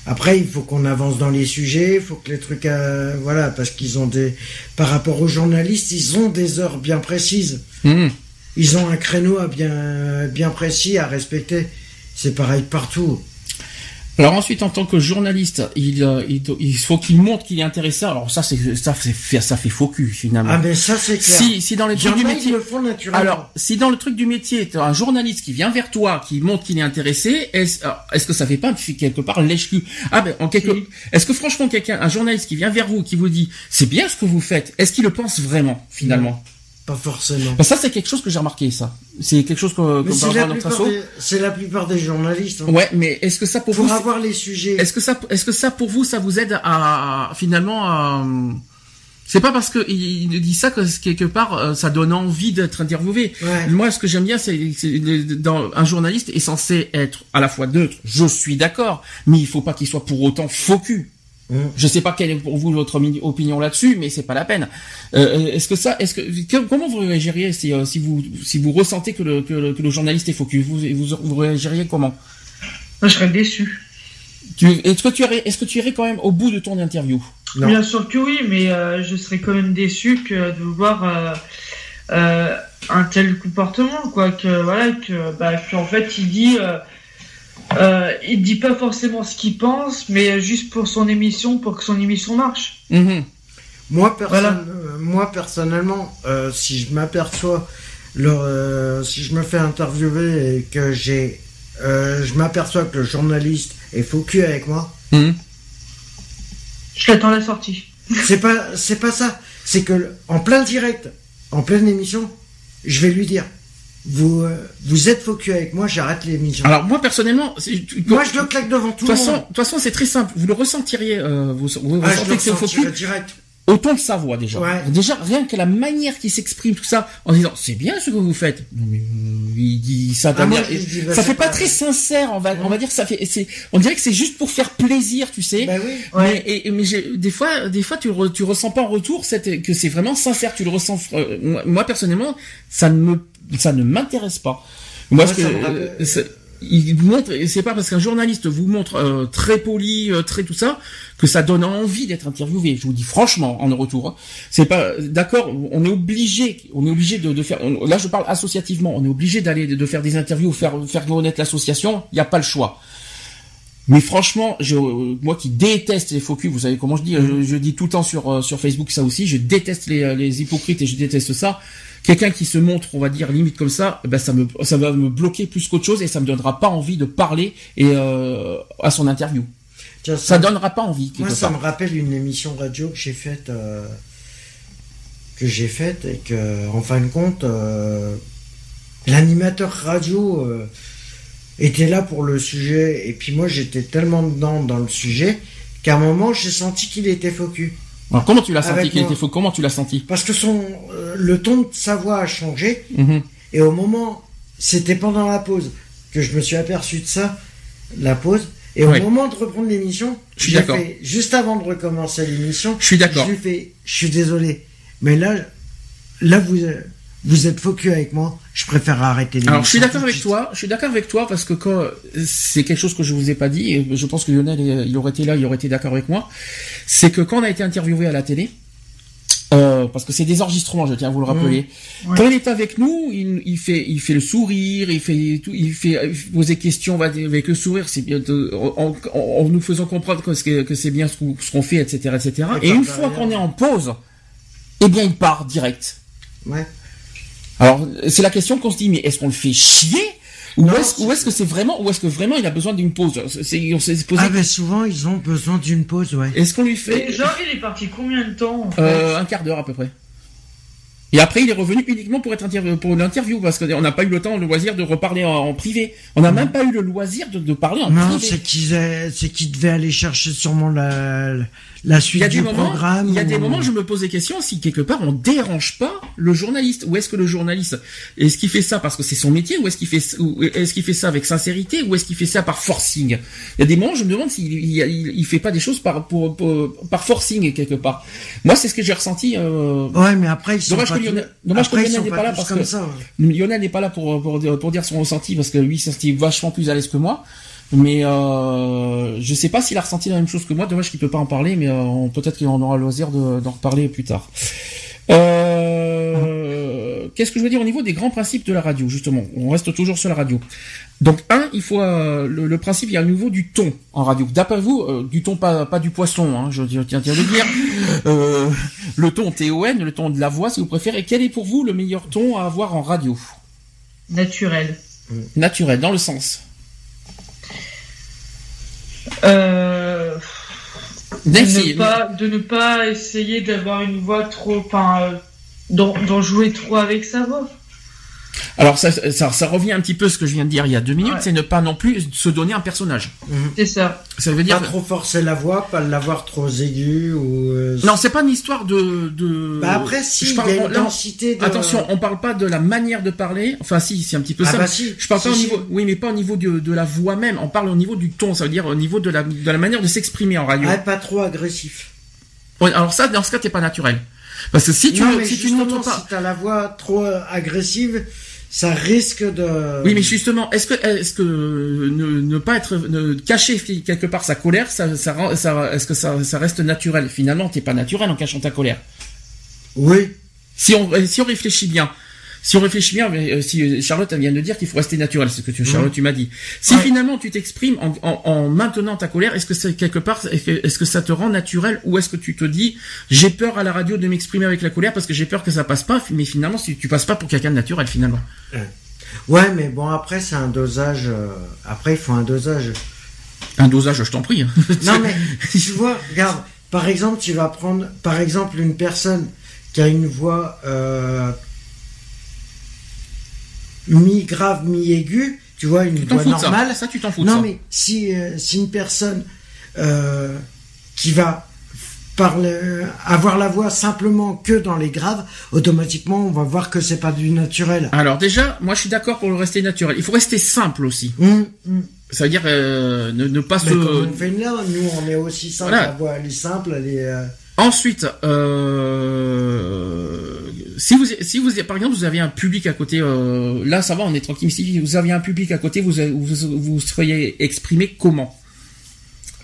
Après, il faut qu'on avance dans les sujets, il faut que les trucs, euh, voilà, parce qu'ils ont des, par rapport aux journalistes, ils ont des heures bien précises. Mmh. Ils ont un créneau bien, bien précis à respecter. C'est pareil partout. Alors ensuite, en tant que journaliste, il, euh, il, faut qu'il montre qu'il est intéressé. Alors ça, c'est ça, fait ça fait faux cul finalement. Ah mais ça c'est clair. Si si dans le truc du métier, alors si dans le truc du métier, as un journaliste qui vient vers toi, qui montre qu'il est intéressé, est-ce est que ça fait pas quelque part lèche cul Ah ben en quelque, est-ce que franchement quelqu'un, un journaliste qui vient vers vous, qui vous dit c'est bien ce que vous faites, est-ce qu'il le pense vraiment finalement? Pas forcément. ça, c'est quelque chose que j'ai remarqué, ça. C'est quelque chose que, C'est la plupart des journalistes. Hein. Ouais, mais est-ce que ça pour, vous. Pour avoir les sujets. Est-ce que ça, est-ce que ça pour vous, ça vous aide à, finalement, à, c'est pas parce que il dit ça que quelque part euh, ça donne envie d'être interviewé. Moi, ce que j'aime bien, c'est dans un journaliste est censé être à la fois neutre. Je suis d'accord, mais il faut pas qu'il soit pour autant faux cul. Je sais pas quelle est pour vous votre opinion là-dessus, mais c'est pas la peine. Euh, est-ce que ça, est-ce que comment vous réagiriez si, euh, si vous si vous ressentez que le, que le, journaliste est focus vous, vous, vous réagiriez comment? Je serais déçu. Est-ce que tu irais est-ce que tu irais quand même au bout de ton interview? Bien sûr que oui, mais euh, je serais quand même déçu que de voir un tel comportement, quoi. Que voilà, que bah, qu'en fait il dit euh, il dit pas forcément ce qu'il pense, mais juste pour son émission, pour que son émission marche. Mhm. Moi, euh, moi, personnellement, euh, si je m'aperçois, euh, si je me fais interviewer et que j'ai, je m'aperçois que le journaliste est focus avec moi, mhm. je l'attends la sortie. c'est pas, c'est pas ça. C'est que en plein direct, en pleine émission, je vais lui dire vous, euh, vous êtes focus avec moi, j'arrête l'émission. Alors moi personnellement, moi je le claque devant tout le monde. De toute façon, c'est très simple. Vous le ressentiriez, euh, vous, vous ah, ressentez que c'est focus. direct. Autant de sa voix déjà. Déjà rien que la manière qu'il s'exprime tout ça en disant c'est bien ce que vous faites. Mais euh, il dit ça. Ah, moi, bah, ça fait pas, très sincère. On va on va dire ça fait c'est on dirait que c'est juste pour faire plaisir, tu sais. Bah oui. Mais et, mais des fois des fois tu tu ressens pas en retour cette que c'est vraiment sincère. Tu le ressens. Euh, moi personnellement ça ne me ça ne m'intéresse pas. Moi, ce que, il vous montre, c'est pas parce qu'un journaliste vous montre euh, très poli, euh, très tout ça, que ça donne envie d'être interviewé. Je vous dis franchement en retour. Hein. C'est pas d'accord. On est obligé, on est obligé de, de faire. là, je parle associativement. On est obligé d'aller de faire des interviews, faire faire connaître l'association. Il n'y a pas le choix. Mais franchement, je, moi qui déteste les faux culs, vous savez comment je dis, je, je, dis tout le temps sur euh, sur Facebook ça aussi, je déteste les, les hypocrites et je déteste ça quelqu'un qui se montre, on va dire limite comme ça, ben ça me ça va me bloquer plus qu'autre chose et ça me donnera pas envie de parler et euh, à son interview. ça, ça donnera pas envie. Moi, ça me rappelle une émission radio que j'ai faite euh, que j'ai faite et que en fin de compte euh, l'animateur radio était là pour le sujet. Et puis moi j'étais tellement dedans dans le sujet qu'à un moment j'ai senti qu'il était focus comment tu l'as senti qu'il était faux? Comment tu l'as senti? Parce que son euh, le ton de sa voix a changé. Mhm. et au moment, c'était pendant la pause que je me suis aperçu de ça, la pause. Et au moment de reprendre l'émission, je suis d'accord. Juste avant de recommencer l'émission, je suis d'accord. Je lui fais, je suis désolé, mais là, là vous, vous êtes focus avec moi, je préfère arrêter les Alors je suis d'accord avec toi, je suis d'accord avec toi parce que quand c'est quelque chose que je vous ai pas dit et je pense que Lionel il aurait été là, il aurait été d'accord avec moi, c'est que quand on a été interviewé à la télé, euh, parce que c'est des enregistrements, je tiens à vous le rappeler. Mmh. Quand il est avec nous, il, il, fait, il fait le sourire, il fait tout, il fait poser questions avec le sourire, c'est bien, en, en, nous faisant comprendre que, que c'est bien ce qu'on fait, etc., etc. Et, et une fois qu'on est en pause, eh bien, il part direct. Ouais. Alors c'est la question qu'on se dit, mais est-ce qu'on le fait chier ou est-ce que c'est vraiment ou est-ce que vraiment il a besoin d'une pause? C'est on s'est posé. Ah ben souvent ils ont besoin d'une pause, ouais. Est-ce qu'on lui fait Genre il est parti combien de temps euh, Un quart d'heure à peu près. Et après, il est revenu uniquement pour être pour l'interview parce qu'on n'a pas eu le temps, le loisir de reparler en, privé. On n'a même pas eu le loisir de, parler en privé. Non, c'est qu'il c'est qu'il devait aller chercher sûrement la, la suite du programme. Il y a des moments, je me pose des questions si quelque part on dérange pas le journaliste. Ou est-ce que le journaliste, est-ce qu'il fait ça parce que c'est son métier, ou est-ce qu'il fait, est-ce qu'il fait ça avec sincérité, ou est-ce qu'il fait ça par forcing? Il y a des moments, je me demande s'il il, il, fait pas des choses par pour, par forcing quelque part. Moi, c'est ce que j'ai ressenti. Euh... Ouais, mais après, ils sont dommage dommage que Lionel n'est pas, là parce que ça, Lionel n'est pas là pour, pour pour dire son ressenti parce que lui, s'est vachement plus à l'aise que moi. Mais euh, je sais pas s'il a ressenti la même chose que moi. Dommage qu'il peut pas en parler, mais euh, peut-être qu'il en aura le loisir d'en reparler plus tard. Euh, Qu'est-ce que je veux dire au niveau des grands principes de la radio Justement, on reste toujours sur la radio. Donc un, il faut euh, le, principe, il y a au niveau du ton en radio. D'après vous, euh, du ton pas pas du poisson, hein, je tiens à le dire. Euh, le ton T-O-N, le ton de la voix, si vous préférez. Quel est pour vous le meilleur ton à avoir en radio? Naturel. Naturel, dans le sens. Euh, de, ne pas, de ne pas essayer d'avoir une voix trop, enfin, d'en jouer trop avec sa voix. Alors ça, ça, ça, revient un petit peu à ce que je viens de dire il y a deux minutes, c'est ne pas non plus se donner un personnage. Mhm. C'est ça. Ça veut dire pas trop forcer la voix, pas l'avoir trop aiguë ou. Euh, non, c'est pas une histoire de. de... Bah après, si je parle, y a une densité. De... Attention, on parle pas de la manière de parler. Enfin, si, c'est un petit peu ah ça. Bah si, je parle pas au niveau. Oui, mais pas au niveau de, de, la voix même. On parle au niveau du ton. Ça veut dire au niveau de la, de la manière de s'exprimer en radio. Ah, pas trop agressif. Alors ça, dans ce cas, t'es pas naturel. Parce que si tu, non, si tu n'entends pas, si t'as la voix trop agressive ça risque de. Oui, mais justement, est-ce que, est-ce que ne, ne, pas être, ne cacher quelque part sa colère, ça, ça, ça est-ce que ça, ça reste naturel? Finalement, t'es pas naturel en cachant ta colère. Oui. Si on, si on réfléchit bien, si on réfléchit bien, euh, si Charlotte vient de dire qu'il faut rester naturel, c'est ce que tu, Charlotte, tu m'as dit. Si finalement tu t'exprimes en, en, en, maintenant ta colère, est-ce que c'est quelque part, est-ce que ça te rend naturel ou est-ce que tu te dis, j'ai peur à la radio de m'exprimer avec la colère parce que j'ai peur que ça passe pas, mais finalement, si tu passes pas pour quelqu'un de naturel finalement? Ouais, mais bon après c'est un dosage. Euh, après il faut un dosage. Un dosage, je t'en prie. non [LAUGHS] mais tu vois, regarde, par exemple, tu vas prendre, par exemple, une personne qui a une voix euh, mi-grave, mi-aigu, tu vois, une voix normale. Ça. tu t'en fous. Non, mais si, euh, si une personne euh, qui va parler, avoir la voix simplement que dans les graves, automatiquement, on va voir que c'est pas du naturel. Alors déjà, moi, je suis d'accord pour le rester naturel. Il faut rester simple aussi. Hum, hum. Ça veut dire euh, ne, pas se. Comme on fait là, nous, on est aussi simple. La voix, elle est simple, elle est. Ensuite, euh, si vous, si vous, par exemple, vous avez un public à côté, euh, là, ça va, on est tranquille. Si vous aviez un public à côté, vous, vous, vous seriez exprimé comment?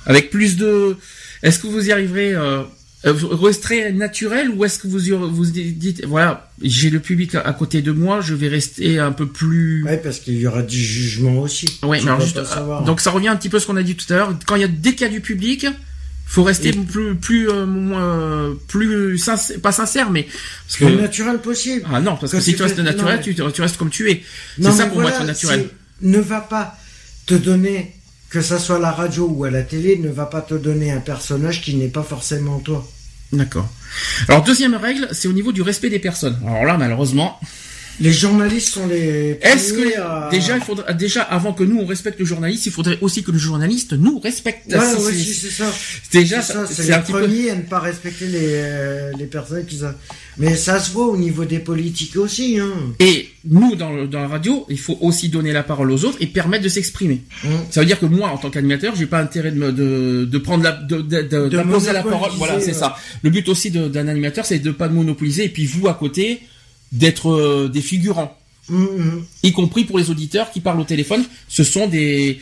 Avec plus de, est-ce que vous y arriverez euh, resterez naturel ou est-ce que vous vous dites voilà j'ai le public à côté de moi je vais rester un peu plus ouais parce qu'il y aura du jugement aussi. Ouais alors juste, donc ça revient un petit peu à ce qu'on a dit tout à l'heure. Quand il y a des cas du public faut rester plus plus euh, plus sincère, pas sincère mais parce que naturel possible. Ah non, parce que, si tu restes naturel, tu, tu restes comme tu es. C'est ça pour moi être naturel. Ne va pas te donner que ça soit à la radio ou à la télé, ne va pas te donner un personnage qui n'est pas forcément toi. D'accord. Alors deuxième règle, c'est au niveau du respect des personnes. Alors là, malheureusement, les journalistes sont les. Est-ce que déjà, il faudrait déjà avant que nous on respecte le journaliste, il faudrait aussi que le journaliste nous respecte. Ouais, c'est ça. Déjà, c'est le premier à ne pas respecter les euh, les personnes qui. Mais ça se voit au niveau des politiques aussi. Hein. Et nous, dans, dans la radio, il faut aussi donner la parole aux autres et permettre de s'exprimer. Mmh. Ça veut dire que moi, en tant qu'animateur, j'ai pas intérêt de, me, de, de prendre la, de, de, de, la parole. Voilà, c'est ça. Le but aussi d'un animateur, c'est de pas monopoliser. Et puis vous, à côté, d'être euh, des figurants. Mm-hmm. Y compris pour les auditeurs qui parlent au téléphone, ce sont des,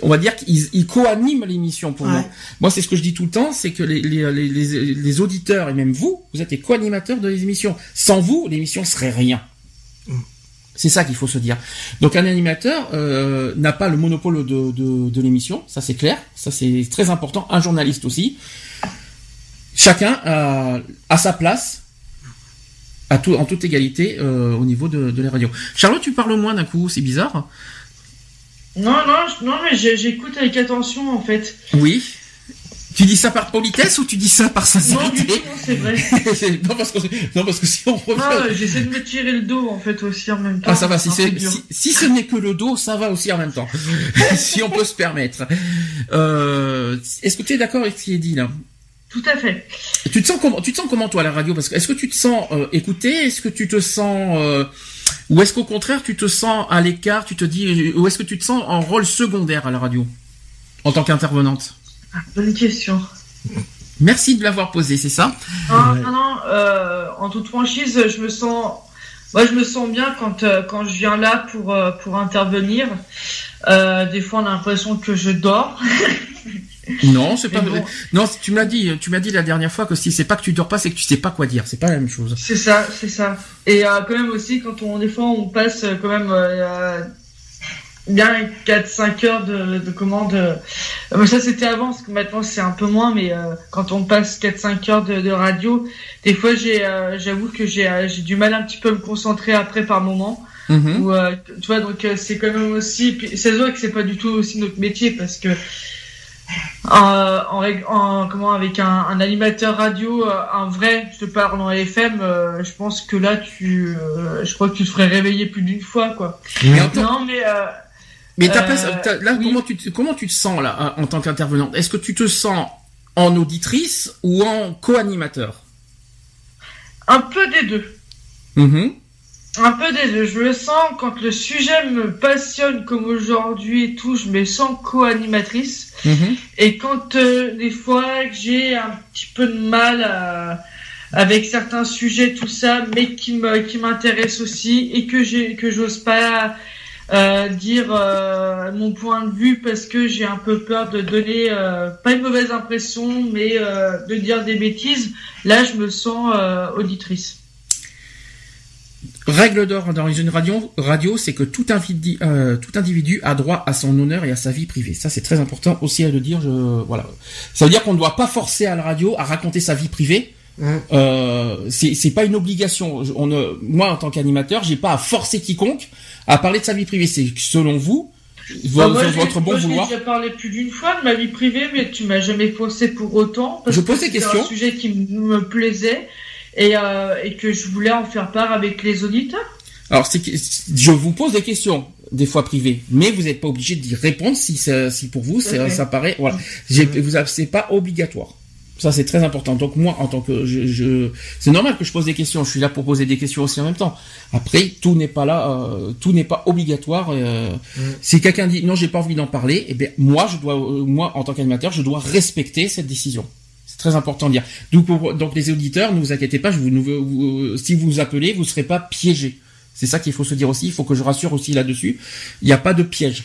on va dire qu'ils ils co-animent l'émission pour moi. Moi, c'est ce que je dis tout le temps, c'est que les, les, les, les, auditeurs et même vous, vous êtes les co-animateurs de l'émission. Sans vous, l'émission serait rien. Mm. C'est ça qu'il faut se dire. Donc un animateur euh, n'a pas le monopole de, de, de l'émission, ça c'est clair, ça c'est très important. Un journaliste aussi. Chacun a, a sa place à tout, en toute égalité au niveau de, de la radio. Charlotte, tu parles moins d'un coup, c'est bizarre. Non, non, non, mais j'écoute avec attention en fait. Oui. Tu dis ça par politesse ou tu dis ça par sincérité Non, c'est vrai. [LAUGHS] non, parce que, non, parce que si on revient... Non, j'essaie de me tirer le dos, en fait, aussi en même temps. Ah, ça va, si, si, si, ce n'est que le dos, ça va aussi en même temps. [LAUGHS] si on peut se permettre. Euh, est-ce que tu es d'accord avec ce qui est dit, là? Tout à fait. Tu te sens comment Tu te sens comment toi à la radio? Parce que est-ce que tu te sens euh, écouté? Est-ce que tu te sens euh, ou est-ce qu'au contraire tu te sens à l'écart? Tu te dis ou est-ce que tu te sens en rôle secondaire à la radio? En tant qu'intervenante? Ah, Bonne question. Merci de l'avoir posé, c'est ça? Non, non, non euh, en toute franchise, je me sens, moi, je me sens bien quand quand je viens là pour pour intervenir. des fois, on a l'impression que je dors. [LAUGHS] non, c'est pas vrai. Non, tu m'as dit, tu m'as dit la dernière fois que si c'est pas que tu dors pas, c'est que tu sais pas quoi dire. C'est pas la même chose. C'est ça, c'est ça. Et quand même aussi, quand on des fois on passe quand même bien 4-5 heures de, de commande. Euh, ça c'était avant, parce que maintenant c'est un peu moins, mais euh, quand on passe 4-5 heures de, de, radio, des fois j'ai, euh, j'avoue que j'ai, j'ai du mal un petit peu à me concentrer après par moment. Mm tu vois, donc c'est quand même aussi, puis c'est vrai que c'est pas du tout aussi notre métier parce que en, en, comment avec un, un, animateur radio, un vrai, je te parle en FM, je pense que là tu, je crois que tu te ferais réveiller plus d'une fois quoi. Non mais mais euh, là, comment, tu, comment tu te sens là en tant qu'intervenante? Est-ce que tu te sens en auditrice ou en co-animateur? Un peu des deux. Mm-hmm. Un peu des deux. Je le sens quand le sujet me passionne comme aujourd'hui et tout, je me sens co-animatrice. Mm-hmm. Et quand euh, des fois j'ai un petit peu de mal avec certains sujets, tout ça, mais qui me qui m'intéresse aussi et que j'ai que j'ose pas euh, dire euh, mon point de vue parce que j'ai un peu peur de donner euh, pas une mauvaise impression mais de dire des bêtises là je me sens auditrice Règle d'or dans une radio, radio c'est que tout individu, tout individu a droit à son honneur et à sa vie privée. Ça, c'est très important aussi à le dire. Je, voilà. Ça veut dire qu'on ne doit pas forcer à la radio à raconter sa vie privée. Euh, c'est pas une obligation. On, moi, en tant qu'animateur, j'ai pas à forcer quiconque à parler de sa vie privée. C'est selon vous, bah, votre bon vouloir. J'ai déjà parlé plus d'une fois de ma vie privée, mais tu m'as jamais forcé pour autant. Parce je pose des questions. C'est un sujet qui me plaisait et, euh, et que je voulais en faire part avec les auditeurs. Alors, c'est je vous pose des questions, des fois privées, mais vous n'êtes pas obligé d'y répondre si, si pour vous ça, ça paraît. Voilà, vous c'est pas obligatoire. Ça c'est très important. Donc moi, en tant que je, je c'est normal que je pose des questions. Je suis là pour poser des questions aussi en même temps. Après, tout n'est pas là, euh, tout n'est pas obligatoire. Euh, mm. Si quelqu'un dit non, j'ai pas envie d'en parler, eh bien moi, je dois, euh, moi en tant qu'animateur, je dois respecter cette décision. C'est très important de dire. Donc, pour, donc les auditeurs, ne vous inquiétez pas. Je vous, vous, si vous vous appelez, vous serez pas piégés. C'est ça qu'il faut se dire aussi. Il faut que je rassure aussi là-dessus. Il n'y a pas de piège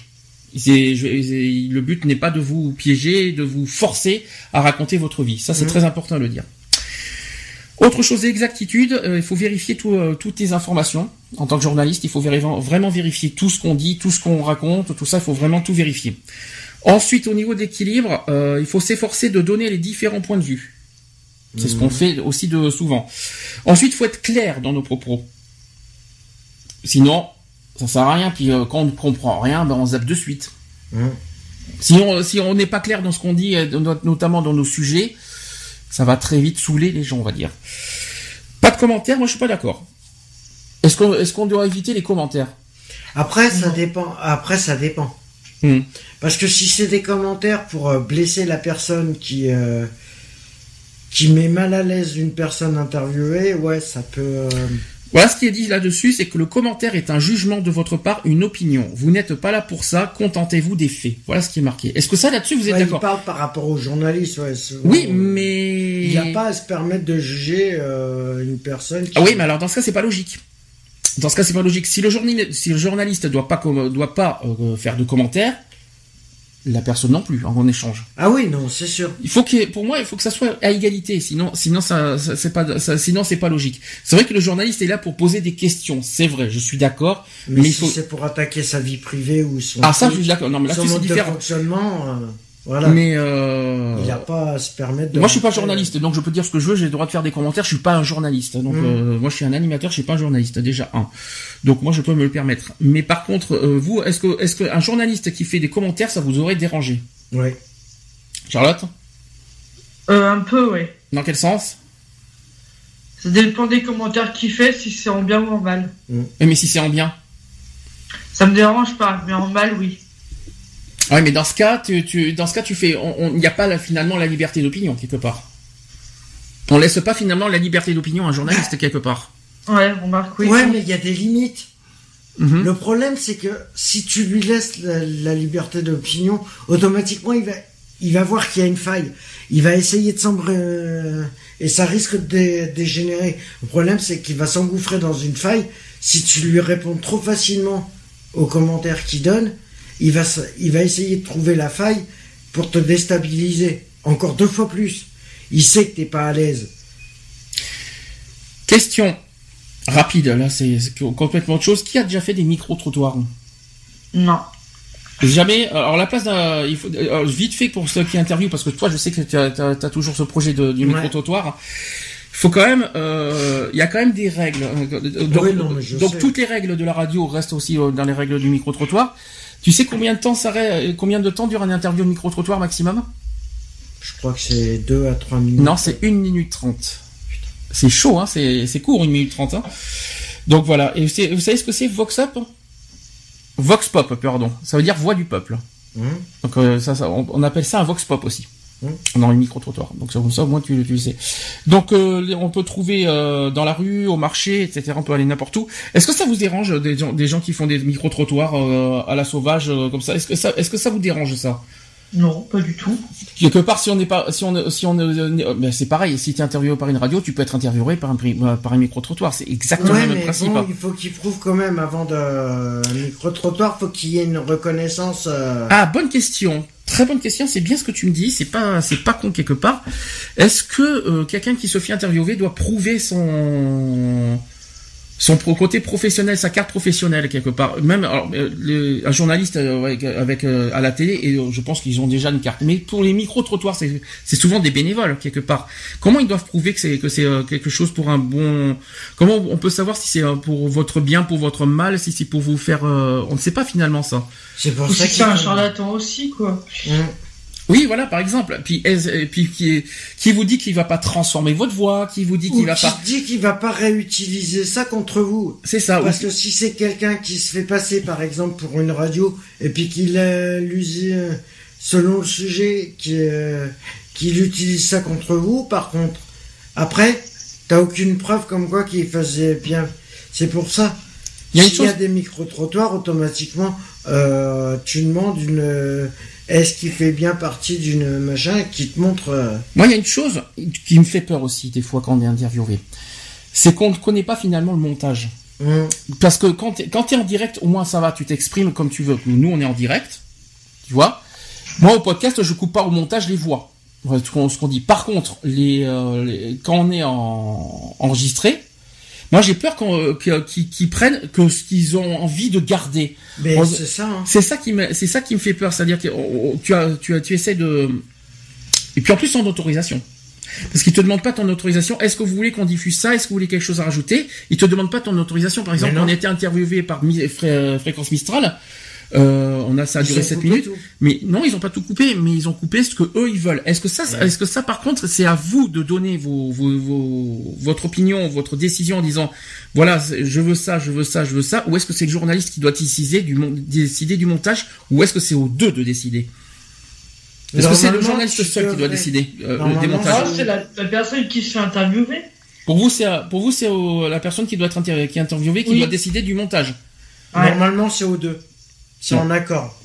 le but n'est pas de vous piéger, de vous forcer à raconter votre vie. Ça, c'est mmh. très important à le dire. Autre chose, exactitude, euh, il faut vérifier euh, toutes les informations. En tant que journaliste, il faut vraiment vérifier tout ce qu'on dit, tout ce qu'on raconte, tout ça, il faut vraiment tout vérifier. Ensuite, au niveau d'équilibre, euh, il faut s'efforcer de donner les différents points de vue. C'est ce qu'on mmh. fait aussi de souvent. Ensuite, il faut être clair dans nos propos. Sinon, ça sert à rien. Puis euh, quand on ne comprend rien, ben on zappe de suite. Mmh. Si on si on n'est pas clair dans ce qu'on dit, euh, notamment dans nos sujets, ça va très vite saouler les gens, on va dire. Pas de commentaires, moi je suis pas d'accord. Est-ce qu'on est-ce qu'on doit éviter les commentaires? Après ça dépend. Après ça dépend. Mmh. Parce que si c'est des commentaires pour euh, blesser la personne qui qui met mal à l'aise une personne interviewée, ouais, ça peut. Voilà ce qui est dit là-dessus, c'est que le commentaire est un jugement de votre part, une opinion. Vous n'êtes pas là pour ça, contentez-vous des faits. Voilà ce qui est marqué. Est-ce que ça là-dessus vous êtes d'accord Il parle par rapport aux journalistes. Ouais, oui, mais il n'y a pas à se permettre de juger euh, une personne. Qui... Ah oui, mais alors dans ce cas, c'est pas logique. Dans ce cas, c'est pas logique. Si le, journaliste, si le journaliste doit pas doit pas euh, faire de commentaires, la personne non plus en échange. Ah oui, non, c'est sûr. Il faut que, pour moi, il faut que ça soit à égalité, sinon, sinon ça, c'est pas, sinon c'est pas logique. C'est vrai que le journaliste est là pour poser des questions, c'est vrai, je suis d'accord. Mais, si c'est pour attaquer sa vie privée ou son. Ah ça, je suis d'accord. Non, mais là, c'est différent. Fonctionnement. Euh, Voilà. Mais euh... il n'a pas à se permettre. de Moi, je suis pas journaliste, donc je peux dire ce que je veux. J'ai le droit de faire des commentaires. Je suis pas un journaliste, donc Mm. euh, moi, je suis un animateur. Je suis pas un journaliste déjà un. Donc moi, je peux me le permettre. Mais par contre, euh, vous, est-ce que est-ce qu'un journaliste qui fait des commentaires, ça vous aurait dérangé, Oui. Charlotte? Euh, un peu, oui. Dans quel sens? Ça dépend des commentaires qu'il fait, si c'est en bien ou en mal. Eh, Mais si c'est en bien? Ça me dérange pas, mais en mal, oui. Ouais, mais dans ce cas, tu, tu dans ce cas, tu fais, il n'y a pas là, finalement la liberté d'opinion quelque part. On laisse pas finalement la liberté d'opinion à un journaliste quelque part. Ouais, remarque, oui. Ouais, mais il y a des limites. Mhm. Le problème, c'est que si tu lui laisses la, la liberté d'opinion, automatiquement, il va, il va voir qu'il y a une faille. Il va essayer de s'embrer, euh, et ça risque de dé- dégénérer. Le problème, c'est qu'il va s'engouffrer dans une faille. Si tu lui réponds trop facilement aux commentaires qu'il donne, il va, il va essayer de trouver la faille pour te déstabiliser. Encore deux fois plus. Il sait que t'es pas à l'aise. Question rapide, là, c'est complètement autre chose. Qui a déjà fait des micro-trottoirs? Non. Jamais. Alors la place d'un, il faut alors, vite fait pour ceux qui interviewent, parce que toi, je sais que tu as, toujours ce projet de, du Ouais. micro-trottoir. Il faut quand même, euh, il y a quand même des règles. Euh, Donc, Oui, non, mais je donc sais. toutes les règles de la radio restent aussi euh, dans les règles du micro-trottoir. Tu sais combien de temps ça reste- combien de temps dure un interview de micro-trottoir maximum? Je crois que c'est deux à trois minutes. Non, c'est 1 minute 30. C'est chaud, hein, c'est court, 1 minute 30. Hein. Donc voilà. Et vous savez ce que c'est Vox Up? Vox Pop, pardon. Ça veut dire voix du peuple. Hum. Donc euh, ça, ça on, on appelle ça un Vox Pop aussi. Mmh. Dans les micro-trottoirs. Donc ça, comme ça, au moins tu, tu le sais. Donc euh, on peut trouver euh, dans la rue, au marché, etc. On peut aller n'importe où. Est-ce que ça vous dérange des gens, des gens qui font des micro-trottoirs euh, à la sauvage euh, comme ça? Est-ce que ça, est-ce que ça vous dérange ça? Non, pas du tout. quelque part si on n'est pas si on si on euh, ben, c'est pareil si tu es interviewé par une radio tu peux être interviewé par un euh, par un micro trottoir c'est exactement Ouais, le même principe bon, hein. il faut qu'il prouve quand même avant de un micro-trottoir, faut qu'il y ait une reconnaissance. euh, ah bonne question très bonne question c'est bien ce que tu me dis c'est pas c'est pas con quelque part. Est-ce que euh, quelqu'un qui se fait interviewer doit prouver son son pro- côté professionnel, sa carte professionnelle quelque part. Même alors, euh, le- un journaliste euh, avec, avec, euh, à la télé, et euh, je pense qu'ils ont déjà une carte. Mais pour les micro trottoirs, c'est c'est souvent des bénévoles quelque part. Comment ils doivent prouver que c'est que c'est euh, quelque chose pour un bon Comment on peut savoir si c'est euh, pour votre bien, pour votre mal, si c'est pour vous faire euh, On ne sait pas finalement ça. C'est pour Ou ça si qu'il c'est un charlatan aussi, quoi. Hum. Oui, voilà, par exemple. Puis, est-ce- et puis qui, qui vous dit qu'il va pas transformer votre voix, qui vous dit qu'il va qui pas. dit qu'il va pas réutiliser ça contre vous. C'est ça. Parce que si c'est quelqu'un qui se fait passer, par exemple, pour une radio, et puis qu'il euh, euh, selon le sujet, euh, qu'il utilise ça contre vous, par contre, après, t'as aucune preuve comme quoi qu'il faisait bien. C'est pour ça. Il y a une y a des micro-trottoirs, automatiquement, euh, tu demandes une... Est-ce qu'il fait bien partie d'une machin qui te montre... euh, Moi, il y a une chose qui me fait peur aussi des fois quand on est interviewé, c'est qu'on ne connaît pas finalement le montage. hum, Parce que quand t'es, quand t'es en direct, au moins ça va, tu t'exprimes comme tu veux. Nous, on est en direct, tu vois. Moi, au podcast, je coupe pas au montage les voix. Ce qu'on, ce qu'on dit. Par contre, les, euh, les- quand on est en, enregistré, moi j'ai peur euh, qu'ils, prennent que ce qu'ils ont envie de garder. On- c'est ça, hein. C'est ça qui me, c'est ça qui me fait peur, c'est-à-dire que on- on- tu as, tu as, tu essaies de, et puis en plus sans autorisation. Parce qu'ils te demandent pas ton autorisation. Est-ce que vous voulez qu'on diffuse ça? Est-ce que vous voulez quelque chose à rajouter? Ils te demandent pas ton autorisation. Par exemple, on a été interviewé par Fré- Fréquence Mistral. Euh, on a ça a Ils duré ont 7 coupé minutes. tout. Mais non, ils ont pas tout coupé, mais ils ont coupé ce que eux ils veulent. Est-ce que ça, Ouais. est-ce que ça par contre, c'est à vous de donner vos, vos, vos- votre opinion, votre décision en disant, voilà, je veux ça, je veux ça, je veux ça, ou est-ce que c'est le journaliste qui doit décider du, mon- décider du montage, ou est-ce que c'est aux deux de décider? Est-ce que c'est le journaliste seul qui doit décider euh, le Normalement, démontage? Ah, c'est la, la personne qui se fait interviewer. Pour vous, c'est pour vous c'est au- la personne qui doit être inter- qui est interviewée qui Oui. doit décider du montage. Ouais. Normalement, c'est aux deux. C'est en accord.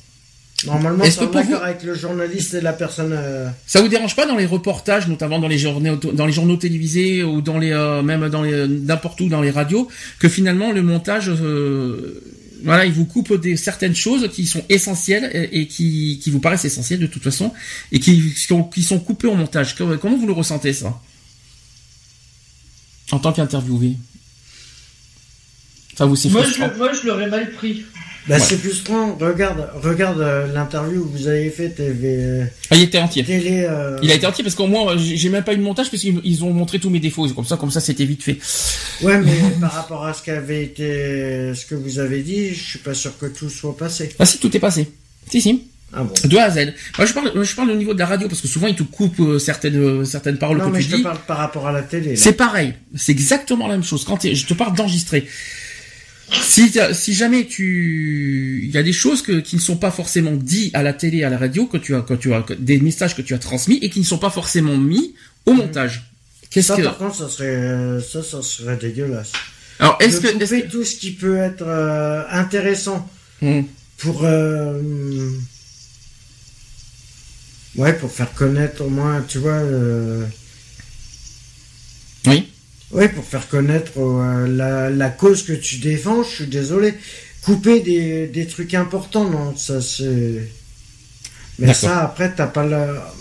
Normalement, c'est que en pour vous- accord avec le journaliste et la personne. euh, Ça vous dérange pas dans les reportages, notamment dans les journaux, dans les journaux télévisés ou dans les euh, même dans les n'importe où dans les radios, que finalement le montage, euh, voilà, il vous coupe des certaines choses qui sont essentielles et, et qui, qui vous paraissent essentielles de toute façon et qui, qui, sont, qui sont coupées au montage. Comment, comment vous le ressentez ça? En tant qu'interviewé Ça vous c'est Moi frustrant je, moi, je l'aurais mal pris. Bah, c'est plus franc. Regarde, regarde euh, l'interview que vous avez fait TV. Ah, il était entier. Télé, euh, Il a été entier parce qu'au moins j'ai même pas eu de montage parce qu'ils ils ont montré tous mes défauts. Comme ça, comme ça, c'était vite fait. Ouais, mais [LAUGHS] par rapport à ce qu'avait été, ce que vous avez dit, je suis pas sûr que tout soit passé. Ah si, tout est passé. Si, si. Ah bon. De A à Z. Moi, je parle, je parle au niveau de la radio parce que souvent ils te coupent euh, certaines euh, certaines paroles Non, que mais tu je te dis. parle par rapport à la télé. C'est pareil. C'est exactement la même chose. Quand je te parle d'enregistrer. Si, jamais tu, il y a des choses que, qui ne sont pas forcément dites à la télé, à la radio, que tu as, que tu as, que- des messages que tu as transmis et qui ne sont pas forcément mis au montage. Qu'est-ce Ça, que, par contre, ça serait, euh, ça, ça serait dégueulasse. alors, est-ce que, couper que- tout ce qui peut être euh, intéressant Hmm. pour, euh, ouais, pour faire connaître au moins, tu vois. euh, oui. Pour faire connaître euh, la, la cause que tu défends, je suis désolé. Couper des, des trucs importants, non, ça c'est. Mais ça, après, t'as pas, la...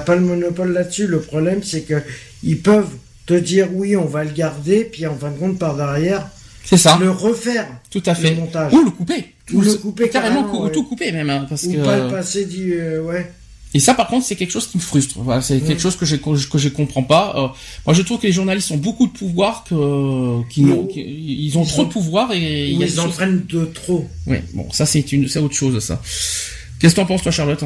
pas le monopole là-dessus. Le problème, c'est que ils peuvent te dire oui, on va le garder, puis en fin de compte, par derrière, C'est ça. le refaire, Tout à fait. le montage. Ou le couper. Ou le couper carrément, carrément, ouais. tout couper même, hein, parce ou que. pas le passer du. euh, ouais. Et ça, par contre, c'est quelque chose qui me frustre. Voilà, c'est quelque chose que je que je comprends pas. Euh, moi, je trouve que les journalistes ont beaucoup de pouvoir, que qu'ils qu'ils- ils ont ils trop ont- de pouvoir et ils choses- entraînent de trop. Ouais, bon, ça c'est une, c'est autre chose, ça. Qu'est-ce que t'en penses, toi, Charlotte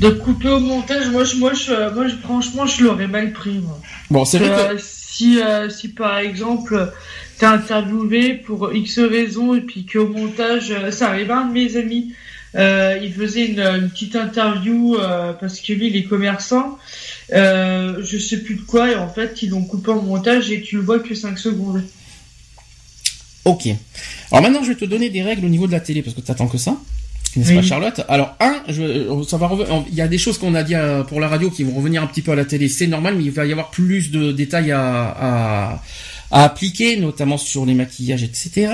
De couper au montage, moi, je, moi, je, moi je- franchement, je l'aurais mal pris. Moi. Bon, c'est vrai que Euh, si, euh, si par exemple, t'es interviewé pour X raisons et puis qu'au montage, euh, ça arrive à un de mes amis, euh, il faisait une, une petite interview euh, parce que lui, il est commerçant, euh, je sais plus de quoi, et en fait, ils l'ont coupé en montage et tu le vois que 5 secondes. Ok. Alors maintenant, je vais te donner des règles au niveau de la télé, parce que t'attends que ça. N'est-ce Oui. pas, Charlotte? Alors, un, je, ça va reven- il y a des choses qu'on a dit euh, pour la radio qui vont revenir un petit peu à la télé, c'est normal, mais il va y avoir plus de détails à, à, à appliquer, notamment sur les maquillages, etc.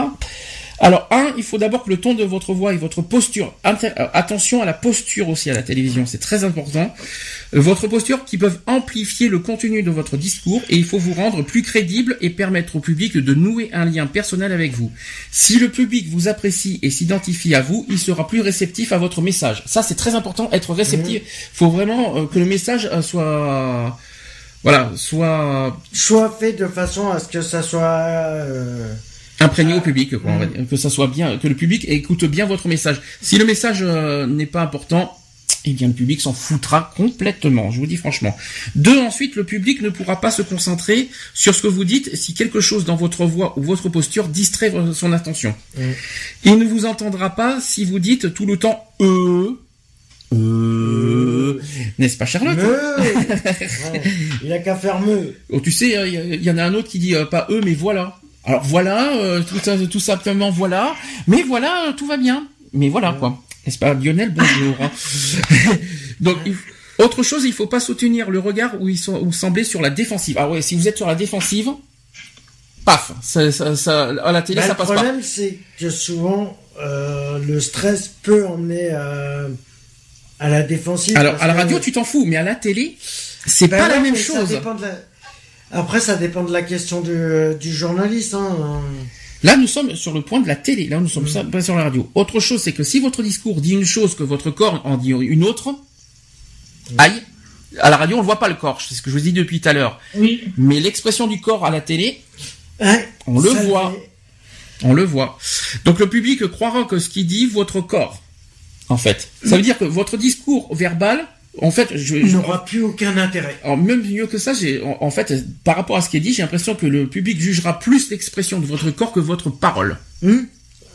Alors, un, il faut d'abord que le ton de votre voix et votre posture, euh, attention à la posture aussi à la télévision, c'est très important. Euh, Votre posture qui peuvent amplifier le contenu de votre discours et il faut vous rendre plus crédible et permettre au public de nouer un lien personnel avec vous. Si le public vous apprécie et s'identifie à vous, il sera plus réceptif à votre message. Ça, c'est très important, être réceptif. faut vraiment euh, que le message soit... Voilà, soit Soit fait de façon à ce que ça soit. euh, imprégné au public, quoi, on va dire. que ça soit bien, que le public écoute bien votre message. Si le message euh, n'est pas important, eh bien le public s'en foutra complètement, je vous dis franchement. Deux, ensuite, le public ne pourra pas se concentrer sur ce que vous dites si quelque chose dans votre voix ou votre posture distrait son attention. Mm. Il ne vous entendra pas si vous dites tout le temps euh, euh, n'est-ce pas Charlotte Meu Ouais, [LAUGHS] Il a qu'à faire meu. Oh, tu sais, il y, y en a un autre qui dit euh, pas eux, mais voilà. Alors voilà, euh, tout, ça- tout simplement voilà. Mais voilà, tout va bien. Mais voilà quoi. N'est-ce pas Lionel Bonjour. [LAUGHS] Donc autre chose, il faut pas soutenir le regard où ils sont où sembler sur la défensive. Ah ouais, si vous êtes sur la défensive, paf, ça, ça, ça- à la télé Bah, ça le passe pas. problème, c'est que souvent, euh, le stress peut emmener euh, à la défensive. Alors à la que- radio tu t'en fous, mais à la télé c'est Ben pas la même ça chose. dépend de la- Après, ça dépend de la question du, du journaliste. Hein. Là, nous sommes sur le point de la télé. Là, nous sommes ça- pas sur la radio. Autre chose, c'est que si votre discours dit une chose que votre corps en dit une autre, aïe. À la radio, on ne voit pas le corps. C'est ce que je vous dis depuis tout à l'heure. Oui. Mais l'expression du corps à la télé, On le voit. fait- on le voit. Donc le public croira que ce qui dit votre corps. En fait, ça veut dire que votre discours verbal, en fait, je, Il je- n'aura plus aucun intérêt. alors même mieux que ça, j'ai, en, en fait, par rapport à ce qui est dit, j'ai l'impression que le public jugera plus l'expression de votre corps que votre parole. Hmm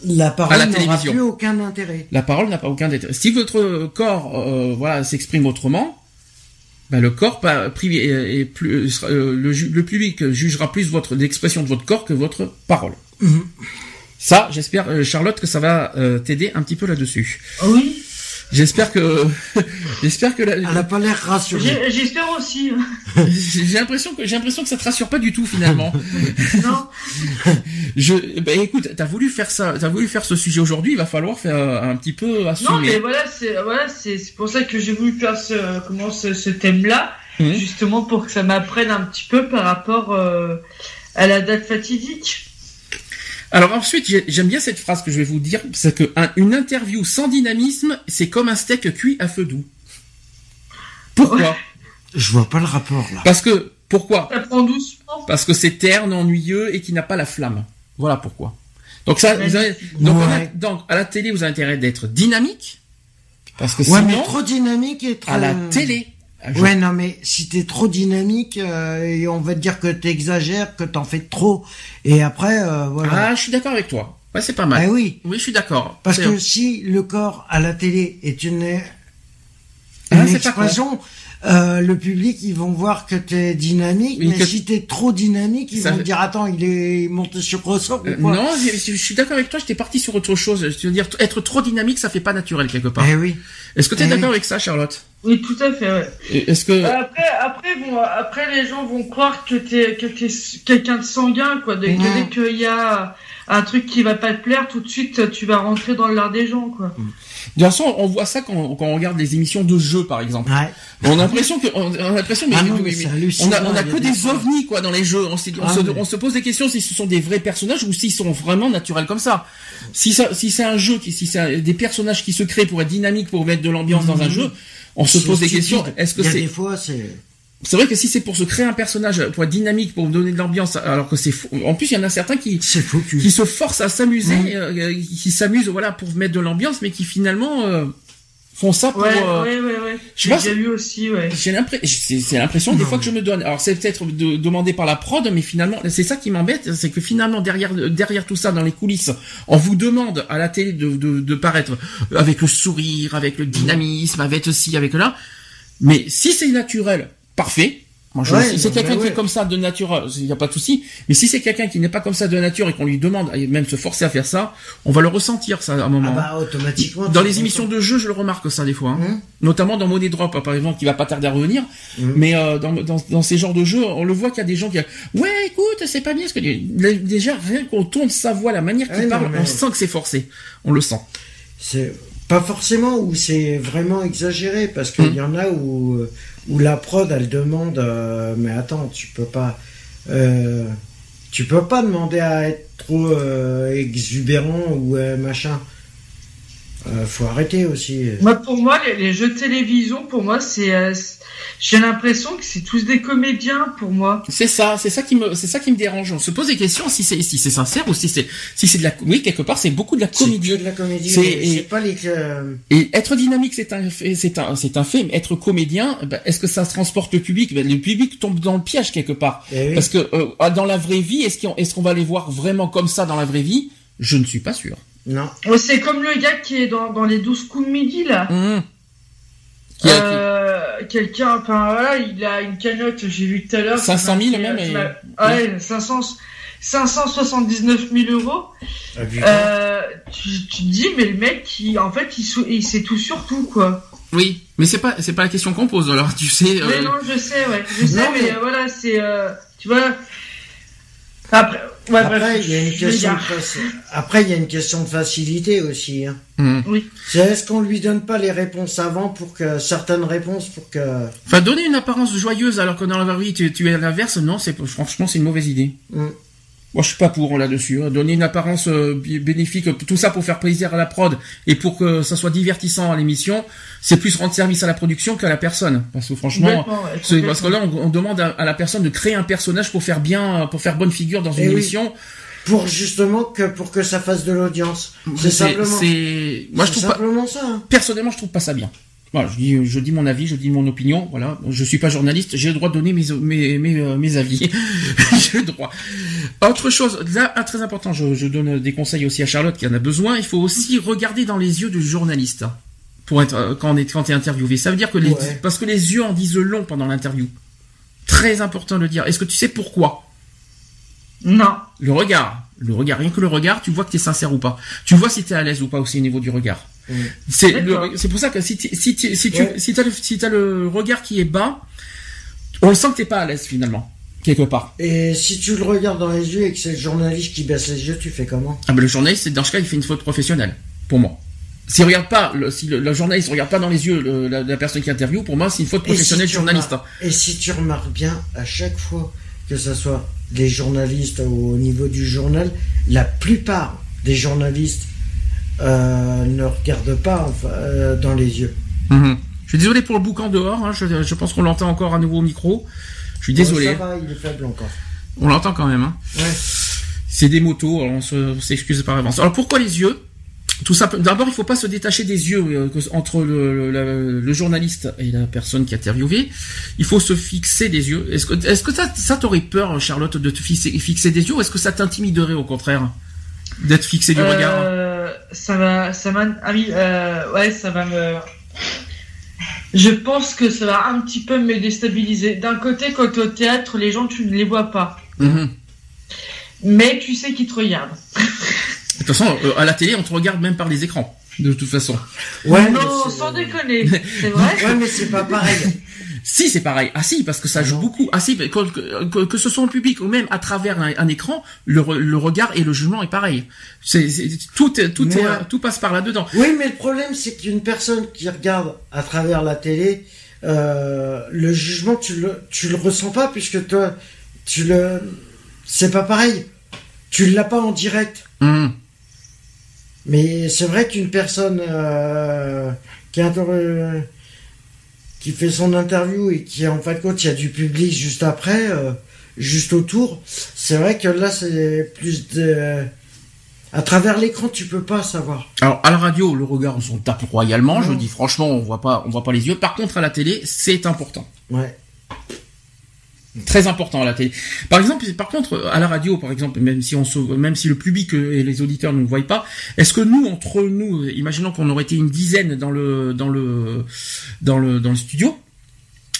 la parole n'aura plus aucun intérêt. La parole n'a pas aucun intérêt. Si votre corps euh, voilà s'exprime autrement, ben le corps pas, pri- est, plus euh, euh, le, public jugera plus votre l'expression de votre corps que votre parole. Mhm. Ça, j'espère euh, Charlotte que ça va euh, t'aider un petit peu là-dessus. Oui? J'espère que [LAUGHS] j'espère que la- Elle n'a pas l'air rassurée. J'ai- J'espère aussi. j'ai l'impression que j'ai l'impression que ça te rassure pas du tout finalement. [LAUGHS] non. [LAUGHS] Je ben écoute, t'as voulu faire ça, t'as voulu faire ce sujet aujourd'hui, il va falloir faire euh, un petit peu assumer. Non, mais voilà, c'est voilà, c'est c'est pour ça que j'ai voulu faire ce comment ce, ce thème-là, Mhm. justement pour que ça m'apprenne un petit peu par rapport euh, à la date fatidique. Alors ensuite, j'aime bien cette phrase que je vais vous dire, c'est que une interview sans dynamisme, c'est comme un steak cuit à feu doux. Pourquoi? Je vois pas le rapport là. Parce que pourquoi? Ça prend doucement. Parce que c'est terne, ennuyeux et qui n'a pas la flamme. Voilà pourquoi. Donc ça, vous avez, donc, donc, à la télé, vous avez intérêt d'être dynamique. Parce que ouais, sinon, mais trop dynamique et trop... à la télé. Ouais, non, mais si t'es trop dynamique, euh, et on va te dire que t'exagères, que t'en fais trop, et après, euh, voilà. Ah, je suis d'accord avec toi. Ouais, c'est pas mal. Ah oui. Oui, je suis d'accord. Parce que si le corps à la télé est une, ah, une expression, euh, le public, ils vont voir que t'es dynamique, mais que... si t'es trop dynamique, ils vont dire attends, il est monté sur ressort ou quoi Non, je, suis d'accord avec toi. J'étais parti sur autre chose. Je veux dire, être trop dynamique, ça fait pas naturel quelque part. Eh oui. Est-ce que tu es eh d'accord avec ça, Charlotte? Oui, tout à fait. Ouais. Est-ce que après, après, bon, après, les gens vont croire que t'es que t'es quelqu'un de sanguin, quoi. Dès, dès qu'il y a un truc qui va pas te plaire, tout de suite, tu vas rentrer dans l'art des gens, quoi. Mm. De toute façon, on voit ça quand, on regarde les émissions de jeux, par exemple. Ouais. On a l'impression que, on a l'impression, mais, ah on a, on a que des ovnis, quoi, dans les jeux. On, ah se, on, se, pose des questions si ce sont des vrais personnages ou s'ils sont vraiment naturels comme ça. Si ça, si c'est un jeu, qui, si c'est des personnages qui se créent pour être dynamiques, pour mettre de l'ambiance dans un mhm. jeu, on se pose des questions. Est-ce que c'est, des fois, c'est, c'est vrai que si c'est pour se créer un personnage, pour être dynamique, pour donner de l'ambiance, alors que c'est fou. En plus, il y en a certains qui qui se forcent à s'amuser, mmh. euh, qui s'amusent, voilà, pour mettre de l'ambiance, mais qui finalement euh, font ça pour. Ouais, euh, ouais, ouais, ouais. J'ai vu aussi, ouais. J'ai l'impression, c'est l'impression des fois que je me donne. Alors c'est peut-être de, demandé par la prod, mais finalement, c'est ça qui m'embête, c'est que finalement derrière derrière tout ça, dans les coulisses, on vous demande à la télé de de, de paraître avec le sourire, avec le dynamisme, avec aussi avec là. Mais si c'est naturel, parfait. Moi, je, si c'est quelqu'un qui est comme ça de nature, il n'y a pas de souci. Mais si c'est quelqu'un qui n'est pas comme ça de nature et qu'on lui demande, et même se forcer à faire ça, on va le ressentir ça à un moment. Ah bah automatiquement. Dans les émissions de jeu, je le remarque ça des fois, hein. Hum. notamment dans Money Drop par exemple, qui va pas tarder à revenir. Hum. Mais euh, dans, dans, dans, ces genres de jeux, on le voit qu'il y a des gens qui, ouais, écoute, c'est pas bien ce que déjà rien qu'on tourne sa voix, la manière qu'il parle, on sent que c'est forcé, on le sent. C'est pas forcément où c'est vraiment exagéré parce qu'il hum. y en a où euh, où la prod elle demande euh, mais attends tu peux pas euh, tu peux pas demander à être trop euh, exubérant ou machin faut arrêter aussi moi pour moi les, les, jeux de télévision pour moi c'est j'ai l'impression que c'est tous des comédiens pour moi. C'est ça, c'est ça qui me, c'est ça qui me dérange. On se pose des questions si c'est, si c'est sincère ou si c'est, si c'est de la, oui, quelque part, c'est beaucoup de la comédie. C'est de la comédie. C'est, pas les, et être dynamique, c'est un, c'est un, c'est un fait, mais être comédien, ben, est-ce que ça se transporte le public? Ben, le public tombe dans le piège quelque part. Eh Parce que, euh, dans la vraie vie, est-ce qu'on, est-ce qu'on va les voir vraiment comme ça dans la vraie vie? Je ne suis pas sûr. Non. C'est comme le gars qui est dans, dans les 12 coups de midi, là. Mmh. Euh, quelqu'un, enfin voilà, il a une cagnotte, j'ai vu tout à l'heure. 500 000 même. Et... Ouais, 500, 579 000 euros. Ah, euh, tu, tu, te dis, mais le mec, en fait, il, il sait tout sur tout, quoi. Oui, mais c'est pas, c'est pas la question qu'on pose, alors, [LAUGHS] tu sais. Euh... Mais non, je sais, ouais. Je sais, mais, voilà, c'est, euh, tu vois, après, il y a une question de Après, il y a une question de facilité aussi. Hein. Mm. Oui. Est-ce qu'on lui donne pas les réponses avant pour que certaines réponses pour que. Enfin, donner une apparence joyeuse alors que dans la vraie vie tu, es à l'inverse, non, c'est franchement c'est une mauvaise idée. Mm. Moi, je suis pas pour là-dessus. Hein. Donner une apparence euh, bénéfique, tout ça pour faire plaisir à la prod et pour que ça soit divertissant à l'émission, c'est plus rendre service à la production qu'à la personne. Parce que franchement, c'est parce que là, on, demande à, la personne de créer un personnage pour faire bien, pour faire bonne figure dans une eh émission. Pour justement que pour que ça fasse de l'audience. C'est simplement. C'est moi je trouve simplement ça. Hein. Personnellement, je trouve pas ça bien. Voilà, je dis, je dis mon avis, je dis mon opinion. Voilà, je suis pas journaliste, j'ai le droit de donner mes mes mes, euh, mes avis. [LAUGHS] j'ai le droit. Autre chose, là, très important, je, je, donne des conseils aussi à Charlotte qui en a besoin. Il faut aussi regarder dans les yeux du journaliste pour être euh, quand on est quand es interviewé. Ça veut dire que les parce que les yeux en disent long pendant l'interview. Très important de le dire. Est-ce que tu sais pourquoi? Non. Le regard, le regard, rien que le regard, tu vois que tu es sincère ou pas. Tu vois si tu es à l'aise ou pas aussi au niveau du regard. C'est pour ça que si, si, si, si tu si as, le, si as le regard qui est bas, on sent que t'es pas à l'aise finalement quelque part. Et si tu le regardes dans les yeux et que c'est le journaliste qui baisse les yeux, tu fais comment? Ah ben le journaliste, dans ce cas, il fait une faute professionnelle, pour moi. S'il regarde pas, le, si le, journaliste regarde pas dans les yeux la, personne qui interviewe, pour moi, c'est une faute professionnelle journaliste. Et si tu remarques bien, à chaque fois que ça soit des journalistes au niveau du journal, la plupart des journalistes euh, ne regardent pas euh, dans les yeux. Mhm. Je suis désolé pour le boucan dehors, hein, je, pense qu'on l'entend encore à nouveau au micro. Je suis désolé. ça va, il est faible encore. On l'entend quand même. Hein. Ouais. C'est des motos, alors on s'excuse par avance. Alors pourquoi les yeux? Tout ça. D'abord, il faut pas se détacher des yeux euh, entre le, journaliste et la personne qui a interviewé. Il faut se fixer des yeux. Est-ce que, est-ce que ça, ça t'aurait peur, Charlotte, de te fixer, fixer des yeux, ou est-ce que ça t'intimiderait au contraire d'être fixé du regard? Ça va, ça m'a, ah euh, ouais, ça va me. Je pense que ça va un petit peu me déstabiliser. D'un côté, quand tu es au théâtre, les gens, tu ne les vois pas. Mhm. Mais tu sais qu'ils te regardent. De toute façon, euh, à la télé, on te regarde même par les écrans. De toute façon. Ouais, non, sans déconner. [LAUGHS] C'est vrai. ouais, mais c'est pas pareil. Si, c'est pareil. Ah si, parce que ça joue beaucoup. Ah si, que, que, ce soit en public ou même à travers un, écran, le, le, regard et le jugement est pareil. C'est tout, tout, tout passe par là-dedans. Oui, mais le problème, c'est qu'une personne qui regarde à travers la télé, euh, le jugement, tu le, tu le ressens pas puisque toi, tu le, c'est pas pareil. Tu l'as pas en direct. Mmh. Mais c'est vrai qu'une personne euh, qui, qui fait son interview et qui en fin de compte il y a du public juste après, euh, juste autour, c'est vrai que là c'est plus de à travers l'écran, tu peux pas savoir. Alors à la radio, le regard on s'en tape royalement. Je dis franchement, on voit pas, on voit pas les yeux. Par contre, à la télé, c'est important. Ouais. Très important à la télé. Par exemple, par contre, à la radio, par exemple, même si on même si le public et les auditeurs ne nous voient pas, est-ce que nous, entre nous, imaginons qu'on aurait été une dizaine dans le dans le dans le dans le studio,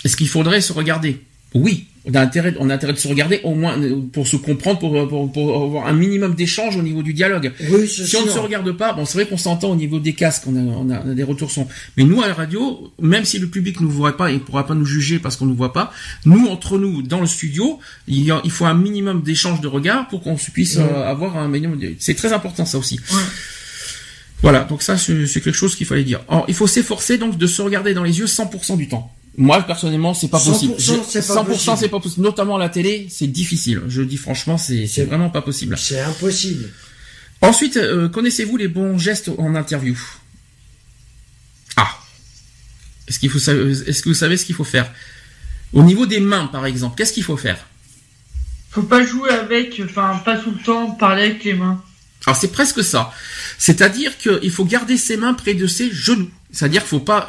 est-ce qu'il faudrait se regarder? Oui on a intérêt, on a intérêt de se regarder au moins pour se comprendre, pour, pour, avoir un minimum d'échange au niveau du dialogue. si on ne se regarde pas, bon, c'est vrai qu'on s'entend au niveau des casques, on a, on a, des retours son. Mais nous à la radio, même si le public nous voit pas et pourra pas nous juger parce qu'on nous voit pas, nous entre nous dans le studio, il, y a, il faut un minimum d'échange de regards pour qu'on puisse euh, avoir un minimum. C'est très important ça aussi. Voilà, donc ça c'est quelque chose qu'il fallait dire. il faut s'efforcer donc de se regarder dans les yeux 100% du temps. Moi, personnellement, c'est pas possible. 100%, c'est pas, possible. Notamment à la télé, c'est difficile. Je dis franchement, c'est vraiment pas possible. C'est impossible. Ensuite, euh, connaissez-vous les bons gestes en interview? Ah. Est-ce qu'il faut est-ce que vous savez ce qu'il faut faire? Au niveau des mains, par exemple, qu'est-ce qu'il faut faire? Faut pas jouer avec, enfin, pas tout le temps parler avec les mains. Alors c'est presque ça. C'est-à-dire qu'il faut garder ses mains près de ses genoux. C'est-à-dire qu'il faut pas,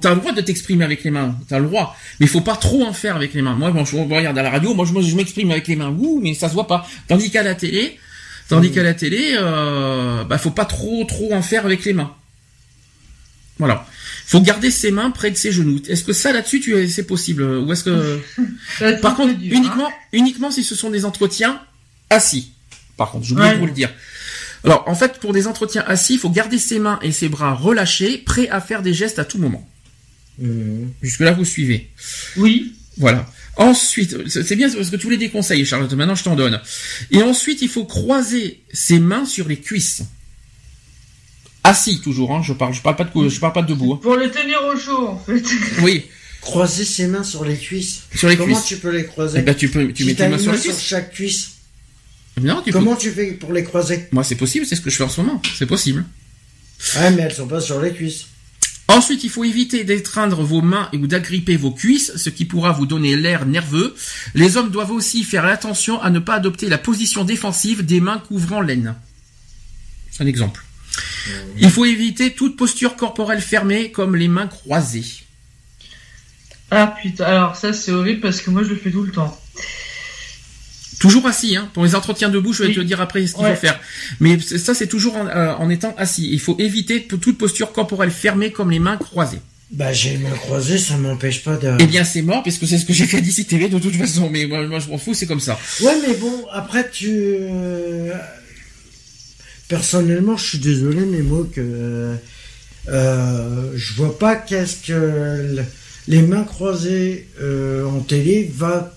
t'as le droit de t'exprimer avec les mains, t'as le droit, mais il faut pas trop en faire avec les mains. Moi, je regarde à la radio, moi je, m'exprime avec les mains, ouh, mais ça se voit pas. Tandis qu'à la télé, tandis qu'à la télé, euh, bah faut pas trop trop en faire avec les mains. Voilà. Faut garder ses mains près de ses genoux. Est-ce que ça là-dessus, tu c'est possible? Ou est-ce que [LAUGHS] Par contre, hein. uniquement uniquement si ce sont des entretiens assis. Par contre, j'oublie de vous le dire. Alors, en fait, pour des entretiens assis, il faut garder ses mains et ses bras relâchés, prêts à faire des gestes à tout moment. Mmh. Jusque-là, vous suivez. Oui. Voilà. Ensuite, c'est bien parce que tu voulais des conseils, Charlotte. Maintenant, je t'en donne. Et ensuite, il faut croiser ses mains sur les cuisses. Assis toujours. Hein. Je parle, je parle pas de, je parle pas de debout. Hein. Pour les tenir au chaud, en [LAUGHS] fait. Oui. Croiser ses mains sur les cuisses. Sur les Comment tu peux les croiser? Eh ben, tu peux, tu mets tes mains sur les cuisses. sur chaque cuisse. Comment tu fais pour les croiser? Moi, c'est possible, c'est ce que je fais en ce moment. C'est possible. Ah, mais elles sont pas sur les cuisses. Ensuite, il faut éviter d'étreindre vos mains ou d'agripper vos cuisses, ce qui pourra vous donner l'air nerveux. Les hommes doivent aussi faire attention à ne pas adopter la position défensive des mains couvrant l'aine. C'est un exemple. Mmh. Il faut éviter toute posture corporelle fermée, comme les mains croisées. Ah putain, alors ça c'est horrible parce que moi je le fais tout le temps. Toujours assis, hein. Pour les entretiens debout, je vais te dire après ce qu'il faut faire. Mais ça, c'est toujours euh, en, étant assis. Il faut éviter toute posture corporelle fermée comme les mains croisées. Bah, j'ai les mains croisées, ça m'empêche pas de... Eh bien, c'est mort, parce que c'est ce que j'ai fait d'ici TV de toute façon. Mais moi, moi je m'en fous, c'est comme ça. Ouais, mais bon, après, tu... Euh, personnellement, je suis désolé, mais moi, que... Euh, je vois pas qu'est-ce que les mains croisées en télé va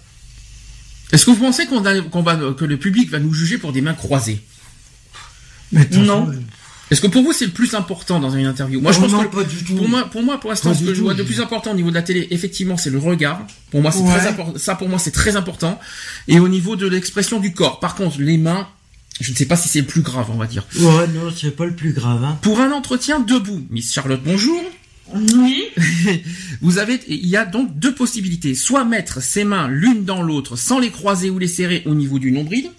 est-ce que vous pensez qu'on va, que le public va nous juger pour des mains croisées? Non. Est-ce que pour vous c'est le plus important dans une interview? Moi je Oh pense non, que pas du tout. pour moi, pour moi, pour l'instant, ce que je vois de plus important au niveau de la télé, effectivement, c'est le regard. Pour moi, c'est Ouais. très important. Ça, pour moi, c'est très important. Et au niveau de l'expression du corps, par contre, les mains, je ne sais pas si c'est le plus grave, on va dire. Ouais, non, c'est pas le plus grave. Hein. Pour un entretien debout, Miss Charlotte, bonjour. Oui. [LAUGHS] Vous avez, il y a donc deux possibilités. Soit mettre ses mains l'une dans l'autre sans les croiser ou les serrer au niveau du nombril.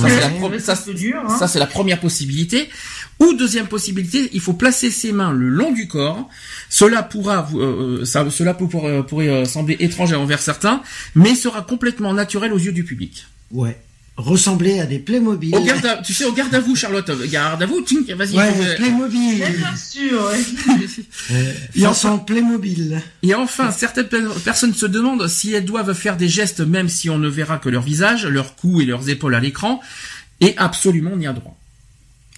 Ça, c'est la pro- ça, hein. ça, c'est la première possibilité. Ou deuxième possibilité, il faut placer ses mains le long du corps. Cela pourra, vous- euh, ça, cela pour- pour- euh, pourrait euh, sembler étrange envers certains, mais sera complètement naturel aux yeux du public. Ouais. Ressembler à des Playmobil. Au garde à, tu sais, au garde à vous, Charlotte. Garde à vous, tink, vas-y. Ouais, faut- Playmobil. Bien sûr, ouais. Euh, Et façon Playmobil. Et enfin, certaines pe- personnes se demandent si elles doivent faire des gestes même si on ne verra que leur visage, leur cou et leurs épaules à l'écran. Et absolument, on y a droit.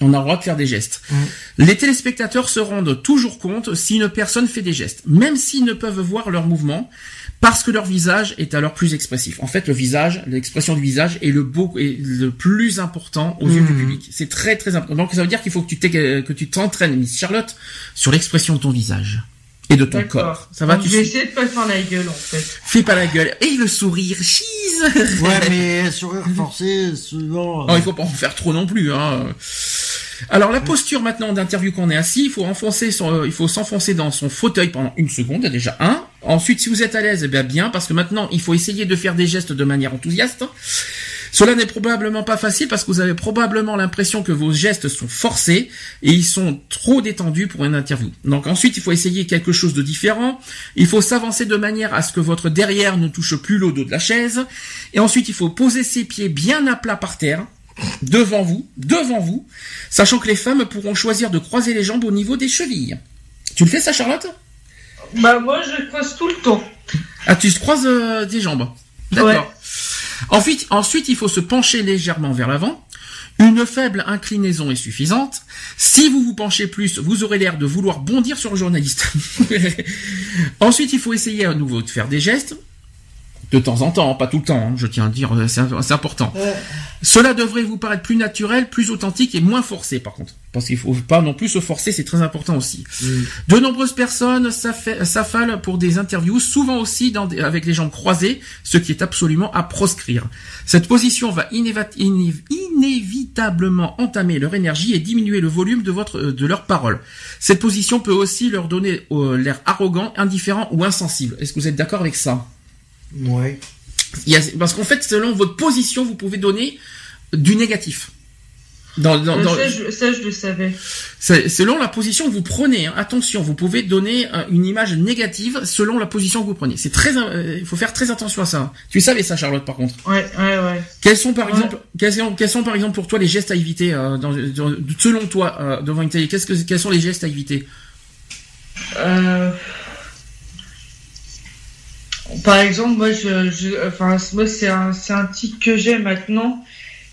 On a le droit de faire des gestes. Les téléspectateurs se rendent toujours compte si une personne fait des gestes, même s'ils ne peuvent voir leurs mouvements, parce que leur visage est alors plus expressif. En fait, le visage, l'expression du visage est le beau, est le plus important aux yeux du public. C'est très très important. Donc ça veut dire qu'il faut que tu t'aies- que tu t'entraînes, Miss Charlotte, sur l'expression de ton visage et de ton corps. Ça va, Donc, tu Je vais essayer de pas faire la gueule, en fait. Fais pas la gueule. Et le sourire, cheese Ouais, [LAUGHS] mais sourire forcé, souvent. Non, il faut pas en faire trop non plus. Hein. Alors la posture maintenant d'interview quand on est assis, il faut enfoncer euh, il faut s'enfoncer dans son fauteuil pendant une seconde déjà un. Ensuite, si vous êtes à l'aise, eh bien bien, parce que maintenant il faut essayer de faire des gestes de manière enthousiaste. Cela n'est probablement pas facile parce que vous avez probablement l'impression que vos gestes sont forcés et ils sont trop détendus pour une interview. Donc ensuite, il faut essayer quelque chose de différent. Il faut s'avancer de manière à ce que votre derrière ne touche plus le dos de la chaise. Et ensuite, il faut poser ses pieds bien à plat par terre devant vous, devant vous, sachant que les femmes pourront choisir de croiser les jambes au niveau des chevilles. Tu le fais ça, Charlotte? Bah, moi, je croise tout le temps. Ah, tu croises euh, tes jambes. D'accord. Ouais. Ensuite, ensuite, il faut se pencher légèrement vers l'avant. Une faible inclinaison est suffisante. Si vous vous penchez plus, vous aurez l'air de vouloir bondir sur le journaliste. [LAUGHS] Ensuite, il faut essayer à nouveau de faire des gestes. De temps en temps, pas tout le temps, hein, je tiens à le dire, euh, c'est important. Cela devrait vous paraître plus naturel, plus authentique et moins forcé par contre. Parce qu'il faut pas non plus se forcer, c'est très important aussi. De nombreuses personnes s'affa- s'affalent pour des interviews, souvent aussi dans des- avec les jambes croisées, ce qui est absolument à proscrire. Cette position va inéva- iné- inévitablement entamer leur énergie et diminuer le volume de, votre, euh, de leurs paroles. Cette position peut aussi leur donner euh, l'air arrogant, indifférent ou insensible. Est-ce que vous êtes d'accord avec ça? Ouais. il y a- parce qu'en fait, selon votre position, vous pouvez donner du négatif. Dans, dans, Euh, dans- ça, je, ça, je le savais. selon la position que vous prenez, hein, attention, vous pouvez donner euh, une image négative selon la position que vous prenez. C'est très, euh, il faut faire très attention à ça. Tu savais ça, Charlotte, par contre. Ouais, ouais, ouais. Quels sont par Ouais. exemple, quels sont, quels sont par exemple pour toi les gestes à éviter euh, dans, dans- selon toi euh, devant une télé? Qu'est-ce que, quels sont les gestes à éviter? Euh... Par exemple, moi, je, je, enfin, moi, c'est un, c'est un tic que j'ai maintenant.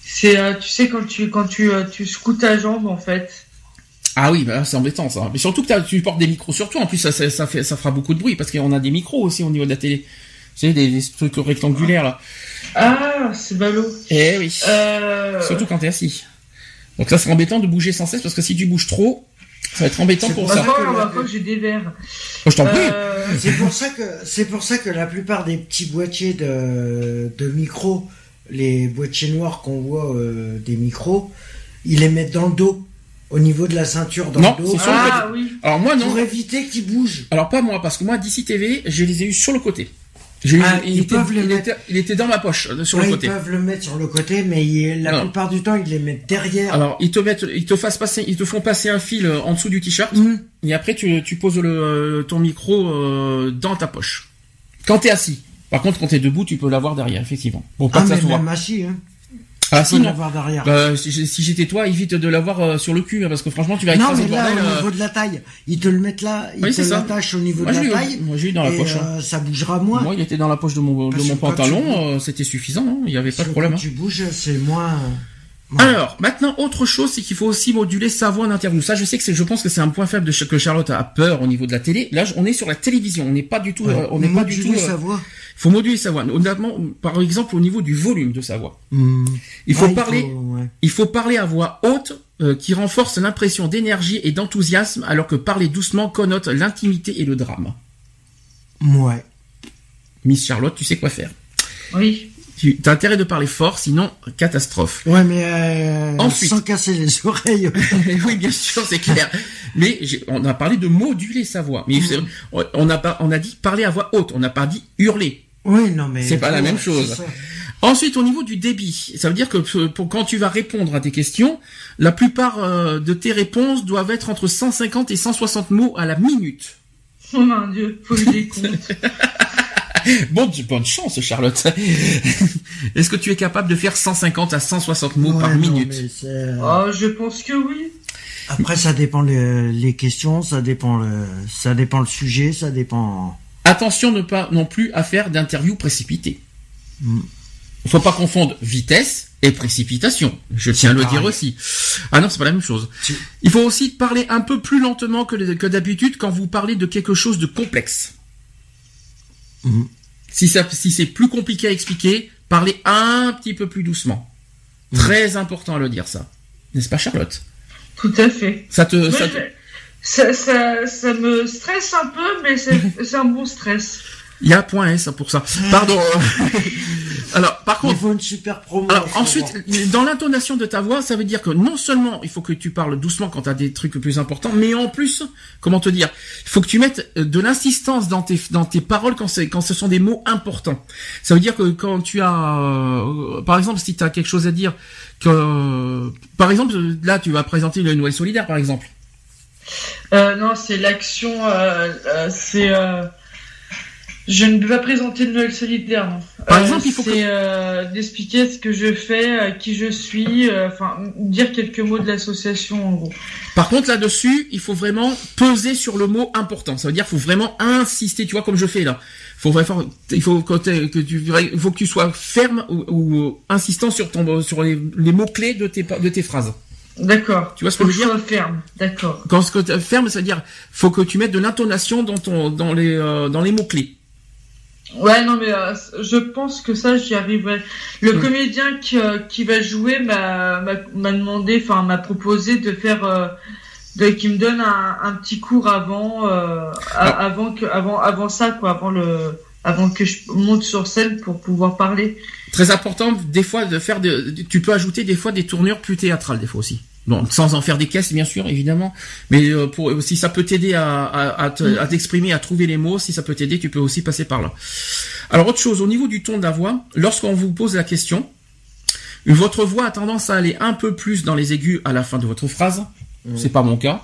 C'est, euh, tu sais, quand tu, quand tu, euh, tu secoues ta jambe, en fait. Ah oui, bah, c'est embêtant ça. Mais surtout que tu portes des micros sur toi. En plus, ça, ça, ça fait, ça fera beaucoup de bruit parce qu'on a des micros aussi au niveau de la télé. Tu sais, des, des trucs rectangulaires là. Ah, c'est ballot. Eh oui. Euh... Surtout quand t'es assis. Donc ça sera embêtant de bouger sans cesse parce que si tu bouges trop, ça va être embêtant C'est pour ça. ça Encore, que on la- va pas que j'ai des verres. Je t'en prie. C'est pour ça que c'est pour ça que la plupart des petits boîtiers de, de micros, les boîtiers noirs qu'on voit euh, des micros, ils les mettent dans le dos, au niveau de la ceinture dans Non, le dos, le Ah oui. Alors moi non. pour éviter qu'ils bougent. Alors pas moi parce que moi d'ici TV, je les ai eu sur le côté. Ah, il, ils était, peuvent les il, mettre. était, il était dans ma poche euh, sur Ouais, le ils côté. peuvent le mettre sur le côté, mais ils- la plupart du temps ils les mettent derrière. Alors ils te mettent, ils te fassent passer, ils te font passer un fil euh, en dessous du t-shirt Hum. et après tu, tu poses le, euh, ton micro euh, dans ta poche. Quand t'es assis. Par contre quand t'es debout, tu peux l'avoir derrière effectivement. Pour pas Ah que ça mais se voit. assis, hein. Ah sinon. l'avoir derrière. Bah, si, si j'étais toi, évite de l'avoir euh, sur le cul, hein, parce que franchement, tu vas non écraser mais le là bordel. au euh. niveau de la taille, ils te le mettent là, ils Oui, te l'attachent au niveau Moi, de la taille. moi, j'ai eu dans la et, poche. hein. euh, ça bougera moins. Moi, il était dans la poche de mon, de mon pantalon, tu- euh, c'était suffisant, hein, il n'y avait pas de problème. Quand hein. tu bouges, c'est moins. Ouais. Alors, maintenant, autre chose, c'est qu'il faut aussi moduler sa voix en interview. Ça, je sais que c'est, je pense que c'est un point faible de ch- que Charlotte a peur au niveau de la télé. Là, on est sur la télévision, on n'est pas du tout, Ouais. euh, on n'est pas du tout. euh, sa voix. faut moduler sa voix. Honnêtement, par exemple, au niveau du volume de sa voix. Hmm. Il faut Ouais, parler, faut- ouais. il faut parler à voix haute euh, qui renforce l'impression d'énergie et d'enthousiasme, alors que parler doucement connote l'intimité et le drame. Ouais. Miss Charlotte, tu sais quoi faire. Oui. Tu as intérêt de parler fort, sinon catastrophe. Ouais, mais euh, Ensuite. sans casser les oreilles. [LAUGHS] oui, bien sûr, c'est clair. Mais on a parlé de moduler sa voix. Mais on a pas, on a dit parler à voix haute. On n'a pas dit hurler. oui, non, mais C'est pas la même chose. Ensuite, au niveau du débit, ça veut dire que euh, pour quand tu vas répondre à tes questions, la plupart euh, de tes réponses doivent être entre 150 et 160 mots à la minute. Oh mon dieu, faut que je les compte. [LAUGHS] Bon, bonne chance, Charlotte. [LAUGHS] Est-ce que tu es capable de faire 150 à 160 mots Ouais, par non, minute? c'est- Oh, je pense que oui. Après, ça dépend le- les questions, ça dépend le, ça dépend le sujet, ça dépend. Attention ne pas non plus à faire d'interviews précipitées. Mm. Il faut pas confondre vitesse et précipitation. Je tiens à le pareil. dire aussi. Ah non, c'est pas la même chose. Il faut aussi parler un peu plus lentement que, que d'habitude quand vous parlez de quelque chose de complexe. Mm. Si ça, si c'est plus compliqué à expliquer, parlez un petit peu plus doucement. Mm. Très important à le dire ça. N'est-ce pas, Charlotte? Tout à fait. Ça te, Moi, ça te- je- ça, ça, ça me stresse un peu, mais c'est [LAUGHS] c'est un bon stress. il y a un point S pour ça. Pardon. [LAUGHS] Alors, par Il contre, faut une super promo. Alors ensuite, voir. dans l'intonation de ta voix, ça veut dire que non seulement il faut que tu parles doucement quand tu as des trucs plus importants, mais en plus, comment te dire, il faut que tu mettes euh, de l'insistance dans tes dans tes paroles quand c'est quand ce sont des mots importants. Ça veut dire que quand tu as, euh, par exemple, si tu as quelque chose à dire, que par exemple là tu vas présenter le Noël solidaire par exemple. Euh, non, c'est l'action. Euh, euh, c'est. Je ne peux pas présenter le Noël solidaire. Non. Par Euh, exemple, il faut que- euh, d'expliquer ce que je fais, euh, qui je suis, euh, enfin dire quelques mots de l'association en gros. Par contre, là-dessus, il faut vraiment peser sur le mot important. Ça veut dire, faut vraiment insister, tu vois, comme je fais là. Faut vraiment, il faut que, que tu, il faut que tu sois ferme ou, ou insistant sur ton, sur les, les mots clés de tes, de tes phrases. D'accord. Tu vois ce que je veux dire ferme. D'accord. Quand ce que ferme, ça veut dire, faut que tu mettes de l'intonation dans ton, dans les, euh, dans les mots clés. Ouais, non, mais euh, je pense que ça, j'y arriverai. Le Hmm. comédien qui, euh, qui va jouer m'a m'a- m'a demandé, enfin, m'a proposé de faire, euh, de, qui me donne un, un petit cours avant, euh, Ah. avant que, avant, avant ça, quoi, avant le, avant que je monte sur scène pour pouvoir parler. Très important, des fois, de faire de, tu peux ajouter des fois des tournures plus théâtrales, des fois aussi. Bon, sans en faire des caisses, bien sûr, évidemment. Mais euh, pour, si ça peut t'aider à, à, à te- à t'exprimer, à trouver les mots, si ça peut t'aider, tu peux aussi passer par là. Alors, autre chose, au niveau du ton de la voix, lorsqu'on vous pose la question, votre voix a tendance à aller un peu plus dans les aigus à la fin de votre phrase. C'est pas mon cas.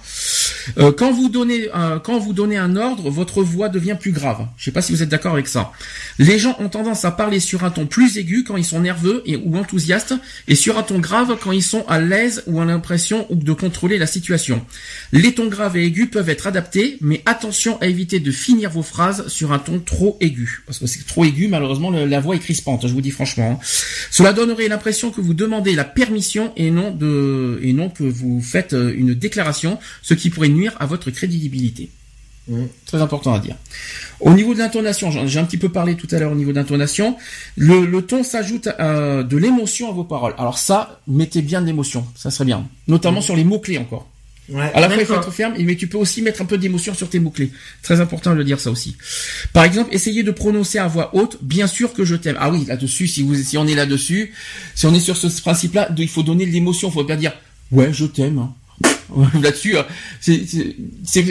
Euh, quand vous donnez euh, quand vous donnez un ordre, votre voix devient plus grave. Je sais pas si vous êtes d'accord avec ça. Les gens ont tendance à parler sur un ton plus aigu quand ils sont nerveux et ou enthousiastes, et sur un ton grave quand ils sont à l'aise ou ont l'impression de contrôler la situation. Les tons graves et aigus peuvent être adaptés, mais attention à éviter de finir vos phrases sur un ton trop aigu, parce que c'est trop aigu, malheureusement la voix est crispante. Je vous dis franchement. hein. Cela donnerait l'impression que vous demandez la permission et non de et non que vous faites euh, une déclaration, ce qui pourrait nuire à votre crédibilité. Mm. Très important à dire. Au niveau de l'intonation, j'ai un petit peu parlé tout à l'heure au niveau d'intonation, le, le ton s'ajoute euh, de l'émotion à vos paroles. Alors ça, mettez bien de l'émotion, ça serait bien. Notamment sur les mots-clés encore. Ouais. À la fois, il faut être ferme, mais tu peux aussi mettre un peu d'émotion sur tes mots-clés. Très important de le dire ça aussi. Par exemple, essayez de prononcer à voix haute, bien sûr que je t'aime. Ah oui, là-dessus, si vous, si on est là-dessus, si on est sur ce principe-là, il faut donner de l'émotion, faut pas dire, ouais, je t'aime. [LAUGHS] hein. là-dessus, euh, c'est,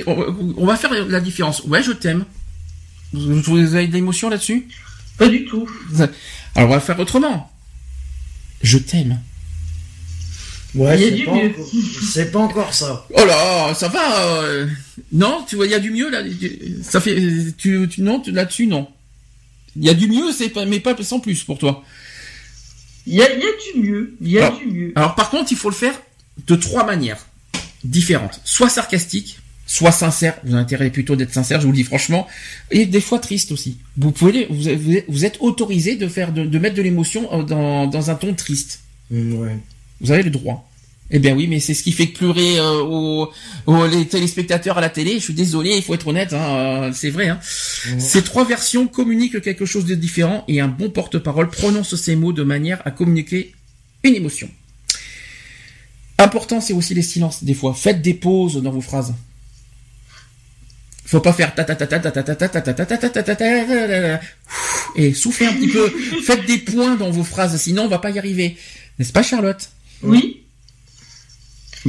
on, on va faire la différence. Ouais, je t'aime. Vous, vous avez de l'émotion là-dessus? Pas du tout. Alors, on va faire autrement. Je t'aime. Ouais, Il y a c'est du pas mieux. encore- C'est pas encore ça. Oh là, ça va. euh, Non, tu vois, il y a du mieux là. Ça fait, tu, tu non, là-dessus non. Il y a du mieux, c'est pas, mais pas sans plus pour toi. Il y a, il y a du mieux. Il y a Alors- du mieux. Alors par contre, il faut le faire de trois manières différentes. Soit sarcastique, soit sincère. Vous avez intérêt plutôt d'être sincère, je vous le dis franchement. Et des fois triste aussi. Vous pouvez, vous, vous êtes- vous êtes autorisé de faire, de, de mettre de l'émotion euh, dans, dans un ton triste. Mm, Ouais. Vous avez le droit. Eh bien oui, mais c'est ce qui fait pleurer euh, aux, aux- les téléspectateurs à la télé. Je suis désolé, il faut être honnête, hein, euh, c'est vrai. Hein. Ces trois versions communiquent quelque chose de différent et un bon porte-parole prononce ces mots de manière à communiquer une émotion. Important, c'est aussi les silences des fois. Faites des pauses dans vos phrases. Faut pas faire ta ta ta ta ta ta ta ta ta ta ta ta ta ta ta et soufflez un petit peu. Faites des points dans vos phrases, sinon on va pas y arriver. N'est-ce pas, Charlotte Oui.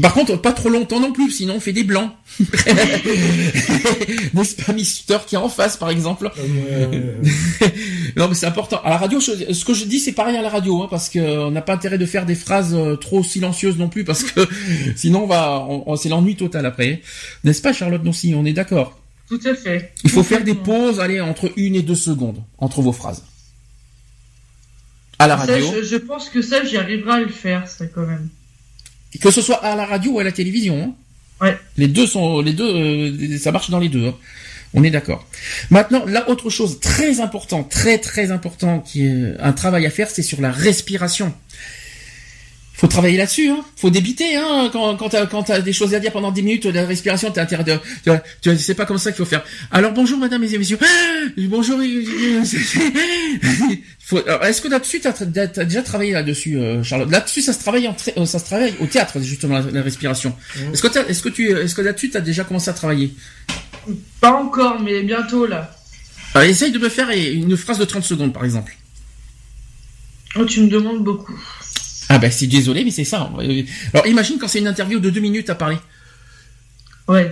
Par contre, pas trop longtemps non plus, sinon on fait des blancs. [LAUGHS] N'est-ce pas Mister qui est en face, par exemple [LAUGHS] Non, mais c'est important. À la radio, ce que je dis, c'est pareil à la radio, hein, parce qu'on n'a pas intérêt de faire des phrases trop silencieuses non plus, parce que [LAUGHS] sinon, on va, on, c'est l'ennui total après. N'est-ce pas, Charlotte si On est d'accord? Tout à fait. Il faut faire des pauses, allez, entre une et deux secondes entre vos phrases. À la radio. je, je, pense que ça, j'y arriverai à le faire, ça quand même. Que ce soit à la radio ou à la télévision. Hein. Ouais. Les deux sont, les deux, euh, ça marche dans les deux. Hein. On est d'accord. Maintenant, là, autre chose très important, très très important, qui est un travail à faire, c'est sur la respiration faut travailler là-dessus, hein. Faut débiter, hein. Quand, quand t'as, quand des choses à dire pendant 10 minutes, la respiration, t'as intérêt de, tu vois, tu c'est pas comme ça qu'il faut faire. Alors bonjour madame et messieurs. Ah, bonjour. [LAUGHS] est-ce que là-dessus t'as, as déjà travaillé là-dessus, euh, Charlotte? Là-dessus, ça se travaille en, euh, ça se travaille au théâtre, justement, la, respiration. Mmh. Est-ce que est-ce que tu, est-ce que là-dessus t'as déjà commencé à travailler? Pas encore, mais bientôt, là. Alors, essaye de me faire une phrase de 30 secondes, par exemple. Oh, tu me demandes beaucoup. Ah ben c'est désolé, mais c'est ça. Alors imagine quand c'est une interview de deux minutes à parler. Ouais.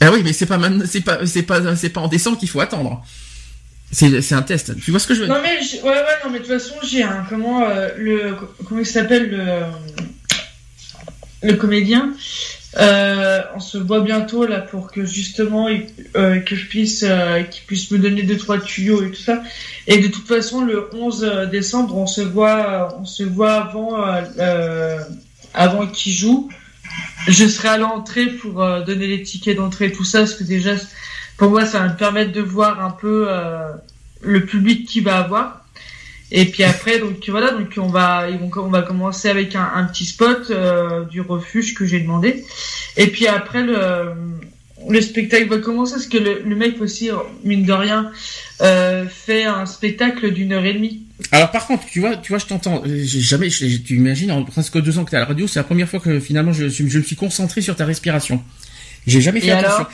Ah oui, mais c'est pas c'est pas c'est pas c'est pas en décembre qu'il faut attendre. C'est un test. Tu vois ce que je veux dire? Non mais ouais ouais non mais de toute façon j'ai un comment euh, le comment il s'appelle le le comédien? Euh, on se voit bientôt là pour que justement euh, que je puisse euh, qu'il puisse me donner deux trois tuyaux et tout ça. Et de toute façon le 11 décembre on se voit on se voit avant avant qu'il joue. Je serai à l'entrée pour donner les tickets d'entrée tout ça parce que déjà pour moi ça va me permettre de voir un peu le public qui va avoir. Et puis après, donc voilà, donc on va, on va commencer avec un, un petit spot euh, du refuge que j'ai demandé. Et puis après le, le spectacle va commencer parce que le, le mec aussi, mine de rien, euh, fait un spectacle d'une heure et demie. Alors par contre, tu vois, tu vois, je t'entends. J'ai jamais, tu imagines, en presque deux ans que tu es à la radio, c'est la première fois que finalement je, je me suis concentré sur ta respiration. J'ai jamais fait attention.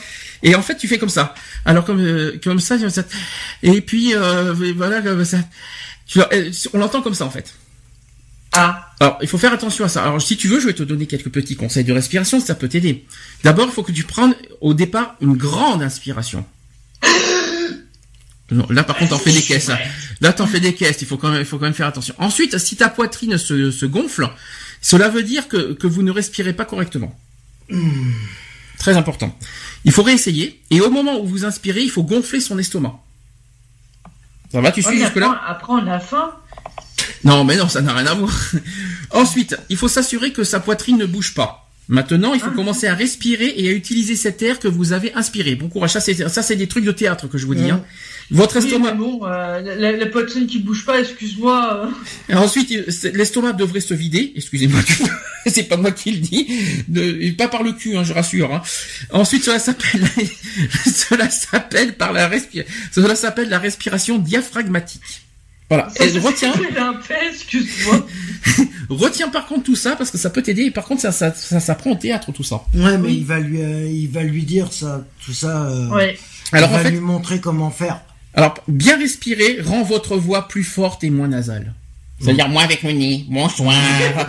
et en fait, tu fais comme ça. Alors comme euh, comme ça, ça. Et puis euh, voilà comme ça. On l'entend comme ça en fait. Ah. Alors, il faut faire attention à ça. Alors, si tu veux, je vais te donner quelques petits conseils de respiration, ça peut t'aider. D'abord, il faut que tu prennes au départ une grande inspiration. [GASPS] Non, là, par contre, t'en fais des caisses. Hein. Là, t'en fais des caisses. Il faut quand même, il faut quand même faire attention. Ensuite, si ta poitrine se, se gonfle, cela veut dire que, que vous ne respirez pas correctement. Très important. Il faut réessayer. Et au moment où vous inspirez, il faut gonfler son estomac. Ça va, tu suis jusque-là? Après, on a faim. Non, mais non, ça n'a rien à voir. [LAUGHS] Ensuite, il faut s'assurer que sa poitrine ne bouge pas. Maintenant, il faut ah. commencer à respirer et à utiliser cet air que vous avez inspiré. Bon courage. Ça, c'est, ça, c'est des trucs de théâtre que je vous dis. Hein. Votre estomac. bon, euh, la, poitrine qui bouge pas, excuse-moi. Euh. ensuite, l'estomac devrait se vider. Excusez-moi, [LAUGHS] c'est pas moi qui le dis. De, pas par le cul, hein, je rassure. Hein. Ensuite, cela s'appelle, [LAUGHS] cela s'appelle par la respiration. Cela s'appelle la respiration diaphragmatique. Voilà. Et retiens. excuse-moi. [LAUGHS] retiens par contre tout ça parce que ça peut t'aider. Par contre, ça, ça, ça s'apprend au théâtre tout ça. Ouais, mais il va lui, euh, il va lui dire ça, tout ça. Euh, ouais. Alors il va lui montrer comment faire. Alors, bien respirer rend votre voix plus forte et moins nasale. C'est-à-dire moi avec mon nez. Bonsoir. [LAUGHS]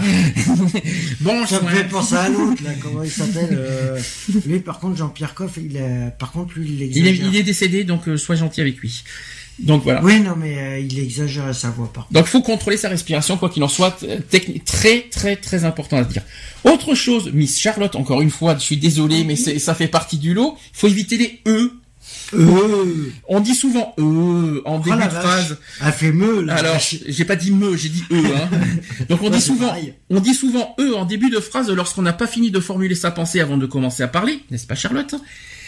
Bonsoir. Ça me fait penser à l'autre, là, comment il s'appelle euh... Lui, par contre, Jean-Pierre Coff, il est... par contre, lui, il exagère. Il est, il est décédé, donc euh, sois gentil avec lui. Donc voilà. Oui, non, mais euh, il exagère sa voix, par Donc, faut contrôler sa respiration, quoi qu'il en soit. Technique très, très, très important à dire. Autre chose, Miss Charlotte, encore une fois, je suis désolé, mais ça fait partie du lot. Il faut éviter les E euh. On dit souvent euh en début de phrase. Elle fait me là. Alors, j'ai pas dit me, j'ai dit e. Hein. [LAUGHS] Donc on dit souvent, on dit souvent e en début de phrase lorsqu'on n'a pas fini de formuler sa pensée avant de commencer à parler, n'est-ce pas Charlotte?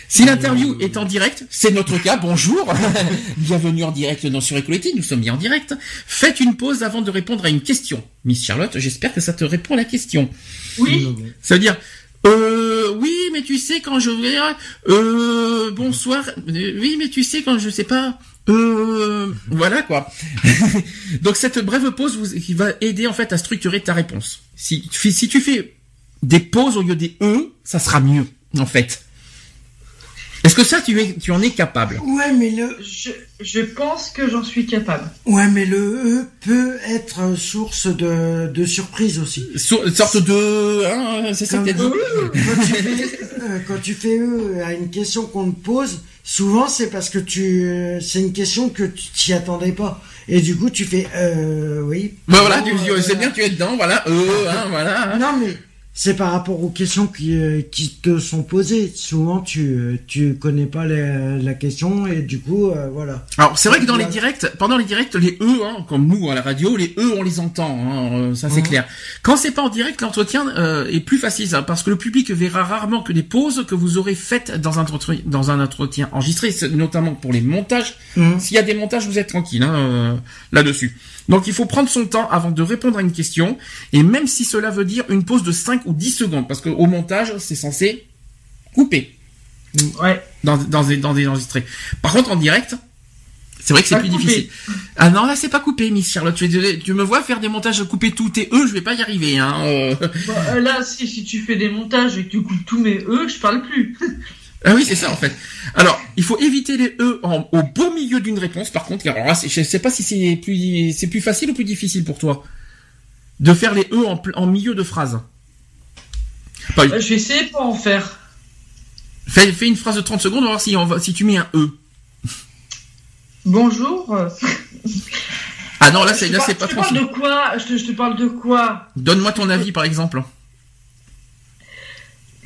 Si l'interview est en direct, c'est notre cas, bonjour, [LAUGHS] bienvenue en direct dans Sur Equality, nous sommes bien en direct. Faites une pause avant de répondre à une question. Miss Charlotte, j'espère que ça te répond à la question. Oui. Ça veut dire, euh, oui, mais tu sais quand je euh, bonsoir. Euh, oui, mais tu sais quand je sais pas. Euh, voilà quoi. [LAUGHS] Donc cette brève pause qui va aider en fait à structurer ta réponse. Si, si tu fais des pauses au lieu des E, ça sera mieux, en fait. Est-ce que ça, tu, es, tu en es capable Ouais, mais le. Je, je pense que j'en suis capable. Ouais, mais le E peut être source de, de surprise aussi. Sur, une sorte de... Hein, c'est ça que t'as dit quand, tu fais, euh, quand tu fais E à une question qu'on te pose, souvent c'est parce que tu, c'est une question que tu t'y attendais pas. Et du coup, tu fais, euh, oui. Bah voilà, tu, c'est bien, tu es dedans, voilà, euh, hein, voilà. Non, mais c'est par rapport aux questions qui, euh, qui te sont posées. Souvent, tu tu connais pas la, la question et du coup, euh, voilà. Alors c'est vrai que dans les directs, pendant les directs, les E, hein, comme nous à la radio, les E on les entend, hein, euh, ça c'est Mhm. clair. Quand c'est pas en direct, l'entretien euh, est plus facile hein, parce que le public verra rarement que des pauses que vous aurez faites dans un entretien, dans un entretien enregistré, notamment pour les montages. Mhm. S'il y a des montages, vous êtes tranquille hein, euh, là-dessus. Donc il faut prendre son temps avant de répondre à une question, et même si cela veut dire une pause de 5 ou 10 secondes, parce qu'au montage, c'est censé couper Ouais. dans, dans, des, dans des enregistrés. Par contre, en direct, c'est vrai que c'est plus coupé. difficile. Ah non, là, c'est pas coupé, Miss Charlotte. Tu, tu me vois faire des montages couper tout tes E, je vais pas y arriver. Hein. euh. Euh, là, si, si tu fais des montages et que tu coupes tous mes E, je parle plus. Ah oui, c'est ça en fait. Alors, il faut éviter les E en- au beau milieu d'une réponse. Par contre, alors là, je sais pas si c'est plus c'est plus facile ou plus difficile pour toi de faire les E en, milieu de phrase. Pas- Euh, je vais essayer pour en faire. fais, fais une phrase de 30 secondes, on va voir si, on va, si tu mets un E. Bonjour. Ah non, là, c'est là, c'est pas je te parle tranquille. de quoi? Je te, je te parle de quoi? Donne-moi ton avis, par exemple.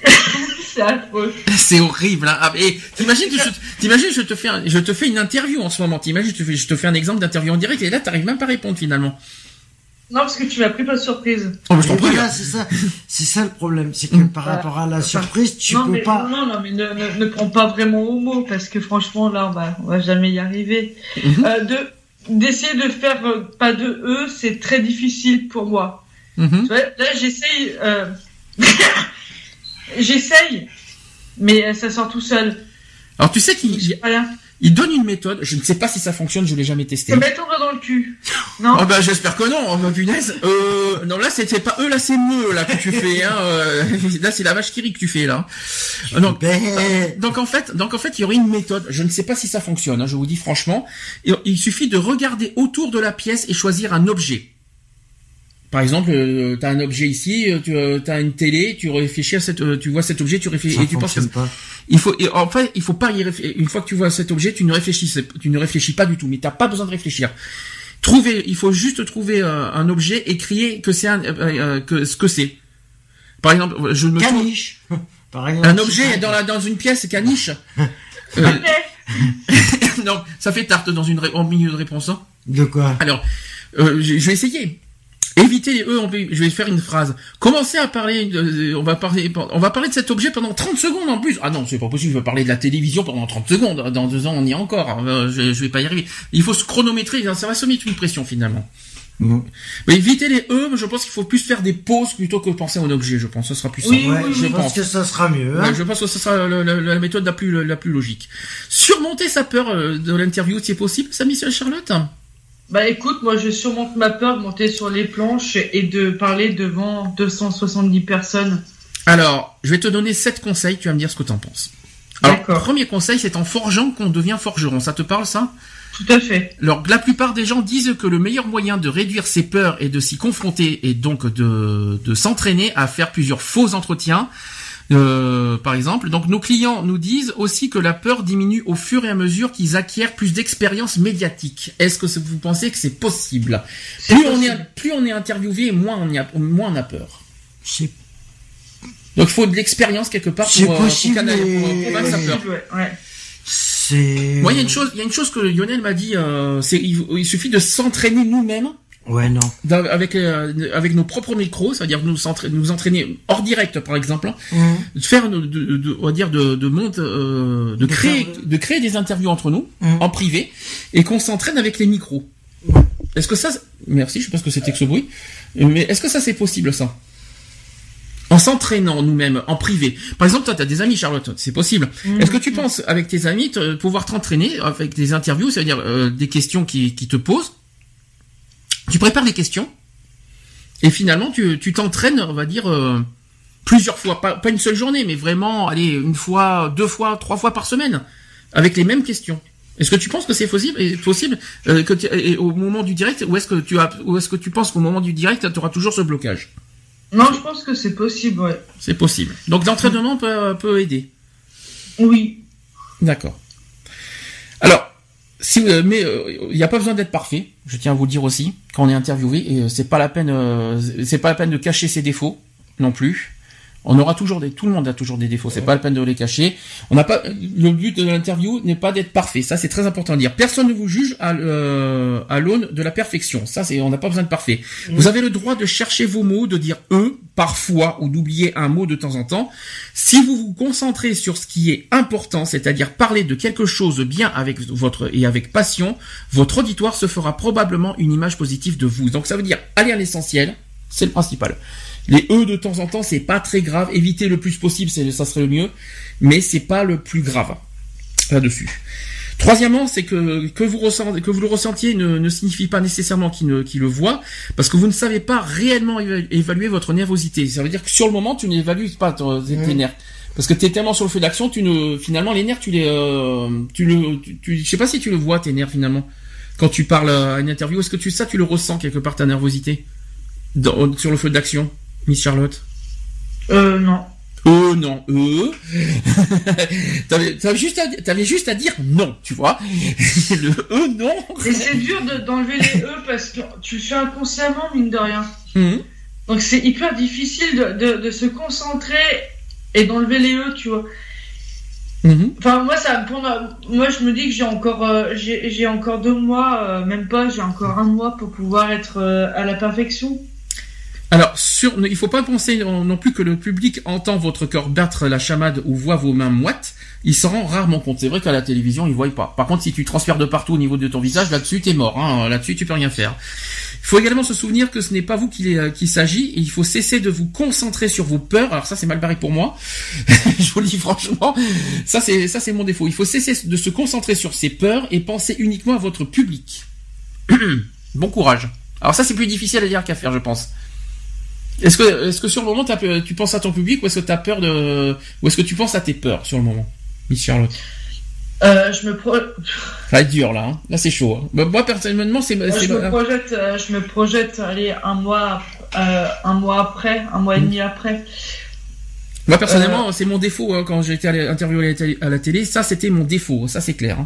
[LAUGHS] C'est affreux. C'est horrible. Hein. Ah, et t'imagines, que je, t'imagines, je te fais, un- je te fais une interview en ce moment. T'imagines, je te fais, je te fais un exemple d'interview en direct et là, t'arrives même pas à répondre finalement. Non, parce que tu m'as pris pas de surprise. Oh, mais je t'en Et prie. voilà, c'est ça, c'est ça le problème, c'est que Mm. par rapport à la surprise, tu non, peux mais, pas. non, non, mais ne, ne, ne prends pas vraiment au mot, parce que franchement, là, on va, on va jamais y arriver. Mhm. Euh, de, d'essayer de faire euh, pas de E, c'est très difficile pour moi. Mhm. Tu vois, là, j'essaye, euh... [LAUGHS] j'essaye, mais euh, ça sort tout seul. Alors tu sais qu'il Voilà. il donne une méthode. Je ne sais pas si ça fonctionne. Je l'ai jamais testé. Se mettre dans le cul. [LAUGHS] Non? Oh bah j'espère que non, oh bah punaise. Euh, non là c'était pas eux, là c'est me là que tu fais. Hein, euh, [LAUGHS] là c'est la vache qui rit que tu fais là. Euh, donc, donc en fait, donc en fait il y aurait une méthode. Je ne sais pas si ça fonctionne. hein, je vous dis franchement. Il suffit de regarder autour de la pièce et choisir un objet. Par exemple, euh, t'as un objet ici, euh, tu as une télé, tu réfléchis à cette, euh, tu vois cet objet, tu réfléchis ça et tu penses. que- pas. Il faut, et en fait, il faut pas y réfléchir. Une fois que tu vois cet objet, tu ne réfléchis, tu ne réfléchis pas du tout. Mais t'as pas besoin de réfléchir. Trouver, il faut juste trouver euh, un objet et crier que c'est un, euh, euh, que ce que c'est. Par exemple, je me Caniche. [LAUGHS] Par exemple, un objet dans la dans une pièce caniche. [LAUGHS] Euh, [LAUGHS] non, ça fait tarte dans une ré- en milieu de réponse. hein. De quoi? Alors, euh, je vais essayer. Éviter les E, en B. je vais faire une phrase. Commencez à parler, de- on va parler, on va parler de cet objet pendant 30 secondes en plus. Ah non, c'est pas possible, je vais parler de la télévision pendant 30 secondes. Dans deux ans, on y est encore. Euh, Je, je vais pas y arriver. Il faut se chronométrer, ça va se mettre une pression finalement. Non. Mais éviter les E, je pense qu'il faut plus faire des pauses plutôt que penser à un objet, je pense. Ce sera plus simple. Oui, Ouais, oui, je oui. pense que ça sera mieux. hein. Ouais, je pense que ce sera la méthode la plus, la plus logique. Surmonter sa peur euh, de l'interview, c'est possible, ça, Miss Charlotte? Bah écoute, moi je surmonte ma peur de monter sur les planches et de parler devant 270 personnes. Alors, je vais te donner sept conseils, tu vas me dire ce que tu en penses. Alors, premier conseil, c'est en forgeant qu'on devient forgeron. Ça te parle, ça? Tout à fait. Alors, la plupart des gens disent que le meilleur moyen de réduire ses peurs et de s'y confronter et donc de, de s'entraîner à faire plusieurs faux entretiens. Euh, par exemple, donc nos clients nous disent aussi que la peur diminue au fur et à mesure qu'ils acquièrent plus d'expérience médiatique. Est-ce que vous pensez que c'est possible? Plus on, est, plus on est interviewé, moins on, y a, moins on a peur. C'est Donc il faut de l'expérience quelque part C'est pour, euh, pour possible, canaliser- pour convaincre sa peur. Ouais, ouais. c'est. Moi, il y a une chose, il y a une chose que Lionel m'a dit, euh, c'est il, il suffit de s'entraîner nous-mêmes Ouais, non. avec euh, avec nos propres micros, c'est-à-dire nous s'entraîner, nous entraîner hors direct, par exemple, hein, de faire, de, de- de- on va dire, de de monte, euh, de créer, faire- de créer des interviews entre nous Hum. en privé et qu'on s'entraîne avec les micros. Est-ce que ça, merci, je sais pas ce que c'était que ce bruit, mais est-ce que ça c'est possible ça? En s'entraînant nous-mêmes en privé. Par exemple, toi, tu as des amis, Charlotte, c'est possible. Mmh. Est-ce que tu penses, avec tes amis, te- pouvoir t'entraîner avec des interviews, c'est-à-dire euh, des questions qui, qui te posent Tu prépares les questions et finalement, tu tu t'entraînes, on va dire, euh, plusieurs fois, pas, pas une seule journée, mais vraiment, allez, une fois, deux fois, trois fois par semaine, avec les mêmes questions. Est-ce que tu penses que c'est possible, et possible euh, que et au moment du direct, ou est-ce que tu as, ou est-ce que tu penses qu'au moment du direct, tu auras toujours ce blocage? Non, je pense que c'est possible, ouais. C'est possible. Donc l'entraînement peut, peut aider? Oui. D'accord. Alors, si vous- mais euh, il n'y a pas besoin d'être parfait. Je tiens à vous le dire aussi quand on est interviewé et euh, c'est pas la peine, euh, c'est pas la peine de cacher ses défauts non plus. On aura toujours des, tout le monde a toujours des défauts. C'est pas la peine de les cacher. On n'a pas, le but de l'interview n'est pas d'être parfait. Ça, c'est très important à dire. Personne ne vous juge à, euh, à l'aune de la perfection. Ça, c'est, on n'a pas besoin de parfait. Vous avez le droit de chercher vos mots, de dire eux, parfois, ou d'oublier un mot de temps en temps. Si vous vous concentrez sur ce qui est important, c'est-à-dire parler de quelque chose bien avec votre, et avec passion, votre auditoire se fera probablement une image positive de vous. Donc, ça veut dire aller à l'essentiel. C'est le principal. Les E de temps en temps, c'est pas très grave. Éviter le plus possible, ça serait le mieux. Mais c'est pas le plus grave. Là-dessus. Troisièmement, c'est que, que vous ressentez, que vous le ressentiez ne, ne signifie pas nécessairement qu'il ne, qu'il le voit, parce que vous ne savez pas réellement éva- évaluer votre nervosité. Ça veut dire que sur le moment, tu n'évalues pas tes nerfs. Parce que tu es tellement sur le feu d'action, tu ne, finalement, les nerfs, tu les, euh, tu le, tu, tu- je sais pas si tu le vois, tes nerfs, finalement. Quand tu parles à une interview, est-ce que tu, ça, tu le ressens quelque part, ta nervosité? Dans- sur le feu d'action, Miss Charlotte? Euh, non. Euh, non, euh. [LAUGHS] t'avais, t'avais juste à, t'avais juste à dire non, tu vois. [LAUGHS] le euh, non. Et c'est dur de- d'enlever les E parce que tu le fais inconsciemment, mine de rien. Mhm. Donc c'est hyper difficile de, de, de se concentrer et d'enlever les E, tu vois. Mhm. Enfin, moi, ça, pour moi, je me dis que j'ai encore, euh, j'ai j'ai encore deux mois, euh, même pas, j'ai encore un mois pour pouvoir être euh, à la perfection. Alors, sur, il faut pas penser non plus que le public entend votre corps battre la chamade ou voit vos mains moites. Il s'en rend rarement compte. C'est vrai qu'à la télévision, il voit pas. Par contre, si tu transfères de partout au niveau de ton visage, là-dessus, t'es mort. Hein. Là-dessus, tu peux rien faire. Il faut également se souvenir que ce n'est pas vous est- qu'il s'agit. et Il faut cesser de vous concentrer sur vos peurs. Alors ça, c'est mal barré pour moi. [LAUGHS] Je vous dis franchement. Ça, c'est ça, c'est mon défaut. Il faut cesser de se concentrer sur ses peurs et penser uniquement à votre public. [CLEARS THROAT] bon courage. Alors ça, c'est plus difficile à dire qu'à faire, je pense. Est-ce que, est-ce que sur le moment, tu penses à ton public ou est-ce que tu as peur de, ou est-ce que tu penses à tes peurs sur le moment, Miss Charlotte? Euh, je me pro- Ça va être dur là, hein. là c'est chaud. hein. Bah, moi personnellement, c'est, je me projette, euh, je me projette, allez, un mois, euh, un mois après, un mois et demi après. moi personnellement, c'est mon défaut hein, quand j'ai été interviewé à la télé. Ça, c'était mon défaut. Ça, c'est clair.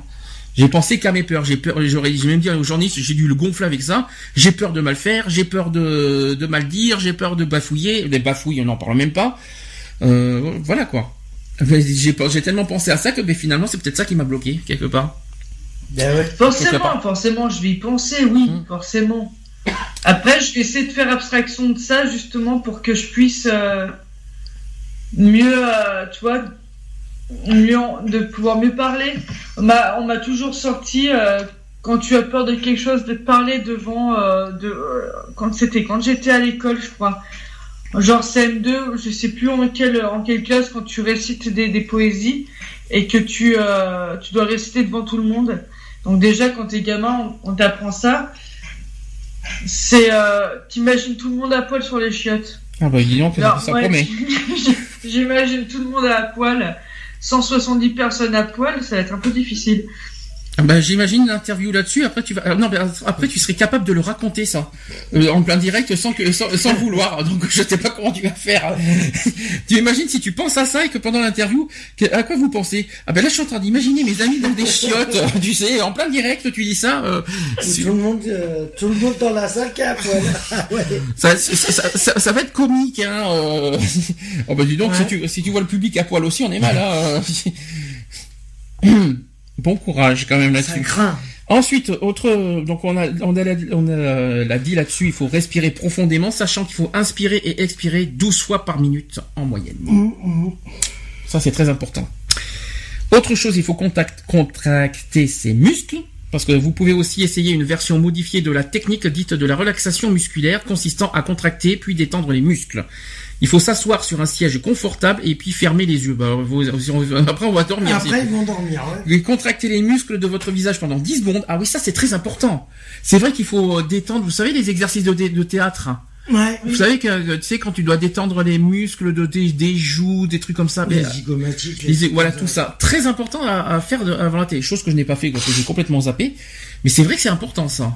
J'ai pensé qu'à mes peurs. J'ai peur. J'aurais, j'ai même dit aux journalistes, j'ai dû le gonfler avec ça. J'ai peur de mal faire. J'ai peur de, de mal dire. J'ai peur de bafouiller. Des bafouilles, on n'en parle même pas. Euh, voilà quoi. J'ai, tellement pensé à ça que ben, finalement, c'est peut-être ça qui m'a bloqué quelque part. Ben ouais. Quelque part. Forcément, forcément, je vais y penser, oui, Mm. forcément. Après, je vais essayer de faire abstraction de ça, justement, pour que je puisse euh, mieux, euh, tu vois, mieux, de pouvoir mieux parler. On m'a, toujours sorti, euh, quand tu as peur de quelque chose, de parler devant, euh, de, euh, quand c'était, quand j'étais à l'école, je crois. Genre CM2, je sais plus en quelle, en quelle classe, quand tu récites des, des poésies et que tu, tu dois réciter devant tout le monde. Donc déjà, quand t'es gamin, on, on t'apprend ça. C'est, t'imagines tout le monde à poil sur les chiottes. Ah bah Alors, ça ouais, promet. [LAUGHS] J'imagine tout le monde à poil, 170 personnes à poil, ça va être un peu difficile. Ah bah, j'imagine l'interview là-dessus. Après, tu vas, ah, non, mais après, tu serais capable de le raconter ça Euh, en plein direct sans que, sans, sans vouloir. [LAUGHS] Donc, je sais pas comment tu vas faire. [LAUGHS] tu imagines si tu penses à ça et que pendant l'interview, à quoi vous pensez? Ah ben là, je suis en train d'imaginer mes amis dans des chiottes. [LAUGHS] tu sais, en plein direct, tu dis ça. euh, tout le monde, euh, tout le monde dans la salle à poil. Ah ouais. ça, ça, ça, ça- va être comique, hein. euh. oh bah dis donc, Ouais. si, tu, si tu vois le public à poil aussi, on est mal, hein. Bon courage quand même Ça là-dessus. craint. Ensuite, autre, donc on a, on a, la- on a la dit là-dessus, il faut respirer profondément, sachant qu'il faut inspirer et expirer 12 fois par minute en moyenne. Ça, c'est très important. Autre chose, il faut contact- contracter ses muscles, parce que vous pouvez aussi essayer une version modifiée de la technique dite de la relaxation musculaire, consistant à contracter puis détendre les muscles. Il faut s'asseoir sur un siège confortable et puis fermer les yeux. Bah, vous- après, on va dormir. Après, ils vont dormir. Ouais. Vous contractez les muscles de votre visage pendant 10 secondes. Ah oui, ça c'est très important. C'est vrai qu'il faut euh, détendre. Vous savez les exercices de, théâtre. hein. Ouais. Vous savez que, tu sais, quand tu dois détendre les muscles de, des, joues, des trucs comme ça. Les mais, zygomatiques. les- voilà, tout ça. Très important à, à faire de, avant la télé. Chose que je n'ai pas fait, parce que j'ai complètement zappé. Mais c'est vrai que c'est important, ça.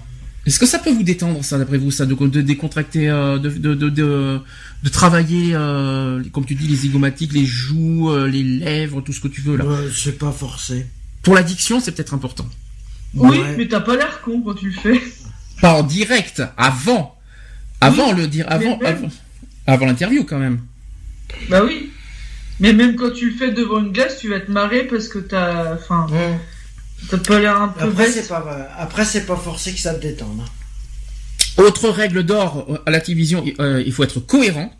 Est-ce que ça peut vous détendre, ça, d'après vous, ça, de, de décontracter, euh, de, de, de, de, de travailler, euh, comme tu dis, les zygomatiques, les joues, euh, les lèvres, tout ce que tu veux, là? Ouais, c'est pas forcé. Pour l'addiction, c'est peut-être important. Oui, Ouais. mais t'as pas l'air con quand tu le fais. Pas en direct, avant. Avant Oui, le dire, avant, mais même- avant, avant l'interview, quand même. Bah oui. Mais même quand tu le fais devant une glace, tu vas te marrer parce que t'as. Enfin, t'as pas l'air un peu Après, c'est pas, après, c'est pas forcé que ça te détende. hein. Autre règle d'or euh, à la télévision, euh, il faut être cohérent.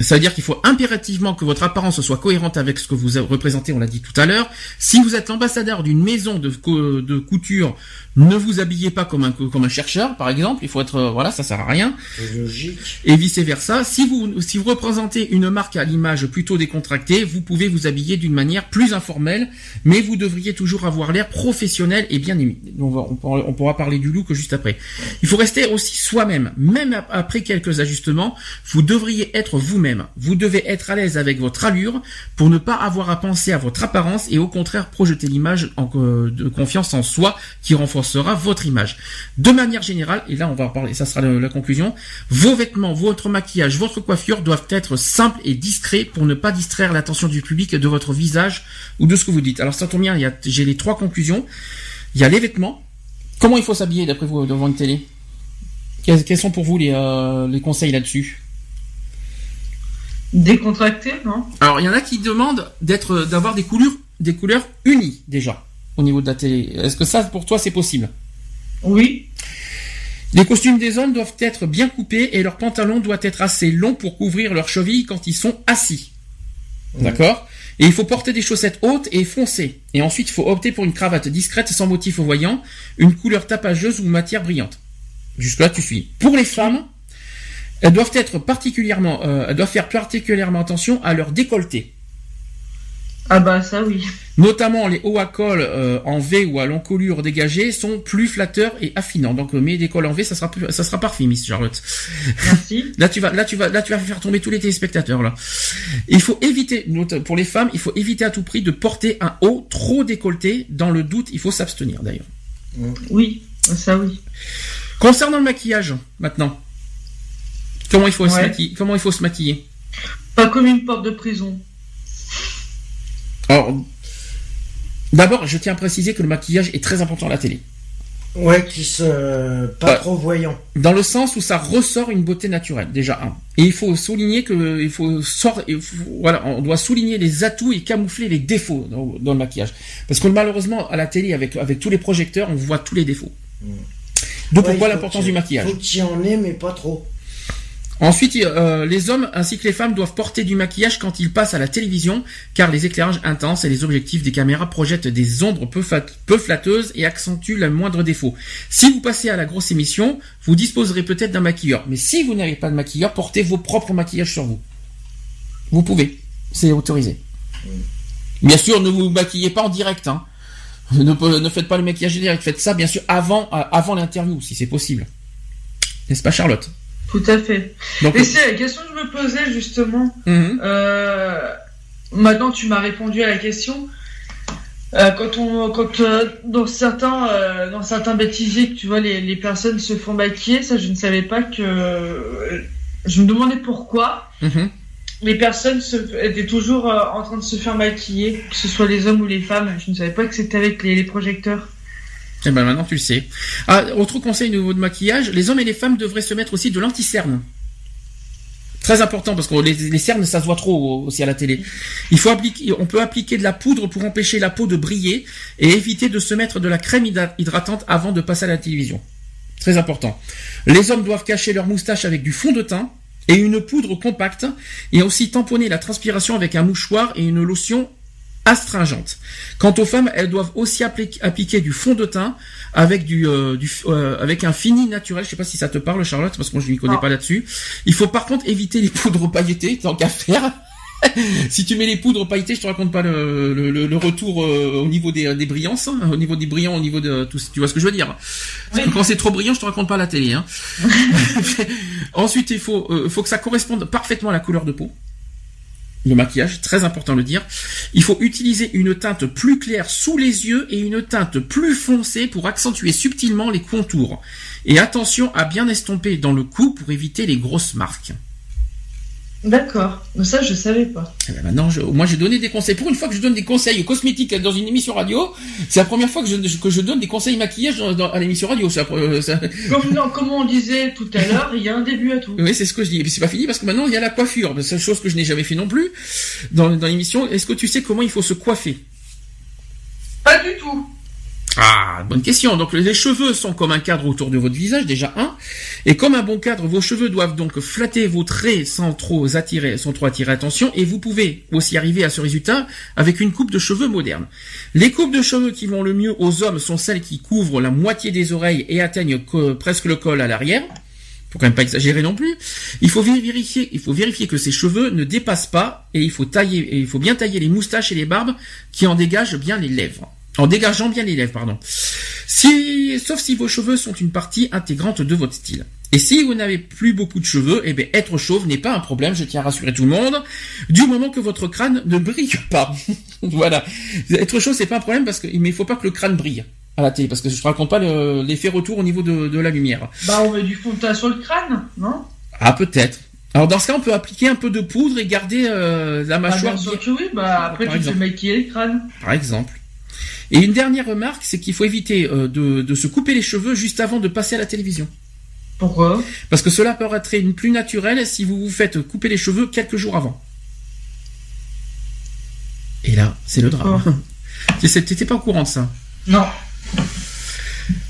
Ça veut dire qu'il faut impérativement que votre apparence soit cohérente avec ce que vous représentez, on l'a dit tout à l'heure. Si vous êtes l'ambassadeur d'une maison de, co- de couture, ne vous habillez pas comme un, comme un chercheur, par exemple. Il faut être, euh, voilà, ça sert à rien. C'est logique. Et vice versa. Si vous, si vous représentez une marque à l'image plutôt décontractée, vous pouvez vous habiller d'une manière plus informelle, mais vous devriez toujours avoir l'air professionnel et bien aimé. On, va- on pourra, on pourra parler du look juste après. Il faut rester aussi soi-même. Même ap- après quelques ajustements, vous devriez être vous-même. Vous devez être à l'aise avec votre allure pour ne pas avoir à penser à votre apparence et au contraire projeter l'image euh, de confiance en soi qui renforcera votre image. De manière générale, et là on va en parler, ça sera la conclusion, vos vêtements, votre maquillage, votre coiffure doivent être simples et discrets pour ne pas distraire l'attention du public de votre visage ou de ce que vous dites. Alors ça tombe bien, j'ai les trois conclusions. Il y a les vêtements. Comment il faut s'habiller d'après vous devant une télé? Quels, sont pour vous les, euh, les conseils là-dessus? Décontracté, non? Alors il y en a qui demandent d'être, d'avoir des couleurs, des couleurs unies déjà au niveau de la télé. Est-ce que ça pour toi c'est possible? Oui. Les costumes des hommes doivent être bien coupés et leurs pantalons doivent être assez longs pour couvrir leurs chevilles quand ils sont assis. D'accord? Et il faut porter des chaussettes hautes et foncées. Et ensuite, il faut opter pour une cravate discrète sans motif voyant, une couleur tapageuse ou matière brillante. Jusque-là, tu suis. Pour les femmes, elles doivent être particulièrement, euh, elles doivent faire particulièrement attention à leur décolleté. Ah bah ça oui. Notamment les hauts à col euh, en V ou à l'encolure dégagée sont plus flatteurs et affinants. Donc euh, mets des cols en V, ça sera plus- ça sera parfait, Miss Charlotte. Merci. [LAUGHS] Là tu vas là tu vas là tu vas faire tomber tous les téléspectateurs là. Il faut éviter pour les femmes, il faut éviter à tout prix de porter un haut trop décolleté. Dans le doute, il faut s'abstenir d'ailleurs. Oui, ça oui. Concernant le maquillage maintenant, comment il faut se maquiller Comment il faut se maquiller? Pas comme une porte de prison. Alors d'abord, je tiens à préciser que le maquillage est très important à la télé. Ouais, qui se, pas Ouais. trop voyant. Dans le sens où ça ressort une beauté naturelle, déjà. Et il faut souligner que il faut sort, il faut- voilà, on doit souligner les atouts et camoufler les défauts dans, dans le maquillage. Parce que malheureusement à la télé avec avec tous les projecteurs, on voit tous les défauts. Donc Ouais, pourquoi l'importance du maquillage Faut qu'il y en ait, mais pas trop. Ensuite, euh, les hommes ainsi que les femmes doivent porter du maquillage quand ils passent à la télévision, car les éclairages intenses et les objectifs des caméras projettent des ombres peu, flatteuses et accentuent le moindre défaut. Si vous passez à la grosse émission, vous disposerez peut-être d'un maquilleur, mais si vous n'avez pas de maquilleur, portez vos propres maquillages sur vous. Vous pouvez, c'est autorisé. Bien sûr, ne vous maquillez pas en direct. Hein. Ne, ne faites pas le maquillage direct, faites ça bien sûr avant, euh, avant l'interview, si c'est possible. N'est-ce pas Charlotte? Tout à fait. Donc, Et c'est la question que je me posais justement. Mhm. Euh, maintenant, tu m'as répondu à la question. Euh, quand on, quand euh, dans certains, euh, dans certains bêtisiers, tu vois, les, les personnes se font maquiller, ça, je ne savais pas que. euh, je me demandais pourquoi Mhm. les personnes se, étaient toujours euh, en train de se faire maquiller, que ce soit les hommes ou les femmes. Je ne savais pas que c'était avec les, les projecteurs. Eh ben maintenant tu le sais. Ah, autre conseil au niveau de maquillage, les hommes et les femmes devraient se mettre aussi de l'anti-cerne. Très important parce que les, cernes ça se voit trop aussi à la télé. On peut appliquer de la poudre pour empêcher la peau de briller et éviter de se mettre de la crème hydra- hydratante avant de passer à la télévision. Très important. Les hommes doivent cacher leur moustache avec du fond de teint et une poudre compacte et aussi tamponner la transpiration avec un mouchoir et une lotion astringente. Quant aux femmes, elles doivent aussi appli- appliquer du fond de teint avec du, euh, du euh, avec un fini naturel. Je sais pas si ça te parle, Charlotte, parce que moi je m'y connais Non. pas là-dessus. Il faut par contre éviter les poudres pailletées tant qu'à faire. [LAUGHS] si tu mets les poudres pailletées, je te raconte pas le, le, retour euh, au niveau des, des brillances, hein, au niveau des brillants, au niveau de tout. Tu vois ce que je veux dire? Parce que quand c'est trop brillant, je te raconte pas la télé. Hein. [LAUGHS] [LAUGHS] Ensuite, il faut, euh, faut que ça corresponde parfaitement à la couleur de peau. Le maquillage, très important de le dire. Il faut utiliser une teinte plus claire sous les yeux et une teinte plus foncée pour accentuer subtilement les contours. Et attention à bien estomper dans le cou pour éviter les grosses marques. D'accord. Ça, je savais pas. Eh ben, maintenant, moi, j'ai donné des conseils. Pour une fois que je donne des conseils cosmétiques dans une émission radio, c'est la première fois que je, que je donne des conseils maquillage dans, à l'émission radio. Ça, euh, Comme, comme, on disait tout à l'heure, il y a un début à tout. Oui, c'est ce que je dis. Et puis c'est pas fini parce que maintenant, il y a la coiffure. C'est chose que je n'ai jamais fait non plus dans, dans l'émission. Est-ce que tu sais comment il faut se coiffer? Pas du tout. Ah, bonne question. Donc les cheveux sont comme un cadre autour de votre visage, déjà un. Et comme un bon cadre, vos cheveux doivent donc flatter vos traits sans trop attirer, sans trop attirer attention. Et vous pouvez aussi arriver à ce résultat avec une coupe de cheveux moderne. Les coupes de cheveux qui vont le mieux aux hommes sont celles qui couvrent la moitié des oreilles et atteignent presque le col à l'arrière. Faut quand même pas exagérer non plus. Il faut vérifier, que ces cheveux ne dépassent pas et il faut tailler, et il faut bien tailler les moustaches et les barbes qui en dégagent bien les lèvres. En dégageant bien les lèvres, pardon. Si, sauf si vos cheveux sont une partie intégrante de votre style. Et si vous n'avez plus beaucoup de cheveux, eh bien, être chauve n'est pas un problème, je tiens à rassurer tout le monde, du moment que votre crâne ne brille pas. [LAUGHS] voilà. Être chauve, c'est pas un problème parce que, mais il faut pas que le crâne brille à la télé, parce que je ne raconte pas l'effet retour au niveau de, la lumière. Bah, on met du fond de teint sur le crâne, non? Ah, peut-être. Alors dans ce cas, on peut appliquer un peu de poudre et garder euh, la mâchoire. Bah, bien oui, bah après tu maquiller le crâne. Par exemple. Et une dernière remarque, c'est qu'il faut éviter euh, de, se couper les cheveux juste avant de passer à la télévision. Pourquoi? Parce que cela peut être une plus naturelle si vous vous faites couper les cheveux quelques jours avant. Et là, c'est le drame. [LAUGHS] T'étais pas au courant de ça? Non.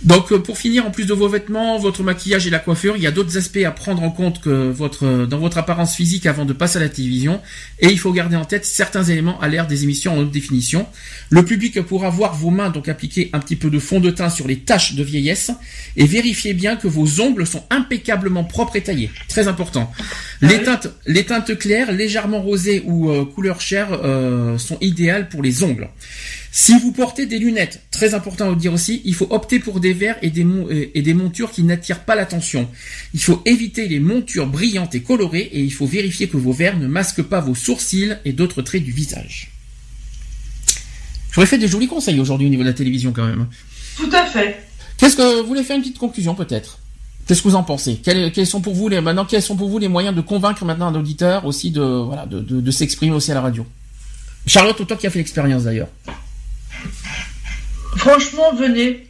Donc euh, pour finir, en plus de vos vêtements, votre maquillage et la coiffure, il y a d'autres aspects à prendre en compte que votre, dans votre apparence physique avant de passer à la télévision. Et il faut garder en tête certains éléments à l'ère des émissions en haute définition. Le public pourra voir vos mains, donc appliquer un petit peu de fond de teint sur les taches de vieillesse. Et vérifiez bien que vos ongles sont impeccablement propres et taillés. Très important. Ah les, teintes, les teintes claires, légèrement rosées ou euh, couleur chair euh, sont idéales pour les ongles. Si vous portez des lunettes, très important à vous dire aussi, il faut opter pour des verres et des, et des montures qui n'attirent pas l'attention. Il faut éviter les montures brillantes et colorées et il faut vérifier que vos verres ne masquent pas vos sourcils et d'autres traits du visage. J'aurais fait des jolis conseils aujourd'hui au niveau de la télévision quand même. Tout à fait. Qu'est-ce que vous voulez faire une petite conclusion peut-être? Qu'est-ce que vous en pensez? Quels, sont pour vous les maintenant quels sont pour vous les moyens de convaincre maintenant un auditeur aussi de voilà de, de s'exprimer aussi à la radio? Charlotte, toi qui as fait l'expérience d'ailleurs. Franchement, venez.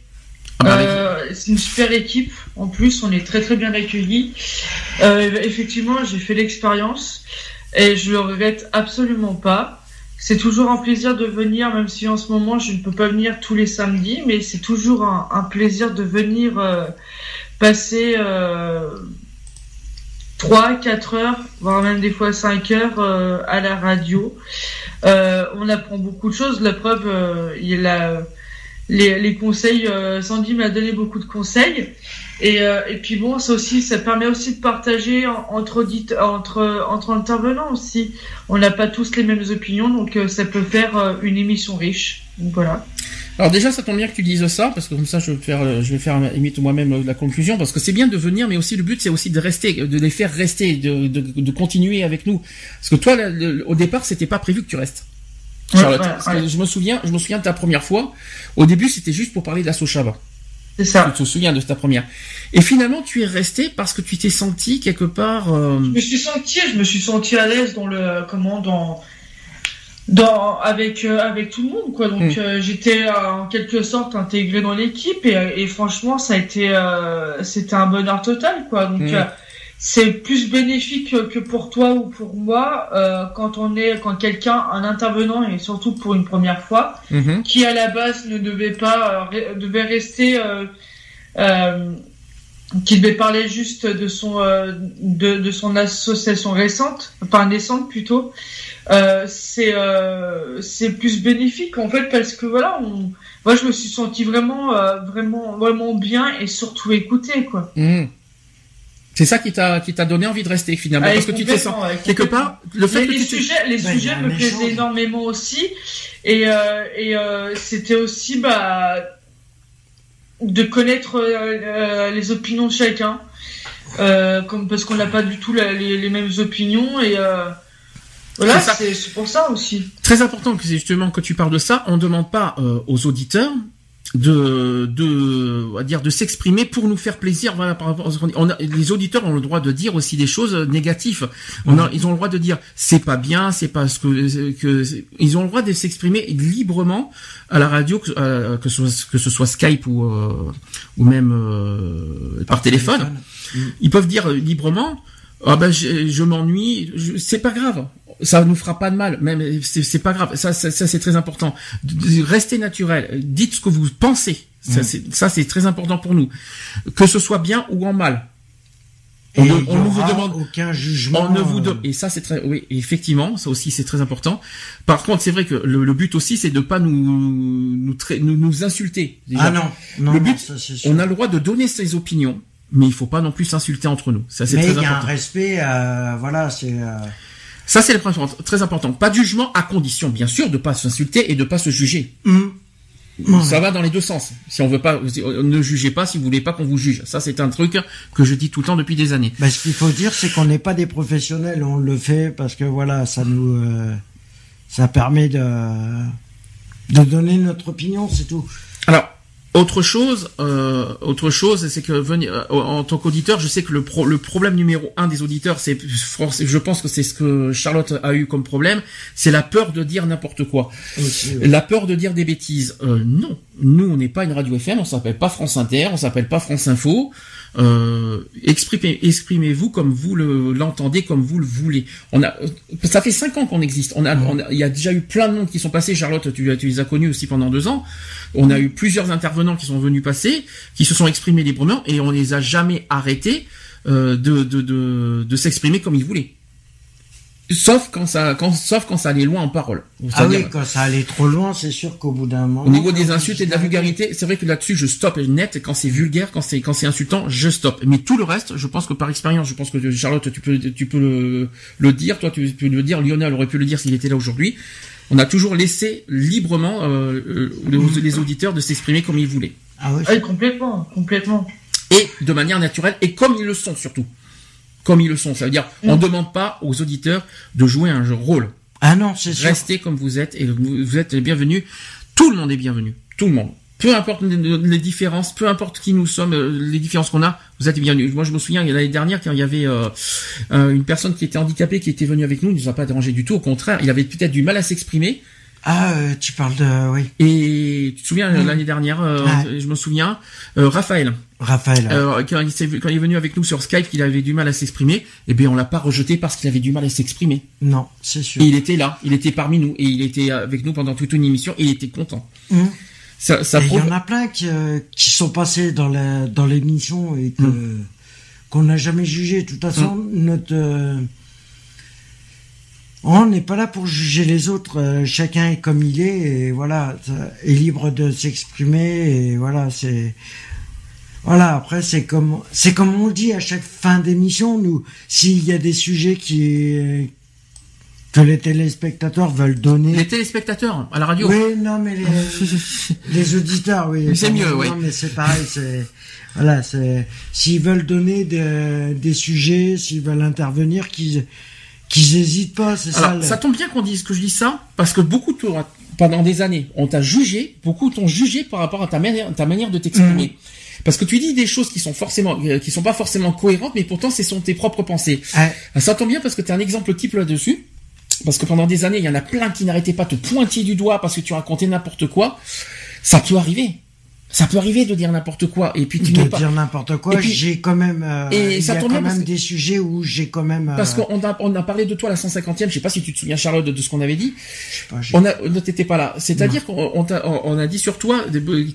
Ah bah, euh, c'est une super équipe. En plus, on est très très bien accueillis. Euh, effectivement, j'ai fait l'expérience et je le regrette absolument pas. C'est toujours un plaisir de venir, même si en ce moment je ne peux pas venir tous les samedis, mais c'est toujours un, plaisir de venir euh, passer 3, 4 heures, voire même des fois 5 heures à la radio. on apprend beaucoup de choses. La preuve, il a les, conseils. Euh, Sandy m'a donné beaucoup de conseils. Et, euh, et puis bon, ça aussi, ça permet aussi de partager entre entre entre intervenants aussi. On n'a pas tous les mêmes opinions, donc euh, ça peut faire une émission riche. Donc voilà. Alors déjà, ça tombe bien que tu dises ça, parce que comme ça, je vais faire, je moi-même la conclusion, parce que c'est bien de venir, mais aussi le but, c'est aussi de rester, de les faire rester, de, de, de continuer avec nous. Parce que toi, au départ, c'était pas prévu que tu restes. Charlotte. je me souviens, je me souviens de ta première fois. Au début, c'était juste pour parler d'Assochava. C'est ça. Tu te souviens de ta première. Et finalement, tu es resté parce que tu t'es senti quelque part. Euh, je me suis senti, je me suis senti à l'aise dans le, comment, dans, dans, avec, euh, avec tout le monde, quoi. Donc, hmm. euh, j'étais en quelque sorte intégré dans l'équipe et, et, franchement, ça a été, c'était un bonheur total, quoi. Donc, hmm c'est plus bénéfique que pour toi ou pour moi euh, quand on est quand quelqu'un un intervenant et surtout pour une première fois mhm. qui à la base ne devait pas euh, devait rester euh, qui devait parler juste de son de, de, son association récente enfin naissante plutôt c'est c'est plus bénéfique en fait parce que voilà on, moi je me suis senti vraiment vraiment vraiment bien et surtout écouté quoi mhm. C'est ça qui t'a qui t'a donné envie de rester finalement Ah, parce que tu te sens ouais, quelque part le fait Mais que les tu t'es- sujets, les Bah, sujets me plaisaient énormément aussi, et euh, et euh, c'était aussi bah de connaître euh, les opinions de chacun, euh, comme parce qu'on n'a pas du tout la- les, les mêmes opinions et euh, voilà, C'est pour ça aussi. Très important que c'est justement que tu parles de ça. On ne demande pas euh, aux auditeurs de de on va dire de s'exprimer pour nous faire plaisir. Voilà par rapport à ce qu'on dit. On a, les auditeurs ont le droit de dire aussi des choses négatives. On a, ils ont le droit de dire c'est pas bien c'est pas ce que que ils ont le droit de s'exprimer librement à la radio que, euh, que ce soit que ce soit Skype ou euh, ou même euh, par téléphone. ils peuvent dire librement ah ben je, je m'ennuie c'est pas grave ça nous fera pas de mal. Même c'est pas grave. Ça ça, ça, c'est très important. De- de- restez naturel. Dites ce que vous pensez. Ça c'est ça c'est très important pour nous. Que ce soit bien ou en mal. Et on, ne- y on ne vous demande aucun jugement. on ne vous euh, donne et ça c'est très oui effectivement ça aussi c'est très important. Par contre c'est vrai que le, le but aussi c'est de pas nous nous nous, nous insulter déjà. Ah non, non, Le non, but, ça, sûr. on a le droit de donner ses opinions mais il faut pas non plus s'insulter entre nous. Ça c'est Mais très il y a un important. respect, euh, voilà, c'est. euh, ça c'est le point très important pas de jugement à condition bien sûr de pas s'insulter et de pas se juger. Hum, ça va dans les deux sens. Si on veut pas ne jugez pas si vous voulez pas qu'on vous juge. Ça c'est un truc que je dis tout le temps depuis des années. Ben, ce qu'il faut dire, c'est qu'on n'est pas des professionnels, on le fait parce que voilà, ça nous, euh, ça permet de, de donner notre opinion, c'est tout. Alors, autre chose, euh, autre chose, c'est que venir, euh, en tant qu'auditeur, je sais que le, pro- le problème numéro un des auditeurs, c'est, je pense que c'est ce que Charlotte a eu comme problème, c'est la peur de dire n'importe quoi, ouais. la peur de dire des bêtises. Euh, non, nous, on n'est pas une radio FM, on s'appelle pas France Inter, on s'appelle pas France Info. Euh, exprimez, exprimez-vous comme vous le, l'entendez, comme vous le voulez. On a, euh, ça fait cinq ans qu'on existe. On a, il y a déjà eu plein de monde qui sont passés. Charlotte, tu, tu les as connus aussi pendant deux ans. On a eu plusieurs intervenants qui sont venus passer, qui se sont exprimés librement, et on les a jamais arrêtés euh, de, de, de, de s'exprimer comme ils voulaient. Sauf quand ça, quand, sauf quand ça allait loin en parole. Ah oui, quand ça allait trop loin, c'est sûr qu'au bout d'un moment. au niveau des quand insultes et de la vulgarité, c'est vrai que là-dessus, je stoppe net. Quand c'est vulgaire, quand c'est quand c'est insultant, je stoppe. Mais tout le reste, je pense que par expérience, je pense que Charlotte, tu peux tu peux le, le dire. Toi, tu peux le dire. Lionel aurait pu le dire s'il était là aujourd'hui. On a toujours laissé librement euh, euh, les, les auditeurs de s'exprimer comme ils voulaient Ah oui, Oui, complètement, complètement. et de manière naturelle et comme ils le sont surtout. Comme ils le sont, ça veut dire on ne demande pas aux auditeurs de jouer un jeu rôle. Ah non, c'est sûr. Restez comme vous êtes et vous êtes les bienvenus. Tout le monde est bienvenu. Tout le monde. Peu importe les- différences, peu importe qui nous sommes, euh, les différences qu'on a, vous êtes bienvenus. Moi, je me souviens l'année dernière quand il y avait euh, euh, une personne qui était handicapée qui était venue avec nous, il nous a pas dérangé du tout. Au contraire, il avait peut-être du mal à s'exprimer. Ah, euh, tu parles de, oui, Et tu te souviens l'année dernière, euh, je me souviens, Raphaël, Raphaël. quand, il s'est- quand il est venu avec nous sur Skype, qu'il avait du mal à s'exprimer, eh bien on l'a pas rejeté parce qu'il avait du mal à s'exprimer. non, c'est sûr. Et il était là, il était parmi nous et il était avec nous pendant toute une émission et il était content. Ça, ça Et il y en a plein qui, euh, qui sont passés dans la dans l'émission et que Mm. qu'on n'a jamais jugé. De toute façon, notre euh, on n'est pas là pour juger les autres. euh, chacun est comme il est et voilà, ça- est libre de s'exprimer et voilà, c'est voilà. Après, c'est comme c'est comme on le dit à chaque fin d'émission. Nous, s'il y a des sujets qui que les téléspectateurs veulent donner. les téléspectateurs à la radio. Oui, non, mais les, [LAUGHS] les auditeurs, oui. C'est mieux, non, oui. mais c'est pareil, c'est, voilà, c'est, s'ils veulent donner des, des sujets, s'ils veulent intervenir, qu'ils, qu'ils hésitent pas, c'est ça. Le- ça tombe bien qu'on dise que je dis ça parce que beaucoup pendant des années, on t'a jugé, beaucoup t'ont jugé par rapport à ta manière, ta manière de t'exprimer. Mm. Parce que tu dis des choses qui sont forcément, euh, qui sont pas forcément cohérentes, mais pourtant ce sont tes propres pensées. Ouais. Ça tombe bien parce que tu es un exemple type là-dessus. Parce que pendant des années, il y en a plein qui n'arrêtaient pas de te pointer du doigt parce que tu racontais n'importe quoi. Ça peut arriver. Ça peut arriver de dire n'importe quoi. Et puis tu de pas. dire n'importe quoi, j'ai quand même, euh, Et il ça y a quand même que- des sujets où j'ai quand même, euh, Parce qu'on a, on a parlé de toi à la 150e, je sais pas si tu te souviens Charlotte de, ce qu'on avait dit. je sais pas, On a, ne t'étais pas là. C'est-à-dire qu'on on on- a dit sur toi,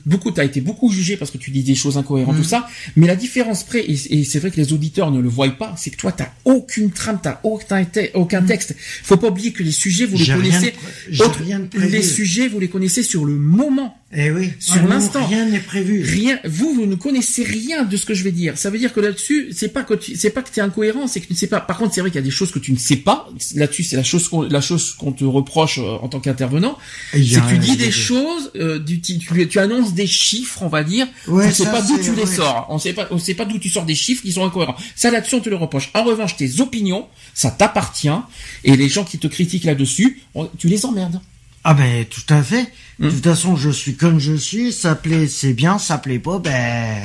beaucoup, t'as été beaucoup jugé parce que tu dis des choses incohérentes, tout ça. Mais la différence près, et, et c'est vrai que les auditeurs ne le voient pas, c'est que toi, t'as aucune trame, t'as aucun, aucun texte. Faut pas oublier que les sujets, vous les J'ai rien de connaissez. autre- rien de les sujets, vous les connaissez sur le moment. Eh oui. Sur l'instant. Rien n'est prévu. Rien. Vous, vous ne connaissez rien de ce que je vais dire. Ça veut dire que là-dessus, c'est pas que tu, c'est pas que t'es incohérent, c'est que tu ne sais pas. Par contre, c'est vrai qu'il y a des choses que tu ne sais pas. Là-dessus, c'est la chose qu'on, la chose qu'on te reproche euh, en tant qu'intervenant. C'est que tu dis des choses, euh, tu, tu, tu, annonces des chiffres, on va dire. Ouais, tu sais ça, pas d'où tu les ouais. sors. On sait pas, on sait pas d'où tu sors des chiffres qui sont incohérents. Ça, là-dessus, on te le reproche. En revanche, tes opinions, ça t'appartient. Et les gens qui te critiquent là-dessus, on- tu les emmerdes. Ah ben tout à fait. Hmm. De toute façon, je suis comme je suis. Ça plaît, c'est bien. Ça plaît pas, ben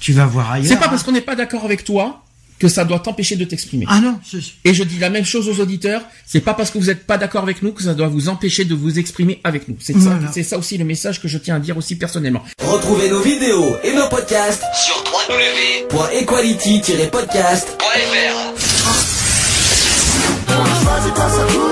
tu vas voir ailleurs. C'est pas hein. parce qu'on n'est pas d'accord avec toi que ça doit t'empêcher de t'exprimer. Ah non, Et je dis la même chose aux auditeurs, c'est pas parce que vous n'êtes pas d'accord avec nous que ça doit vous empêcher de vous exprimer avec nous. C'est Voilà. ça, c'est ça aussi le message que je tiens à dire aussi personnellement. Retrouvez nos vidéos et nos podcasts sur www.equality-podcast.fr.